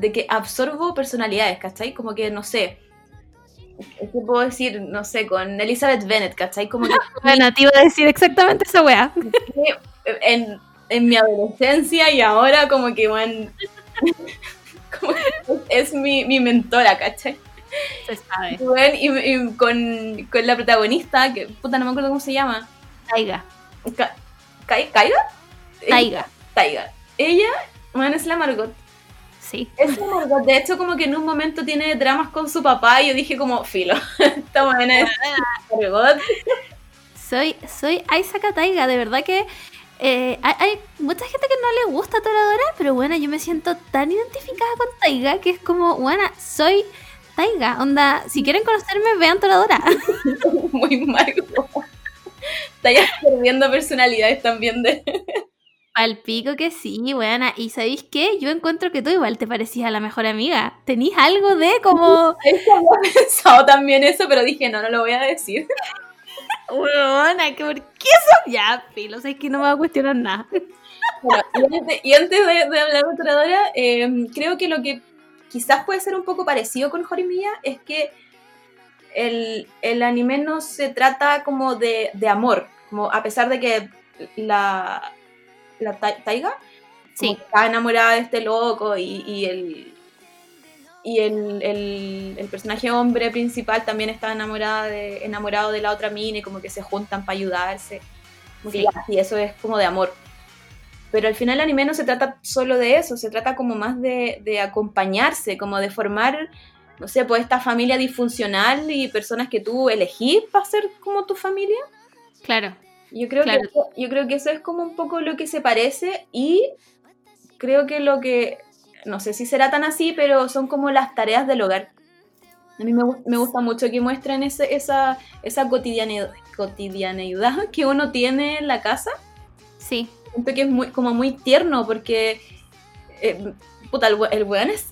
de que absorbo personalidades, ¿cachai? Como que, no sé. ¿Qué puedo decir? No sé, con Elizabeth Bennet, ¿cachai? Como que Bueno, te iba a decir exactamente esa weá. en, en mi adolescencia y ahora, como que, bueno. Como que es mi, mi mentora, ¿cachai? Se sabe. Y, bueno, y- y con, con la protagonista, que puta, no me acuerdo cómo se llama. Taiga. Ka- Kai- ¿Kaiga? Taiga. Taiga. Ella, bueno, es la Margot. Sí. Es la Margot. De hecho, como que en un momento tiene dramas con su papá y yo dije como, filo, esta buena es Margot. Soy, soy Aisaka Taiga, de verdad que eh, hay, hay mucha gente que no le gusta Toradora, pero bueno, yo me siento tan identificada con Taiga que es como, bueno, soy Taiga. Onda, si quieren conocerme, vean Toradora. Muy. Está ya perdiendo personalidades también de... Al pico que sí, buena. Y ¿sabéis qué? Yo encuentro que tú igual te parecías a la mejor amiga. Tenís algo de como, Había pensado también eso, pero dije, no, no lo voy a decir. Buena, que ¿por qué eso? Ya, filo, sé que no me va a cuestionar nada. Bueno, y antes, y antes de, de hablar de Toradora, eh, creo que lo que quizás puede ser un poco parecido con Horimiya es que el, el anime no se trata como de, de amor, como a pesar de que la, la Tai- Taiga Sí. está enamorada de este loco y, y el y el, el- el personaje hombre principal también está enamorada de, enamorado de la otra mina y como que se juntan para ayudarse. Sí. sí, eso es como de amor. Pero al final el anime no se trata solo de eso, se trata como más de, de acompañarse, como de formar, no sé, pues esta familia disfuncional y personas que tú elegís para ser como tu familia. Claro. Yo creo, Claro. que, yo creo que eso es como un poco lo que se parece y creo que lo que, no sé si será tan así, pero son como las tareas del hogar. A mí me, me gusta mucho que muestren ese, esa, esa cotidianeidad que uno tiene en la casa. Sí. Siento que es muy, como muy tierno porque, eh, puta, el, el weón es,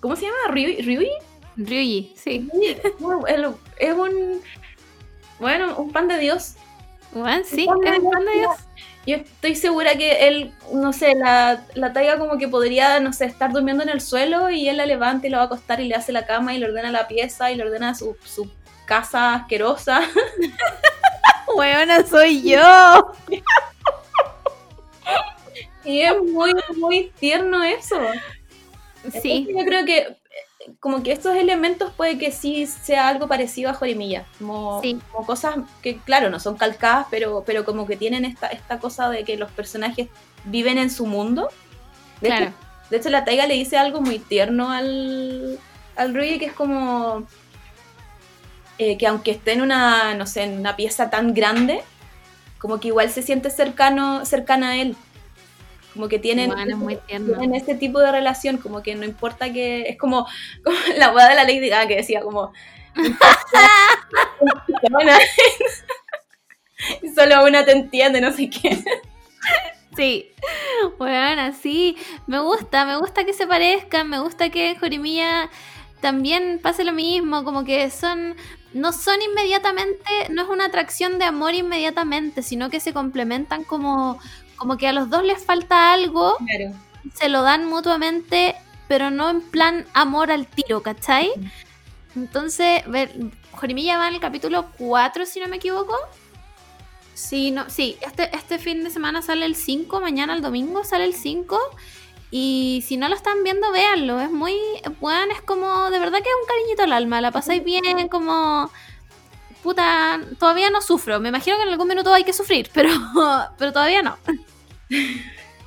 ¿cómo se llama? ¿Ryui? ¿Ryui? Ryuji, sí. El- es un, bueno, un pan de Dios. Bueno, sí, es Dios, pan de Dios. Yo estoy segura que él, no sé, la, la taiga como que podría, no sé, estar durmiendo en el suelo y él la levanta y lo va a acostar y le hace la cama y le ordena la pieza y le ordena su, su casa asquerosa. Weona, soy yo. Y es muy, muy tierno eso. Sí, Entonces yo creo que como que estos elementos puede que sí sea algo parecido a Jorimilla. Como, Sí. como cosas que, claro, no son calcadas, pero, pero como que tienen esta, esta cosa de que los personajes viven en su mundo. De claro. hecho, De hecho, la Taiga le dice algo muy tierno al, al Rui, que es como eh, que aunque esté en una, no sé, en una pieza tan grande, como que igual se siente cercano, cercana a él. Como que tienen, Bueno, es muy tierno. tienen ese tipo de relación, como que no importa que. Es como, como la boda de la Lady Gaga que decía, como. Solo una te entiende, no sé qué. Sí, bueno, sí, me gusta, me gusta que se parezcan, me gusta que en Jorimilla también pase lo mismo, como que son, no son inmediatamente, no es una atracción de amor inmediatamente, sino que se complementan como, como que a los dos les falta algo, Claro. se lo dan mutuamente, pero no en plan amor al tiro, ¿cachai? Entonces, ver, Jorimilla va en el capítulo 4, si no me equivoco. Sí, no, sí, este, este fin de semana sale el 5, mañana el domingo sale el 5. Y si no lo están viendo, véanlo. Es muy bueno, es como, de verdad que es un cariñito al alma. La pasáis bien, como. Puta, todavía no sufro. Me imagino que en algún minuto hay que sufrir, pero, pero todavía no.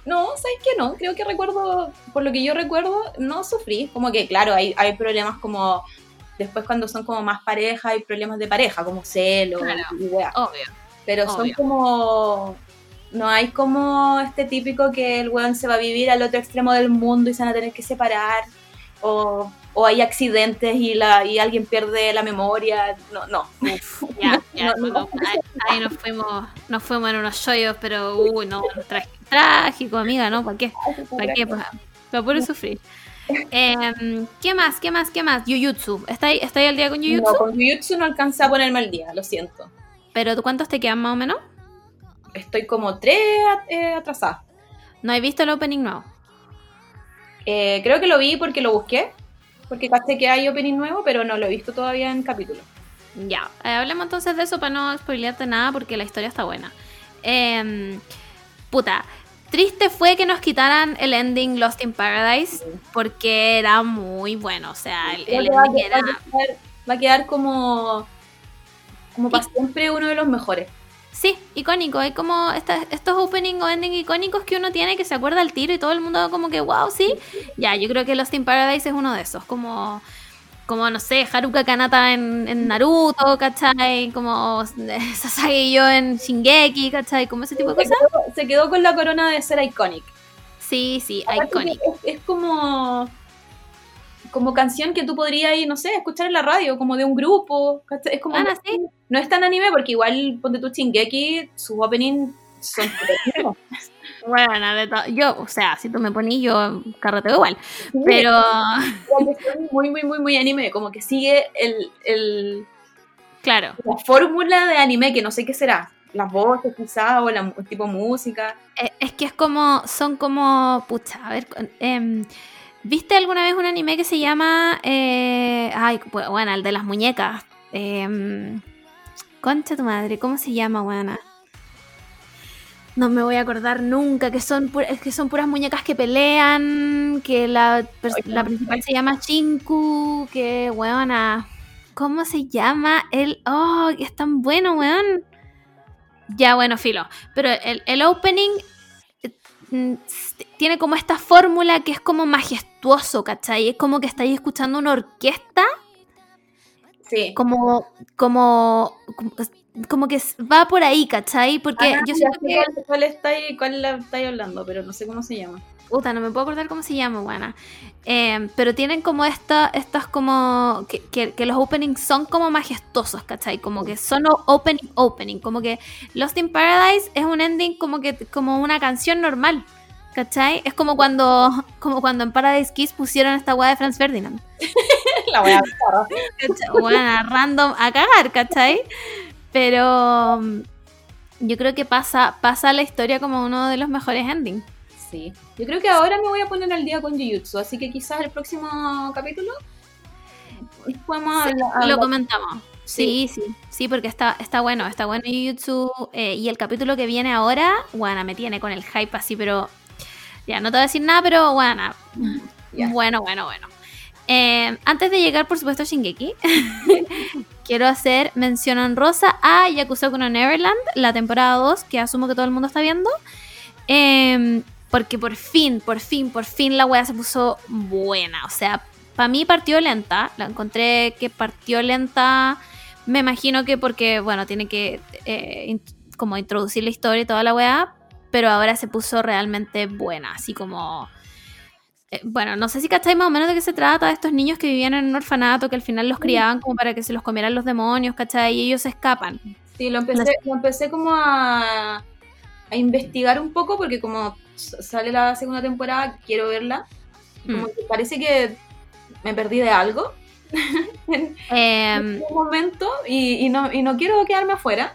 No, ¿sabes qué? No, creo que recuerdo, por lo que yo recuerdo, no sufrí. Como que, claro, hay, hay problemas como, después cuando son como más pareja, hay problemas de pareja, como celos Claro. y. Obvio. Pero son como, no hay como este típico que el weón se va a vivir al otro extremo del mundo y se van a tener que separar. O, o hay accidentes y, la, y alguien pierde la memoria. No, no. Ya, ya, No, no. no, ahí, ahí nos fuimos, nos fuimos en unos shoyos, pero uy, no, trágico, amiga, ¿no? ¿Para qué? ¿Para qué? Puro sufrir. Em, ¿Qué más? ¿Qué más? ¿Qué más? Jujutsu. ¿Está ahí, está ahí al día con Jujutsu? No, con Jujutsu no alcancé a ponerme al día, lo siento. ¿Pero cuántos te quedan más o menos? Estoy como tres eh, atrasada. No he visto el opening nuevo. Eh, creo que lo vi porque lo busqué, porque caché que hay opening nuevo, pero no lo he visto todavía en capítulo. Ya, eh, hablemos entonces de eso para no spoilearte nada porque la historia está buena. Em, puta, triste fue que nos quitaran el ending Lost in Paradise porque era muy bueno. O sea, el, ending que- va a era... quedar, va a quedar como, como para siempre uno de los mejores. Sí, icónico. Hay como esta- estos opening o ending icónicos que uno tiene que se acuerda al tiro y todo el mundo como que, wow, sí. Ya, yo creo que Lost in Paradise es uno de esos. Como, como no sé, Haruka Kanata en, en Naruto, ¿cachai? Como Sasage y yo en Shingeki, ¿cachai? Como ese tipo de Se cosas. quedó, se quedó con la corona de ser iconic. Sí, sí, icónico. es como como canción que tú podrías ir, no sé, escuchar en la radio, como de un grupo. Es como Bueno, sí. no es tan anime porque igual ponte tu Shingeki, su opening son. Bueno, de to- yo, o sea, si tú me ponís, yo carreteo igual. Pero, que son muy, muy, muy, muy anime. Como que sigue el, el, claro. la fórmula de anime, que no sé qué será. Las voces quizá, o la, el tipo de música. Eh, Es que es como, son como, pucha, a ver, em, ¿viste alguna vez un anime que se llama, eh, ay, bu- bueno, el de las muñecas? Em, concha tu madre, ¿cómo se llama, buena? No me voy a acordar nunca, que son, que son puras muñecas que pelean, que la, principal se llama Chinku, que, weona, ¿cómo se llama? El, oh, es tan bueno, weón. Ya, bueno, filo. Pero el, el opening tiene como esta fórmula que es como majestuoso, ¿cachai? Es como que estáis escuchando una orquesta, Sí. como, como, como, como que va por ahí, ¿cachai? Porque Ah, yo siento sé que... cuál, cuál estáis, cuál la estáis hablando, pero no sé cómo se llama. Puta, no me puedo acordar cómo se llama, buena. Eh, pero tienen como esta, estas como. Que, que- que los openings son como majestuosos, ¿cachai? Como que son opening, opening. Como que Lost in Paradise es un ending como que como una canción normal. ¿Cachai? Es como cuando, como cuando en Paradise Kiss pusieron esta weá de Franz Ferdinand. La. Weá, random a cagar, ¿cachai? Pero yo creo que pasa, pasa la historia como uno de los mejores endings. Sí. Yo creo que ahora me voy a poner al día con Jujutsu, así que quizás el próximo capítulo podemos Sí, hablar- lo comentamos. Sí, sí, sí, porque está, está bueno, está bueno Jujutsu. eh, y el capítulo que viene ahora, bueno, me tiene con el hype así, pero ya no te voy a decir nada, pero bueno, Ya. bueno, bueno, bueno. Eh, antes de llegar, por supuesto, a Shingeki, quiero hacer mención honrosa a Yakuza no Neverland, la temporada 2, que asumo que todo el mundo está viendo. Eh, porque por fin, por fin, por fin la wea se puso buena. O sea, para mí partió lenta. La encontré que partió lenta. Me imagino que porque, bueno, tiene que eh, in- como introducir la historia y toda la weá. Pero ahora se puso realmente buena. Así como. eh, bueno, no sé si cacháis más o menos de qué se trata de estos niños que vivían en un orfanato que al final los criaban como para que se los comieran los demonios, ¿cachai? Y ellos se escapan. Sí, lo empecé, lo empecé como a, a investigar un poco porque como sale la segunda temporada, quiero verla. Y Como Mm. que parece que me perdí de algo en Em, un momento y, y no, y no quiero quedarme afuera.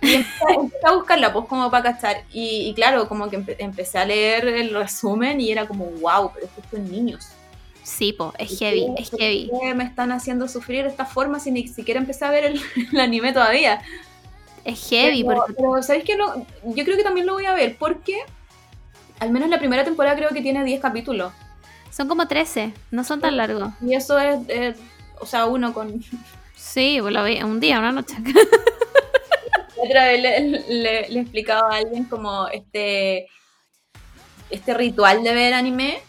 Y empecé, a buscarla, pues, como para cachar. Y, y claro, como que empe- empecé a leer el resumen y era como, wow, pero estos son niños. sí, po, es heavy, es ¿Por heavy. me están haciendo sufrir de esta forma si ni siquiera empecé a ver el, el anime todavía? Es heavy, pero, porque pero, ¿sabéis qué? No, yo creo que también lo voy a ver porque al menos la primera temporada creo que tiene 10 capítulos. son como 13, no son tan largos. Y eso es, es- o sea, uno con... Sí, pues lo vi un día, una noche. Otra vez le, le- le explicaba a alguien como este, este ritual de ver anime.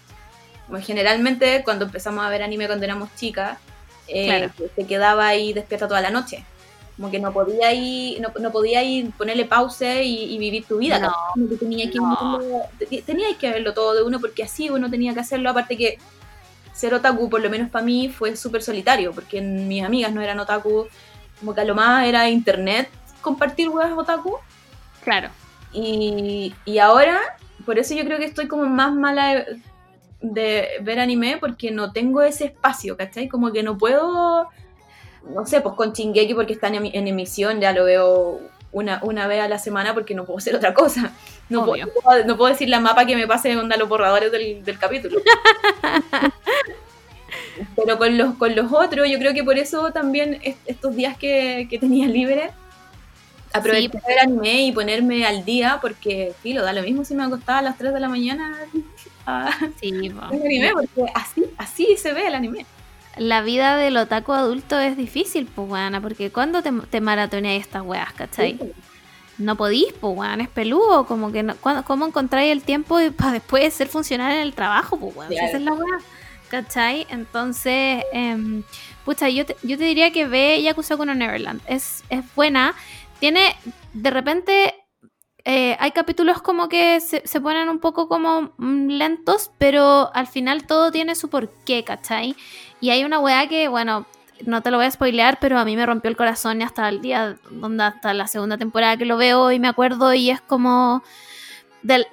Como generalmente cuando empezamos a ver anime cuando éramos chicas, eh, Claro. se quedaba ahí despierta toda la noche. Como que no podía ir, no, no podía ir ponerle pause y, y vivir tu vida. No. Como que tenía que No. verlo- te- teníais que verlo todo de uno porque así uno tenía que hacerlo. Aparte que ser otaku, por lo menos para mí, fue súper solitario, porque mis amigas no eran otaku, como que a lo más era internet compartir weas otaku. Claro. Y, y ahora, por eso yo creo que estoy como más mala de, de ver anime, porque no tengo ese espacio, ¿cachai? Como que no puedo, no sé, pues con Chingeki porque está en, emi- en emisión, ya lo veo una, una vez a la semana porque no puedo hacer otra cosa. No, puedo, no puedo- no puedo decir la mapa que me pase onda los borradores del, del capítulo. Pero con los, con los otros, yo creo que por eso también est- estos días que, que tenía libre, aproveché Sí. de ver anime y ponerme al día, porque, filo, da lo mismo si me acostaba a las 3 de la mañana a Sí, anime, porque así, así se ve el anime. La vida del otaku adulto es difícil, pues, weana, porque cuando te, te maratoneas estas weas, ¿cachai? No podís, pues, weón, es peludo, como que no, ¿cómo encontráis el tiempo para después ser funcional en el trabajo, pues, weón? Claro. Esa es la wea, ¿cachai? Entonces, em, pucha, yo te, yo te diría que ve Yakuza no Neverland, es, es buena, tiene, de repente, eh, hay capítulos como que se, se ponen un poco como mm, lentos, pero al final todo tiene su porqué, ¿cachai? Y hay una weá que, bueno, no te lo voy a spoilear, pero a mí me rompió el corazón y hasta el día, donde hasta la segunda temporada que lo veo y me acuerdo y es como de,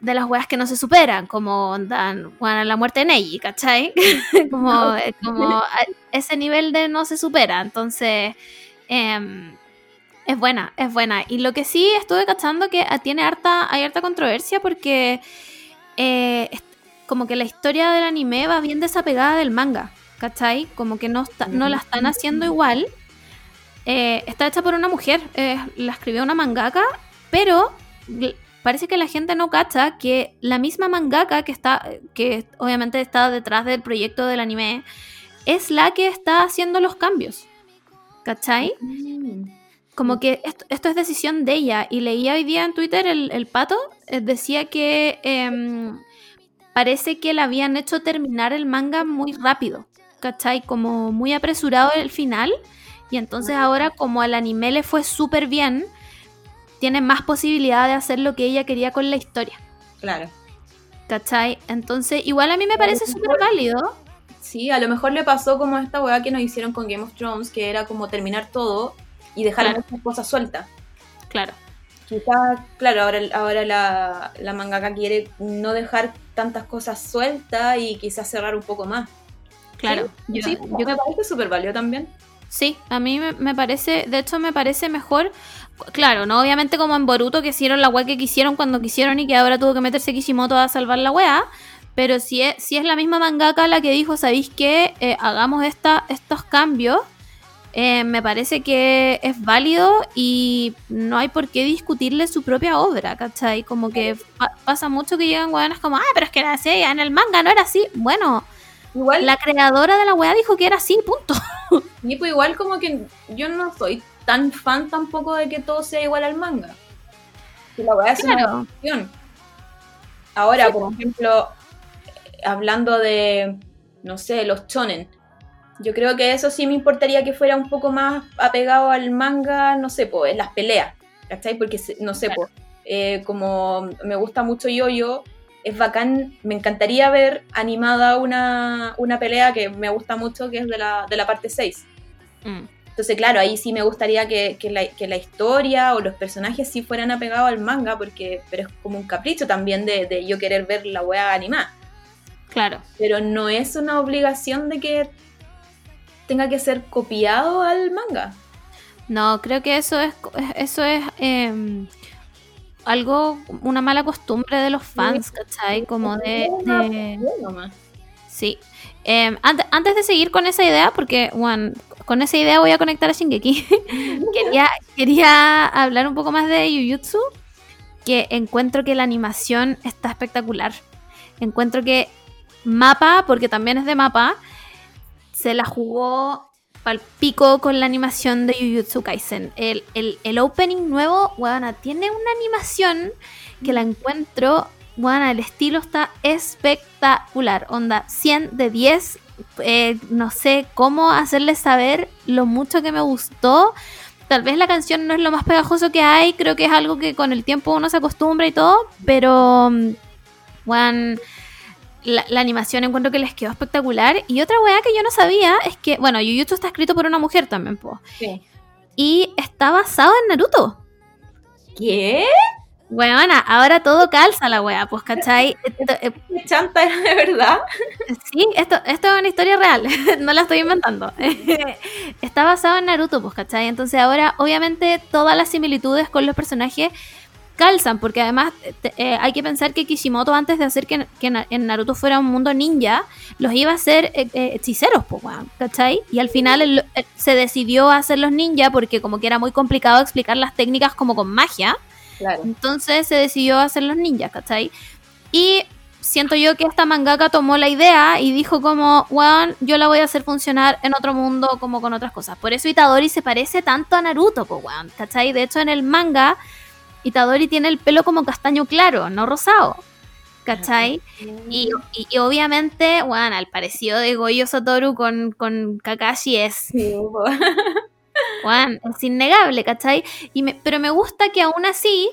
de las weas que no se superan, como onda, bueno, la muerte de Neji, ¿cachai? como, como ese nivel de no se supera, entonces em, es buena, es buena. Y lo que sí estuve cachando que tiene harta, hay harta controversia porque eh, como que la historia del anime va bien desapegada del manga, ¿cachai? Como que no, está- no la están haciendo igual. Eh, está hecha por una mujer, eh, la escribió una mangaka, pero parece que la gente no cacha que la misma mangaka que está, que obviamente está detrás del proyecto del anime, es la que está haciendo los cambios. ¿Cachai? Mm. Como que esto, esto es decisión de ella. Y leía hoy día en Twitter el, el pato, eh, decía que em, parece que le habían hecho terminar el manga muy rápido, ¿cachai? Como muy apresurado el final. Y entonces ahora como al anime le fue súper bien, tiene más posibilidad de hacer lo que ella quería con la historia. Claro. ¿Cachai? Entonces, igual a mí me parece súper válido. Sí, a lo mejor le pasó como esta weá que nos hicieron con Game of Thrones, que era como terminar todo y dejar Claro. muchas cosas sueltas. Claro. Quizás, claro, ahora, ahora la, la mangaka quiere no dejar tantas cosas sueltas y quizás cerrar un poco más. Claro. Sí, Yo- sí, yo me parece súper válido también. Sí, a mí me, me parece, de hecho me parece mejor, claro, no obviamente como en Boruto que hicieron la weá que quisieron cuando quisieron y que ahora tuvo que meterse Kishimoto a salvar la weá, pero si es, si es la misma mangaka la que dijo, ¿sabéis qué? Eh, hagamos esta, estos cambios, eh, me parece que es válido y no hay por qué discutirle su propia obra, ¿cachai? Como que pa- pasa mucho que llegan weonas como, ah, pero es que era así, en el manga no era así. Bueno, Igual, la creadora de la weá dijo que era así, punto. y pues igual como que yo no soy tan fan tampoco de que todo sea igual al manga. Que la weá es una Claro. Ahora, por ejemplo, hablando de, no sé, los chonen. Yo creo que eso sí me importaría que fuera un poco más apegado al manga, no sé, pues, las peleas, ¿cachai? Porque, no sé, Claro. pues, eh, como me gusta mucho Yo-Yo, es bacán, me encantaría ver animada una, una pelea que me gusta mucho, que es de la, de la parte 6. Mm. Entonces, claro, ahí sí me gustaría que, que la, que la historia o los personajes sí fueran apegados al manga, porque pero es como un capricho también de, de yo querer ver la weá animada. Claro. Pero no es una obligación de que tenga que ser copiado al manga. No, creo que eso es eso es eh, algo, una mala costumbre de los fans, ¿cachai? Como de, sí. Eh, ante- antes de seguir con esa idea, porque bueno, con esa idea voy a conectar a Shingeki. quería, quería hablar un poco más de Jujutsu, que encuentro que la animación está espectacular. Encuentro que Mapa, porque también es de Mapa, se la jugó pal pico con la animación de Jujutsu Kaisen. El, el, el opening nuevo, weona, tiene una animación que la encuentro, weona, el estilo está espectacular. Onda, 100 de 10. eh, no sé cómo hacerles saber lo mucho que me gustó. Tal vez la canción no es lo más pegajoso que hay, creo que es algo que con el tiempo uno se acostumbra y todo, pero, mm, weón, la, la animación encuentro que les quedó espectacular. Y otra weá que yo no sabía es que, bueno, Jujutsu está escrito por una mujer también, po. Sí. Y está basado en Naruto. ¿Qué? Weona, ahora todo calza la weá, pues, ¿cachai? Esto, eh, ¿Qué chanta era de verdad? sí, esto, esto es una historia real, no la estoy inventando. está basado en Naruto, pues, ¿cachai? Entonces ahora, obviamente, todas las similitudes con los personajes calzan, porque además eh, hay que pensar que Kishimoto, antes de hacer que, que na- en Naruto fuera un mundo ninja, los iba a hacer eh, eh, hechiceros, ¿cachai? Y al final él- él se decidió a hacer los ninja porque como que era muy complicado explicar las técnicas como con magia. Claro. Entonces se decidió a hacer los ninjas, ¿cachai? Y siento yo que esta mangaka tomó la idea y dijo como, weón, yo la voy a hacer funcionar en otro mundo como con otras cosas. Por eso Itadori se parece tanto a Naruto, weón, ¿cachai? De hecho, en el manga, Itadori tiene el pelo como castaño claro, no rosado, ¿cachai? Y, y- y obviamente, weón, al parecido de Goyo Satoru con, con Kakashi es Sí. Juan, es innegable, ¿cachai? Y me- pero me gusta que aún así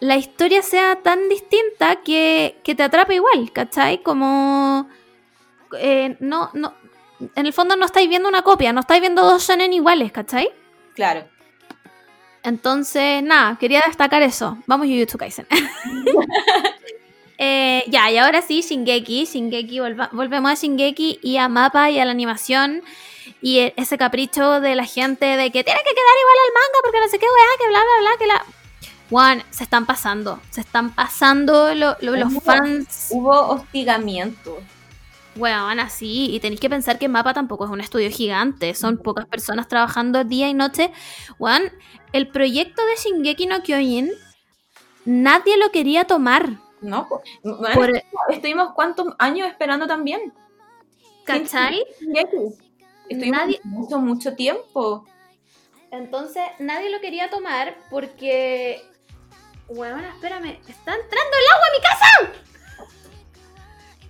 la historia sea tan distinta que, que te atrape igual, ¿cachai? Como... eh, no, no... En el fondo no estáis viendo una copia, no estáis viendo dos shonen iguales, ¿cachai? Claro. Entonces, nada, quería destacar eso. Vamos Jujutsu Kaisen. Eh, ya, y ahora sí, Shingeki. Shingeki, volva- volvemos a Shingeki y a Mapa y a la animación. Y e- ese capricho de la gente de que tiene que quedar igual al manga porque no sé qué weá, que bla, bla, bla, que la... Juan, se están pasando. Se están pasando lo- lo- los Hubo- fans. Hubo hostigamiento. Weón, así. Y tenéis que pensar que Mapa tampoco es un estudio gigante. Son pocas personas trabajando día y noche. Weón, el proyecto de Shingeki no Kyojin, nadie lo quería tomar. ¿No? Bueno, Por, Estuvimos cuántos años esperando también. ¿Cachai? Estuvimos Nadie- mucho, mucho tiempo. Entonces nadie lo quería tomar porque. Weón, espérame, está entrando el agua a mi casa.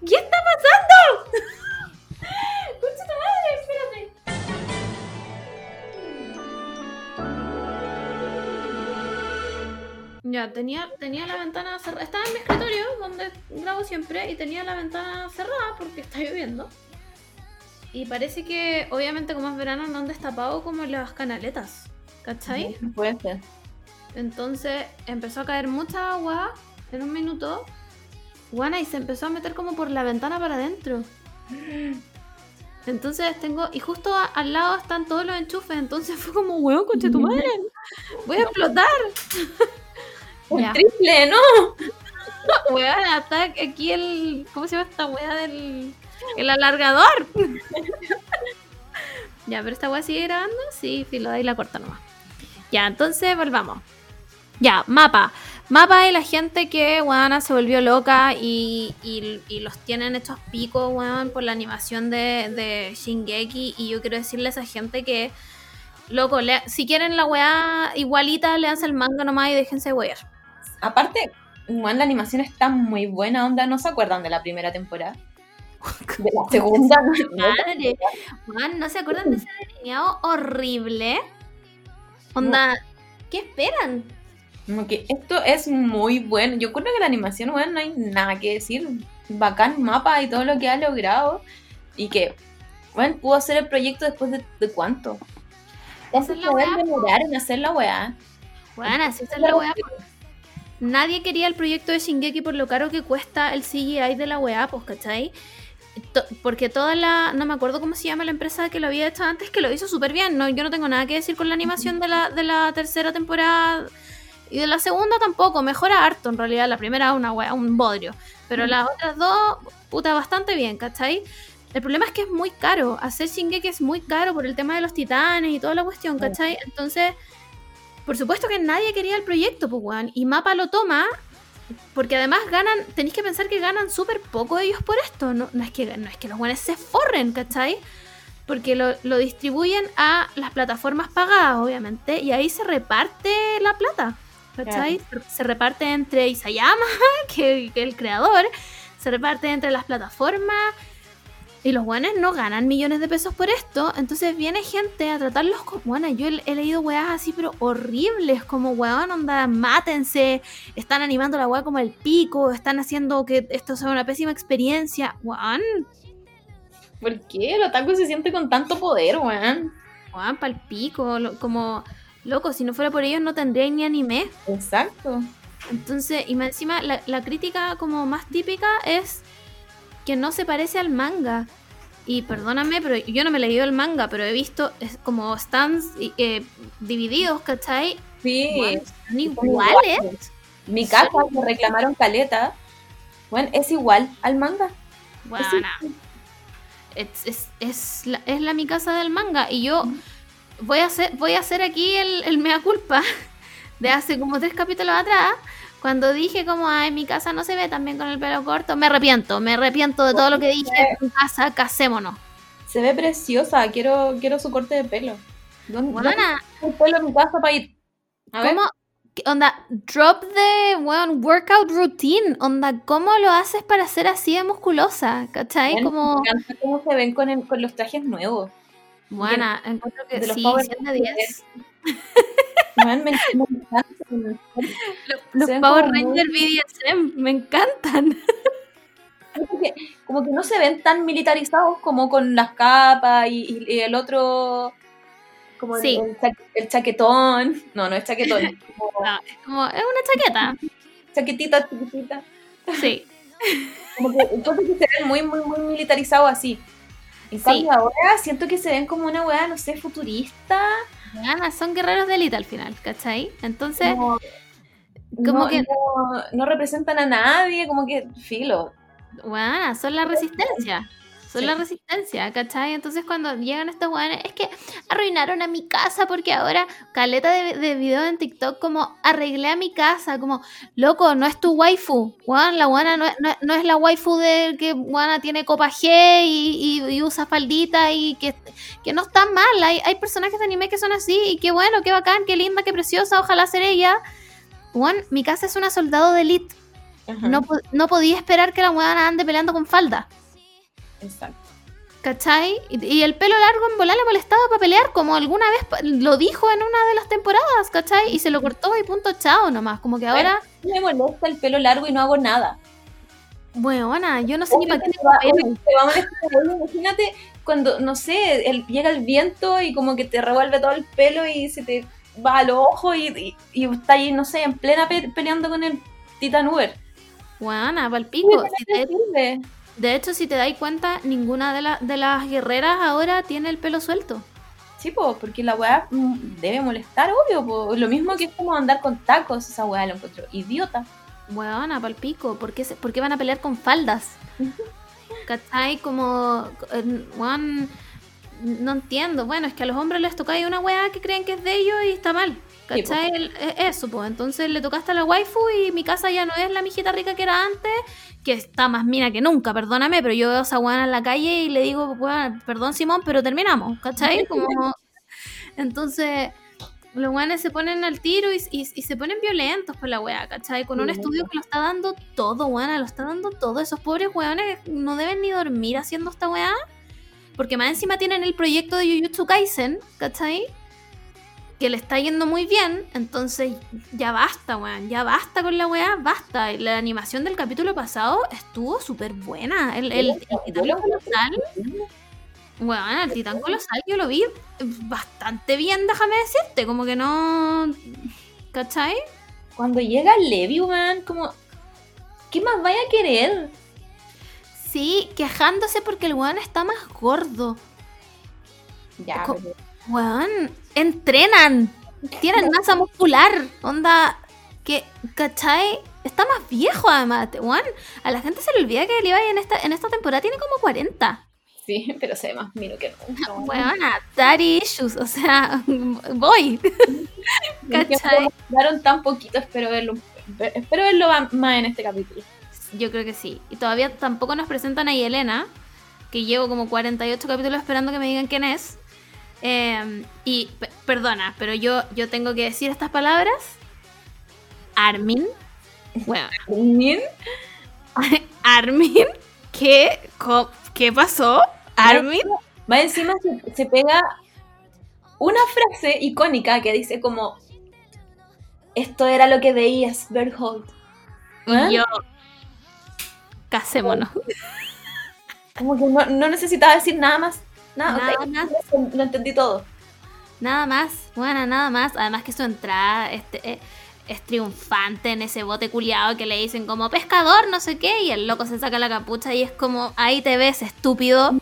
¿Qué está pasando? Concha tu madre, espérate. Ya, tenía, tenía la ventana cerrada. Estaba en mi escritorio, donde grabo siempre, y tenía la ventana cerrada porque está lloviendo. Y parece que, obviamente, como es verano, no han destapado como las canaletas. ¿Cachai? Puede ser. Entonces empezó a caer mucha agua en un minuto. Guana, y se empezó a meter como por la ventana para adentro. Entonces tengo, y justo a- al lado están todos los enchufes, entonces fue como, weón, conche tu madre, voy a explotar. Un Ya. triple, ¿no? Weón, está aquí el, ¿cómo se llama esta weá del, el alargador? ya, pero esta weá sigue grabando, sí, filo, ahí la corta nomás. Ya, entonces volvamos. Ya, mapa. Mapa de la gente que, weón, se volvió loca y, y- y los tienen estos picos, weón, por la animación de, de Shingeki. Y yo quiero decirle a esa gente que, loco, lea- si quieren la weá igualita, leanse el manga nomás y déjense wear. Aparte, bueno, la animación está muy buena, onda. ¿No se acuerdan de la primera temporada? De la segunda, ¿no? Madre, Juan, ¿no se acuerdan de ese delineado horrible? Onda, ¿qué esperan? Como que esto es muy bueno. Yo creo que la animación, bueno, no hay nada que decir. Bacán mapa y todo lo que ha logrado. Y que, bueno, pudo hacer el proyecto después de, de cuánto. ¿Cuánto es la se debe weá, po. demorar en hacer la weá? Bueno, así es la weá. Nadie quería el proyecto de Shingeki por lo caro que cuesta el CGI de la weá, pues, ¿cachai? To- porque toda la. No me acuerdo cómo se llama la empresa que lo había hecho antes, que lo hizo súper bien. No, yo no tengo nada que decir con la animación de la, de la tercera temporada. Y de la segunda tampoco. Mejora harto, en realidad. La primera una weá, un bodrio. Pero las otras dos, puta, bastante bien, ¿cachai? El problema es que es muy caro. Hacer Shingeki es muy caro por el tema de los titanes y toda la cuestión, ¿cachai? Entonces, por supuesto que nadie quería el proyecto, pues, weón. Y Mapa lo toma porque además ganan, tenéis que pensar que ganan súper poco ellos por esto. No, no es, que, no es que los buenos se forren, ¿cachai? Porque lo, lo distribuyen a las plataformas pagadas, obviamente, y ahí se reparte la plata, ¿cachai? Se reparte entre Isayama, que, que el creador, se reparte entre las plataformas, y los guanes no ganan millones de pesos por esto. Entonces viene gente a tratarlos como. Bueno, yo he, he leído weas así, pero horribles. Como weón, onda, mátense. Están animando la wea como el pico. Están haciendo que esto sea una pésima experiencia. Weón, ¿Por qué el otaku se siente con tanto poder, weón? weón, pa'l pico. lo- como. Loco, si no fuera por ellos no tendría ni anime. Exacto. Entonces, y encima, la, la crítica como más típica es que no se parece al manga. Y perdóname, pero yo no me he leído el manga, pero he visto es como stands eh, divididos, ¿cachai? Sí. Bueno, son son iguales. Mi casa me reclamaron caleta. Bueno, es igual al manga. Bueno, es, es, es la, es la mi casa del manga. Y yo voy a hacer, voy a hacer aquí el, el mea culpa de hace como tres capítulos atrás. Cuando dije como, ay, mi casa no se ve tan bien con el pelo corto, me arrepiento, me arrepiento de todo lo que dije. Mi casa, casémonos. Se ve preciosa. Quiero, quiero su corte de pelo. ¿Dónde Buena, dónde está el pelo en mi casa para ir? A. ¿cómo? ¿Qué Onda, drop the weón, workout routine. Onda, ¿cómo lo haces para ser así de musculosa? ¿Cachai? Bueno, Como, Me encanta cómo se ven con, el- con los trajes nuevos. buena, encuentro que de los sí, Power 100 de 10. Man, me, me encantan. Los Power como muy- Rangers BDSM me encantan. Como que, como que no se ven tan militarizados como con las capas y, el otro. Como el- Sí. el, cha- el chaquetón. No, no es chaquetón. Como No, es como, es una chaqueta. chaquetita chiquitita. Sí. Como que entonces se ven muy, muy, muy militarizados así. En Sí. cambio ahora siento que se ven como una weá, no sé, futurista. Gana, son guerreros de élite al final, ¿cachai? Entonces, como, como no, que- no, no representan a nadie, como que filo. bueno, son la resistencia. Son Sí. la resistencia, ¿cachai? Entonces cuando llegan estos weones, es que arruinaron a mi casa porque ahora caleta de, de videos en TikTok como arreglé a mi casa, como loco, no es tu waifu, weón, la weona no, es- no, no es la waifu de que weona tiene copa G y, y- y usa faldita y que, que no está mal, hay, hay personajes de anime que son así y qué bueno, qué bacán, qué linda, qué preciosa, ojalá ser ella. Weón, mi casa es una soldado de elite, Ajá, no, no podía esperar que la weona ande peleando con falda. Exacto. ¿Cachai? Y, el pelo largo en volar le molestaba para pelear, como alguna vez lo dijo en una de las temporadas, ¿cachai? Y se lo cortó y punto chao nomás. Como que ahora, Me molesta el pelo largo y no hago nada. bueno, yo no sé ni para qué te va- a. Imagínate cuando, no sé, el- llega el viento y como que te revuelve todo el pelo y se te va a los ojos y, y, y está ahí, no sé, en plena pe- peleando con el Titan Uber. Bueno, pa'l pico. Si. De hecho, si te dais cuenta, ninguna de, la- de las guerreras ahora tiene el pelo suelto. Sí, po, porque la weá mm, debe molestar, obvio. po. Lo mismo que es como andar con tacos, esa weá lo encuentro idiota. Bueno, pa'l pico. ¿Por qué, se- por qué van a pelear con faldas? ¿Cachai? Como, eh, weón, no entiendo. Bueno, es que a los hombres les toca una weá que creen que es de ellos y está mal. Sí, ¿Cachai? El- e- eso, pues. Entonces le tocaste a la waifu y mi casa ya no es la mijita rica que era antes, que está más mina que nunca, perdóname, pero yo veo a esa weá en la calle y le digo, weón, perdón Simón, pero terminamos, ¿cachai? Como... Entonces, los weones se ponen al tiro y, y- y se ponen violentos con la weá, ¿cachai? Con un Sí, estudio que lo está dando todo, weona, lo está dando todo. Esos pobres weones no deben ni dormir haciendo esta weá. Porque más encima tienen el proyecto de Jujutsu Kaisen, ¿cachai? Que le está yendo muy bien. Entonces, ya basta, weón. Ya basta con la weá, basta. La animación del capítulo pasado estuvo súper buena. El, el, titán lo- colosal, weón, el titán colosal yo lo vi bastante bien, déjame decirte. Como que no. ¿cachai? Cuando llega Levi, weón, como. ¿Qué más vaya a querer? Sí, quejándose porque el weón está más gordo. Ya, Co- pero- Weón, entrenan. Tienen masa muscular. Onda, que, ¿cachai? Está más viejo además. Weón, a la gente se le olvida que Levi en esta, en esta temporada tiene como 40. Sí, pero se ve más mino que nunca. weón. Weona, daddy issues. O sea, voy. ¿Cachai? mostraron tan poquito, espero verlo, espero verlo más en este capítulo. Yo creo que sí. Y todavía tampoco nos presentan a Yelena, que llevo como 48 capítulos esperando que me digan quién es. Eh, y pe- perdona, pero yo, yo tengo que decir estas palabras. Armin. Bueno, ¿Bien? Armin. ¿Qué, ¿Qué pasó? Armin. Más encima se, se pega una frase icónica que dice como esto era lo que veías, Berthold. ¿Eh? Y yo. Casémonos. Como que no, no necesitaba decir nada más. Nada, Nada más. Lo entendí todo. Nada más, bueno, nada más. Además que su entrada este, eh, es triunfante en ese bote culiado que le dicen como pescador, no sé qué, y el loco se saca la capucha y es como, ahí te ves, estúpido.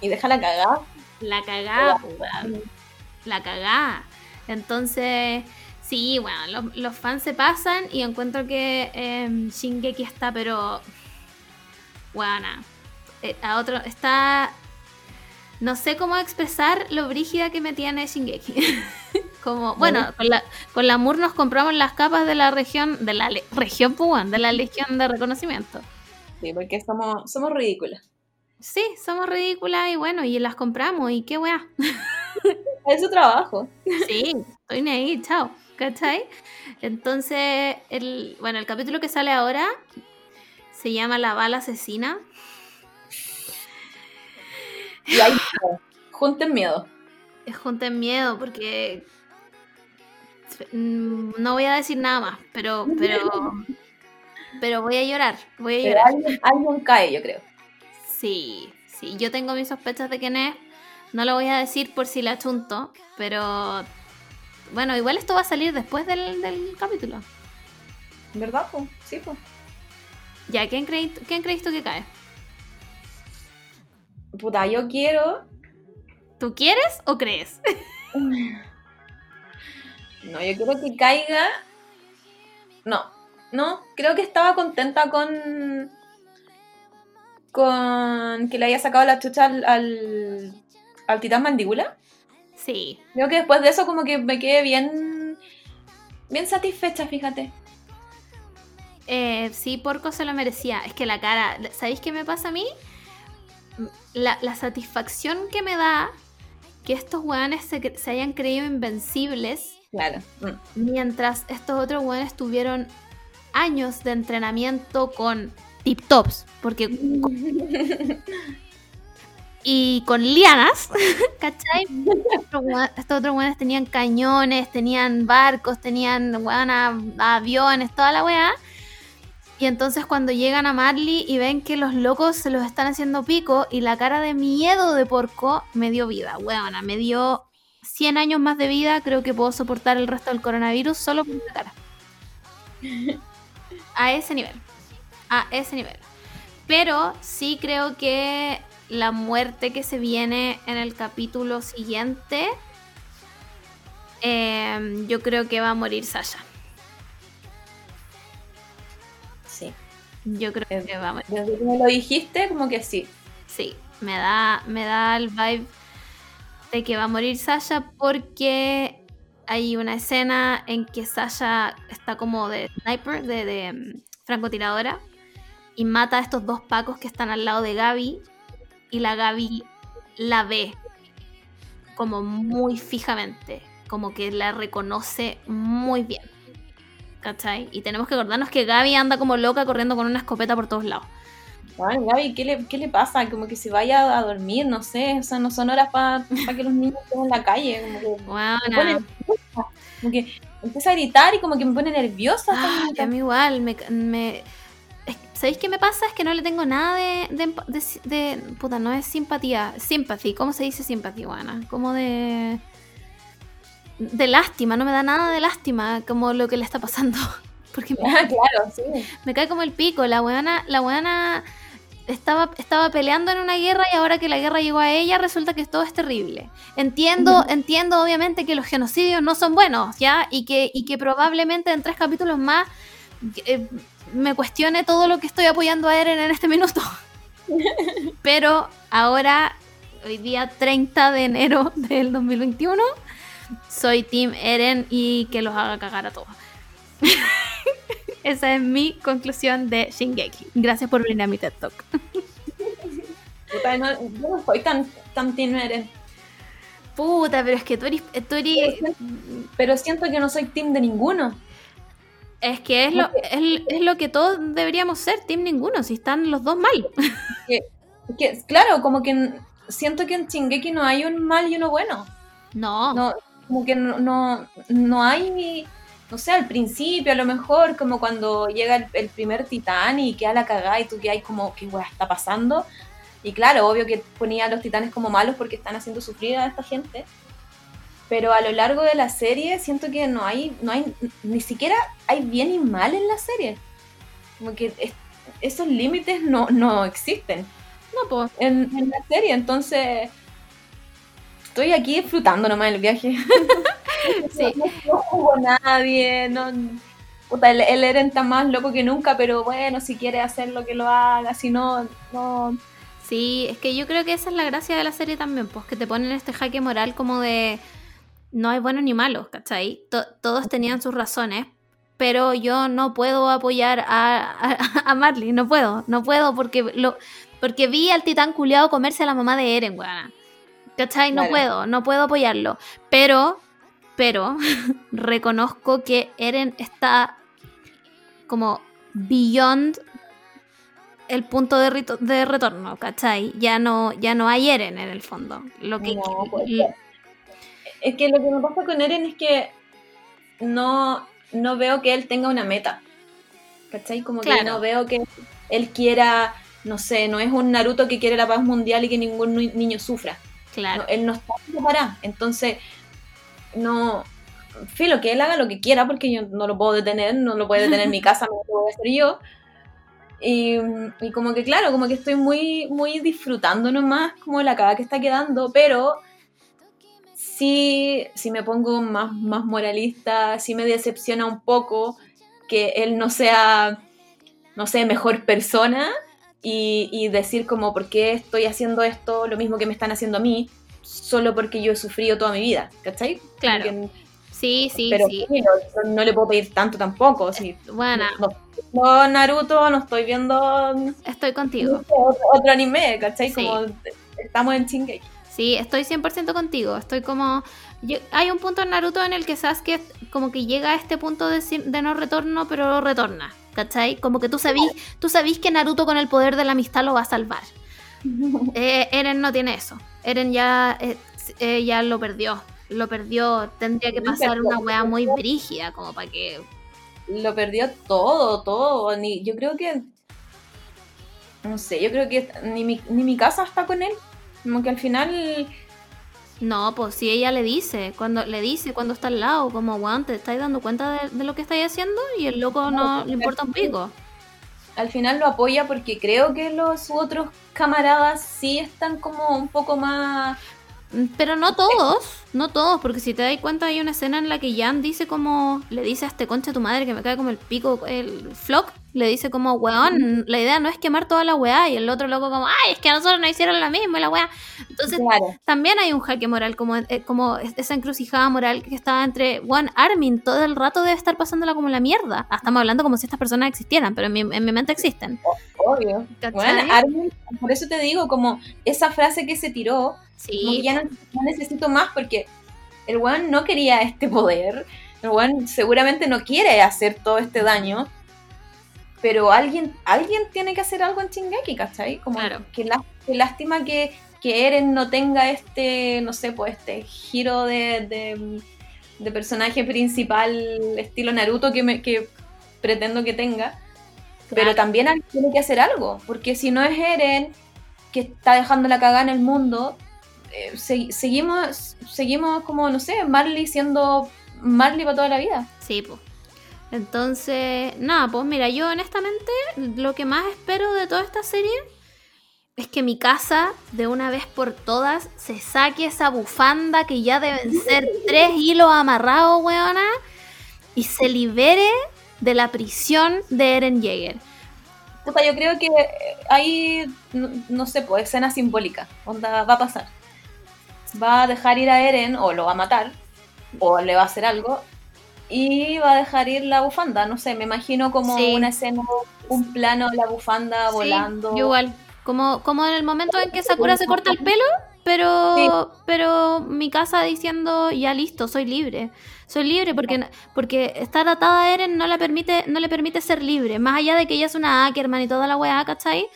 Y deja la cagada. La po, weón. La cagá. Entonces, sí, bueno, los, los fans se pasan y encuentro que eh, Shingeki está, pero. Bueno, a otro. Está. No sé cómo expresar lo brígida que me tiene Shingeki. Como, bueno, con la, con la Mur nos compramos las capas de la región, de la le- región Puan, de la Legión de Reconocimiento. Sí, porque somos, somos ridículas. Sí, somos ridículas y bueno, y las compramos y qué weá. Es su trabajo. Sí, estoy ahí, chao. ¿Cachai? Entonces, el, bueno, el capítulo que sale ahora se llama La bala asesina. Y ahí junten miedo. Junten miedo porque mm, no voy a decir nada más, pero, pero, pero voy a llorar, voy a Pero llorar. alguien, alguien cae, yo creo. Sí, sí, yo tengo mis sospechas de quién es. No lo voy a decir por si la chunto, pero bueno, igual esto va a salir después del, del capítulo. ¿Verdad? po? Sí, pues. Ya, ¿quién crees, ¿quién crees tú que cae? Puta, yo quiero. ¿Tú quieres o crees? No, yo quiero que caiga. No, no, creo que estaba contenta con. con que le haya sacado la chucha al, al, al titán mandíbula. Sí. Creo que después de eso como que me quedé bien, bien satisfecha, fíjate. Eh, sí, Porco se lo merecía. Es que la cara, ¿sabéis qué me pasa a mí? La, la satisfacción que me da que estos weones se, se hayan creído invencibles Claro. Mm. mientras estos otros weones tuvieron años de entrenamiento con tip tops. Porque y con lianas, ¿cachai? Estos otros weones tenían cañones, tenían barcos, tenían aviones, toda la weá. Y entonces cuando llegan a Marley y ven que los locos se los están haciendo pico y la cara de miedo de porco me dio vida, weona, me dio 100 años más de vida, creo que puedo soportar el resto del coronavirus solo por esa cara. A ese nivel. A ese nivel. Pero sí creo que la muerte que se viene en el capítulo siguiente, eh, yo creo que va a morir Sasha. Yo creo Eh, que va a morir. Desde que me lo dijiste, como que sí. Sí, me da, me da el vibe de que va a morir Sasha porque hay una escena en que Sasha está como de sniper, de, de, mm, francotiradora, y mata a estos dos pacos que están al lado de Gaby, y la Gaby la ve como muy fijamente, como que la reconoce muy bien. ¿Cachai? Y tenemos que acordarnos que Gaby anda como loca corriendo con una escopeta por todos lados. Ay, Gaby, ¿qué le, ¿qué le pasa? Como que se vaya a dormir, no sé. O sea, no son horas para que los niños estén en la calle. Como que, Weona. me pone nerviosa. Como que empieza a gritar y como que me pone nerviosa. Ah, a mí igual, me, me- ¿Sabéis qué me pasa? Es que no le tengo nada de, de, de- de- Puta, no es simpatía. Sympathy, ¿cómo se dice simpatía, buena? Como de... De lástima, no me da nada de lástima como lo que le está pasando. Porque me, Ah, claro, sí. me cae como el pico. La weona, la weona estaba, estaba peleando en una guerra y ahora que la guerra llegó a ella resulta que todo es terrible. Entiendo, entiendo obviamente que los genocidios no son buenos, ¿ya? Y que, y que probablemente en tres capítulos más eh, me cuestione todo lo que estoy apoyando a Eren en este minuto. Pero ahora, hoy día 30 de enero del 2021, soy Team Eren y que los haga cagar a todos. Esa es mi conclusión de Shingeki. Gracias por venir a mi TED Talk. Puta, no, yo no soy tan, tan Team Eren. Puta, pero es que tú eres, tú eres- Pero siento que no soy team de ninguno. es que es lo, es, es lo que todos deberíamos ser, Team ninguno, si están los dos mal. Que, claro, como que siento que en Shingeki no hay un mal y uno bueno. No, No, como que no, no, no hay, no sé, al principio a lo mejor, como cuando llega el, el primer titán y queda la cagada y tú que hay como, ¿qué weá está pasando? Y claro, obvio que ponía a los titanes como malos porque están haciendo sufrir a esta gente. Pero a lo largo de la serie siento que no hay, no hay, ni siquiera hay bien y mal en la serie. Como que es- esos límites no, no existen no, po. en, en la serie, entonces estoy aquí disfrutando nomás el viaje. Sí. No, a nadie, no, puta, el, el Eren está más loco que nunca, pero bueno, si quiere hacer lo que lo haga, si no, no. Sí, es que yo creo que esa es la gracia de la serie también, pues que te ponen este jaque moral como de no hay buenos ni malos, ¿cachai? To- todos tenían sus razones, pero yo no puedo apoyar a, a, a Marley, no puedo, no puedo porque lo porque vi al titán culiado comerse a la mamá de Eren, weona. ¿Cachai? No puedo, no puedo apoyarlo. Pero, pero, reconozco que Eren está como beyond el punto de, rito- de retorno, ¿cachai? Ya no, ya no hay Eren en el fondo. Lo que, No, pues, Es que lo que me pasa con Eren es que no, no veo que él tenga una meta. ¿Cachai? Como que no veo que él quiera, no sé, no es un Naruto que quiere la paz mundial y que ningún ni- niño sufra. Claro. No, él no está preparado. Entonces, no. Filo, que él haga lo que quiera porque yo no lo puedo detener, no lo puede detener en mi casa, no lo a hacer yo. Y, y como que, claro, como que estoy muy, muy disfrutando nomás como la caga que está quedando, pero sí, sí me pongo más, más moralista, sí me decepciona un poco que él no sea, no sé, mejor persona y, y decir como, ¿por qué estoy haciendo esto? Lo mismo que me están haciendo a mí, solo porque yo he sufrido toda mi vida, ¿cachai? Claro. Porque- Sí, sí, pero sí. no, no le puedo pedir tanto tampoco. sí. Bueno, No, no Naruto, no estoy viendo no estoy contigo. otro, otro anime, ¿cachai? Sí. Como estamos en Shingeki. Sí, estoy 100% contigo. Estoy como... yo- hay un punto en Naruto en el que Sasuke como que llega a este punto de, no retorno, pero retorna. ¿Cachai? Como que tú sabís, tú sabís que Naruto con el poder de la amistad lo va a salvar. Eh, Eren no tiene eso. Eren ya, eh, eh, ya lo perdió. Lo perdió. Tendría que pasar una weá muy brígida como para que... Lo perdió todo, todo. Ni, yo creo que. No sé, yo creo que ni mi, ni mi casa está con él. Como que al final. No, pues si ella le dice, cuando le dice cuando está al lado, como weón, te estáis dando cuenta de, de lo que estáis haciendo y el loco no le importa un pico. Al final lo apoya porque creo que los otros camaradas sí están como un poco más. Pero no todos, no todos, porque si te das cuenta hay una escena en la que Jan dice como, le dice a este concha de tu madre que me cae como el pico, el flock, le dice como, weón, la idea no es quemar toda la weá, y el otro loco como, ay, es que a nosotros nos hicieron la misma y la weá. Entonces Claro. también hay un jaque moral, como, eh, como es- esa encrucijada moral que está entre, weón, Armin todo el rato debe estar pasándola como la mierda. Ah, Estamos hablando como si estas personas existieran, pero en mi, en mi mente existen. Obvio. Bueno, Armin, por eso te digo, como esa frase que se tiró, Sí, ya no, no necesito más porque el weón no quería este poder. El weón seguramente no quiere hacer todo este daño. Pero alguien, alguien tiene que hacer algo en Shingeki, ¿cachai? Como Claro. que, lá- que lástima que, que Eren no tenga este, no sé, pues este giro de, de, de personaje principal estilo Naruto que, me, que pretendo que tenga. Pero también alguien tiene que hacer algo, porque si no es Eren que está dejando la cagada en el mundo, eh, se- seguimos, seguimos como, no sé, Marley siendo Marley para toda la vida. Sí, pues. Entonces, nada, pues mira, yo honestamente lo que más espero de toda esta serie es que mi casa, de una vez por todas, se saque esa bufanda que ya deben ser tres hilos amarrados, weona, y se libere de la prisión de Eren Jaeger. Yo creo que eh, no, no sé, pues escena simbólica, onda, va a pasar. Va a dejar ir a Eren, o lo va a matar, o le va a hacer algo, y va a dejar ir la bufanda, no sé, me imagino como Sí. una escena, un plano la bufanda Sí, volando. igual. Como, como en el momento en que Sakura se corta el pelo, pero, Sí. pero mi casa diciendo, ya listo, soy libre. Soy libre porque, porque estar atada a Eren no, la permite, no le permite ser libre. Más allá de que ella es una Ackerman y toda la weá, ¿cachai?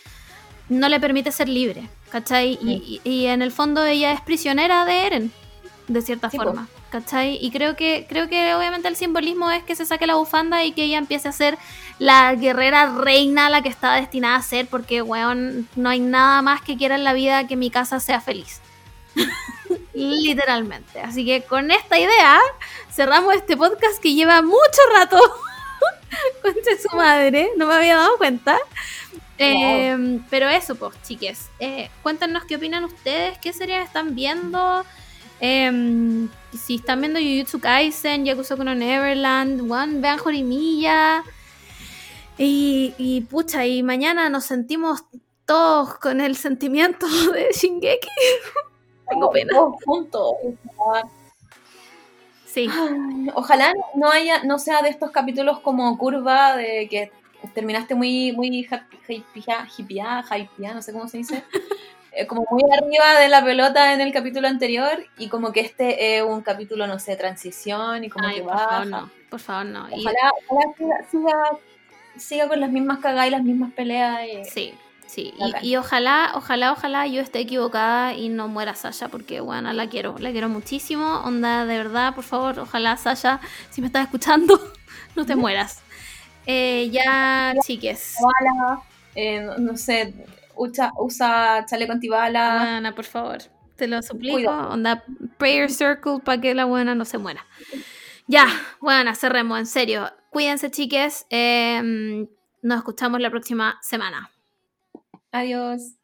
No le permite ser libre, ¿cachai? Y, y- y en el fondo ella es prisionera de Eren, de cierta po. ¿Cachai? Y creo que, creo que obviamente el simbolismo es que se saque la bufanda y que ella empiece a ser la guerrera reina, la que está destinada a ser, porque, weón, no hay nada más que quiera en la vida que mi casa sea feliz. Literalmente. Así que con esta idea cerramos este podcast que lleva mucho rato. Concha su madre, no me había dado cuenta. Eh, pero eso, pues, chiques. Eh, cuéntanos qué opinan ustedes, qué series están viendo. Eh, si están viendo Jujutsu Kaisen, Yakuza no Neverland, One, vean Jorimilla. Y, y pucha, y mañana nos sentimos todos con el sentimiento de Shingeki. Tengo pena. Todos juntos. Sí, Ojalá no haya, no sea de estos capítulos como curva de que terminaste muy, muy hypeada, hypeada, hypeada, no sé cómo se dice. eh, como muy arriba de la pelota en el capítulo anterior y como que este es un capítulo, no sé, transición y como Ay, que por baja. favor, no. Por favor, no. Y- Ojalá, ojalá siga, siga, siga con las mismas cagadas y las mismas peleas. y- Sí, sí. Y, y ojalá, ojalá, ojalá yo esté equivocada y no muera Sasha, porque bueno, la quiero, la quiero muchísimo. Onda, de verdad, por favor, ojalá Sasha, si me estás escuchando, no te mueras. Eh, ya, chiques. Eh, no, no sé, usa, usa chaleco antibala. Buena, por favor. Te lo suplico. Cuidado. Onda, prayer circle para que la buena no se muera. Ya, buena, cerremos, en serio. Cuídense, chiques. Eh, nos escuchamos la próxima semana. Adiós.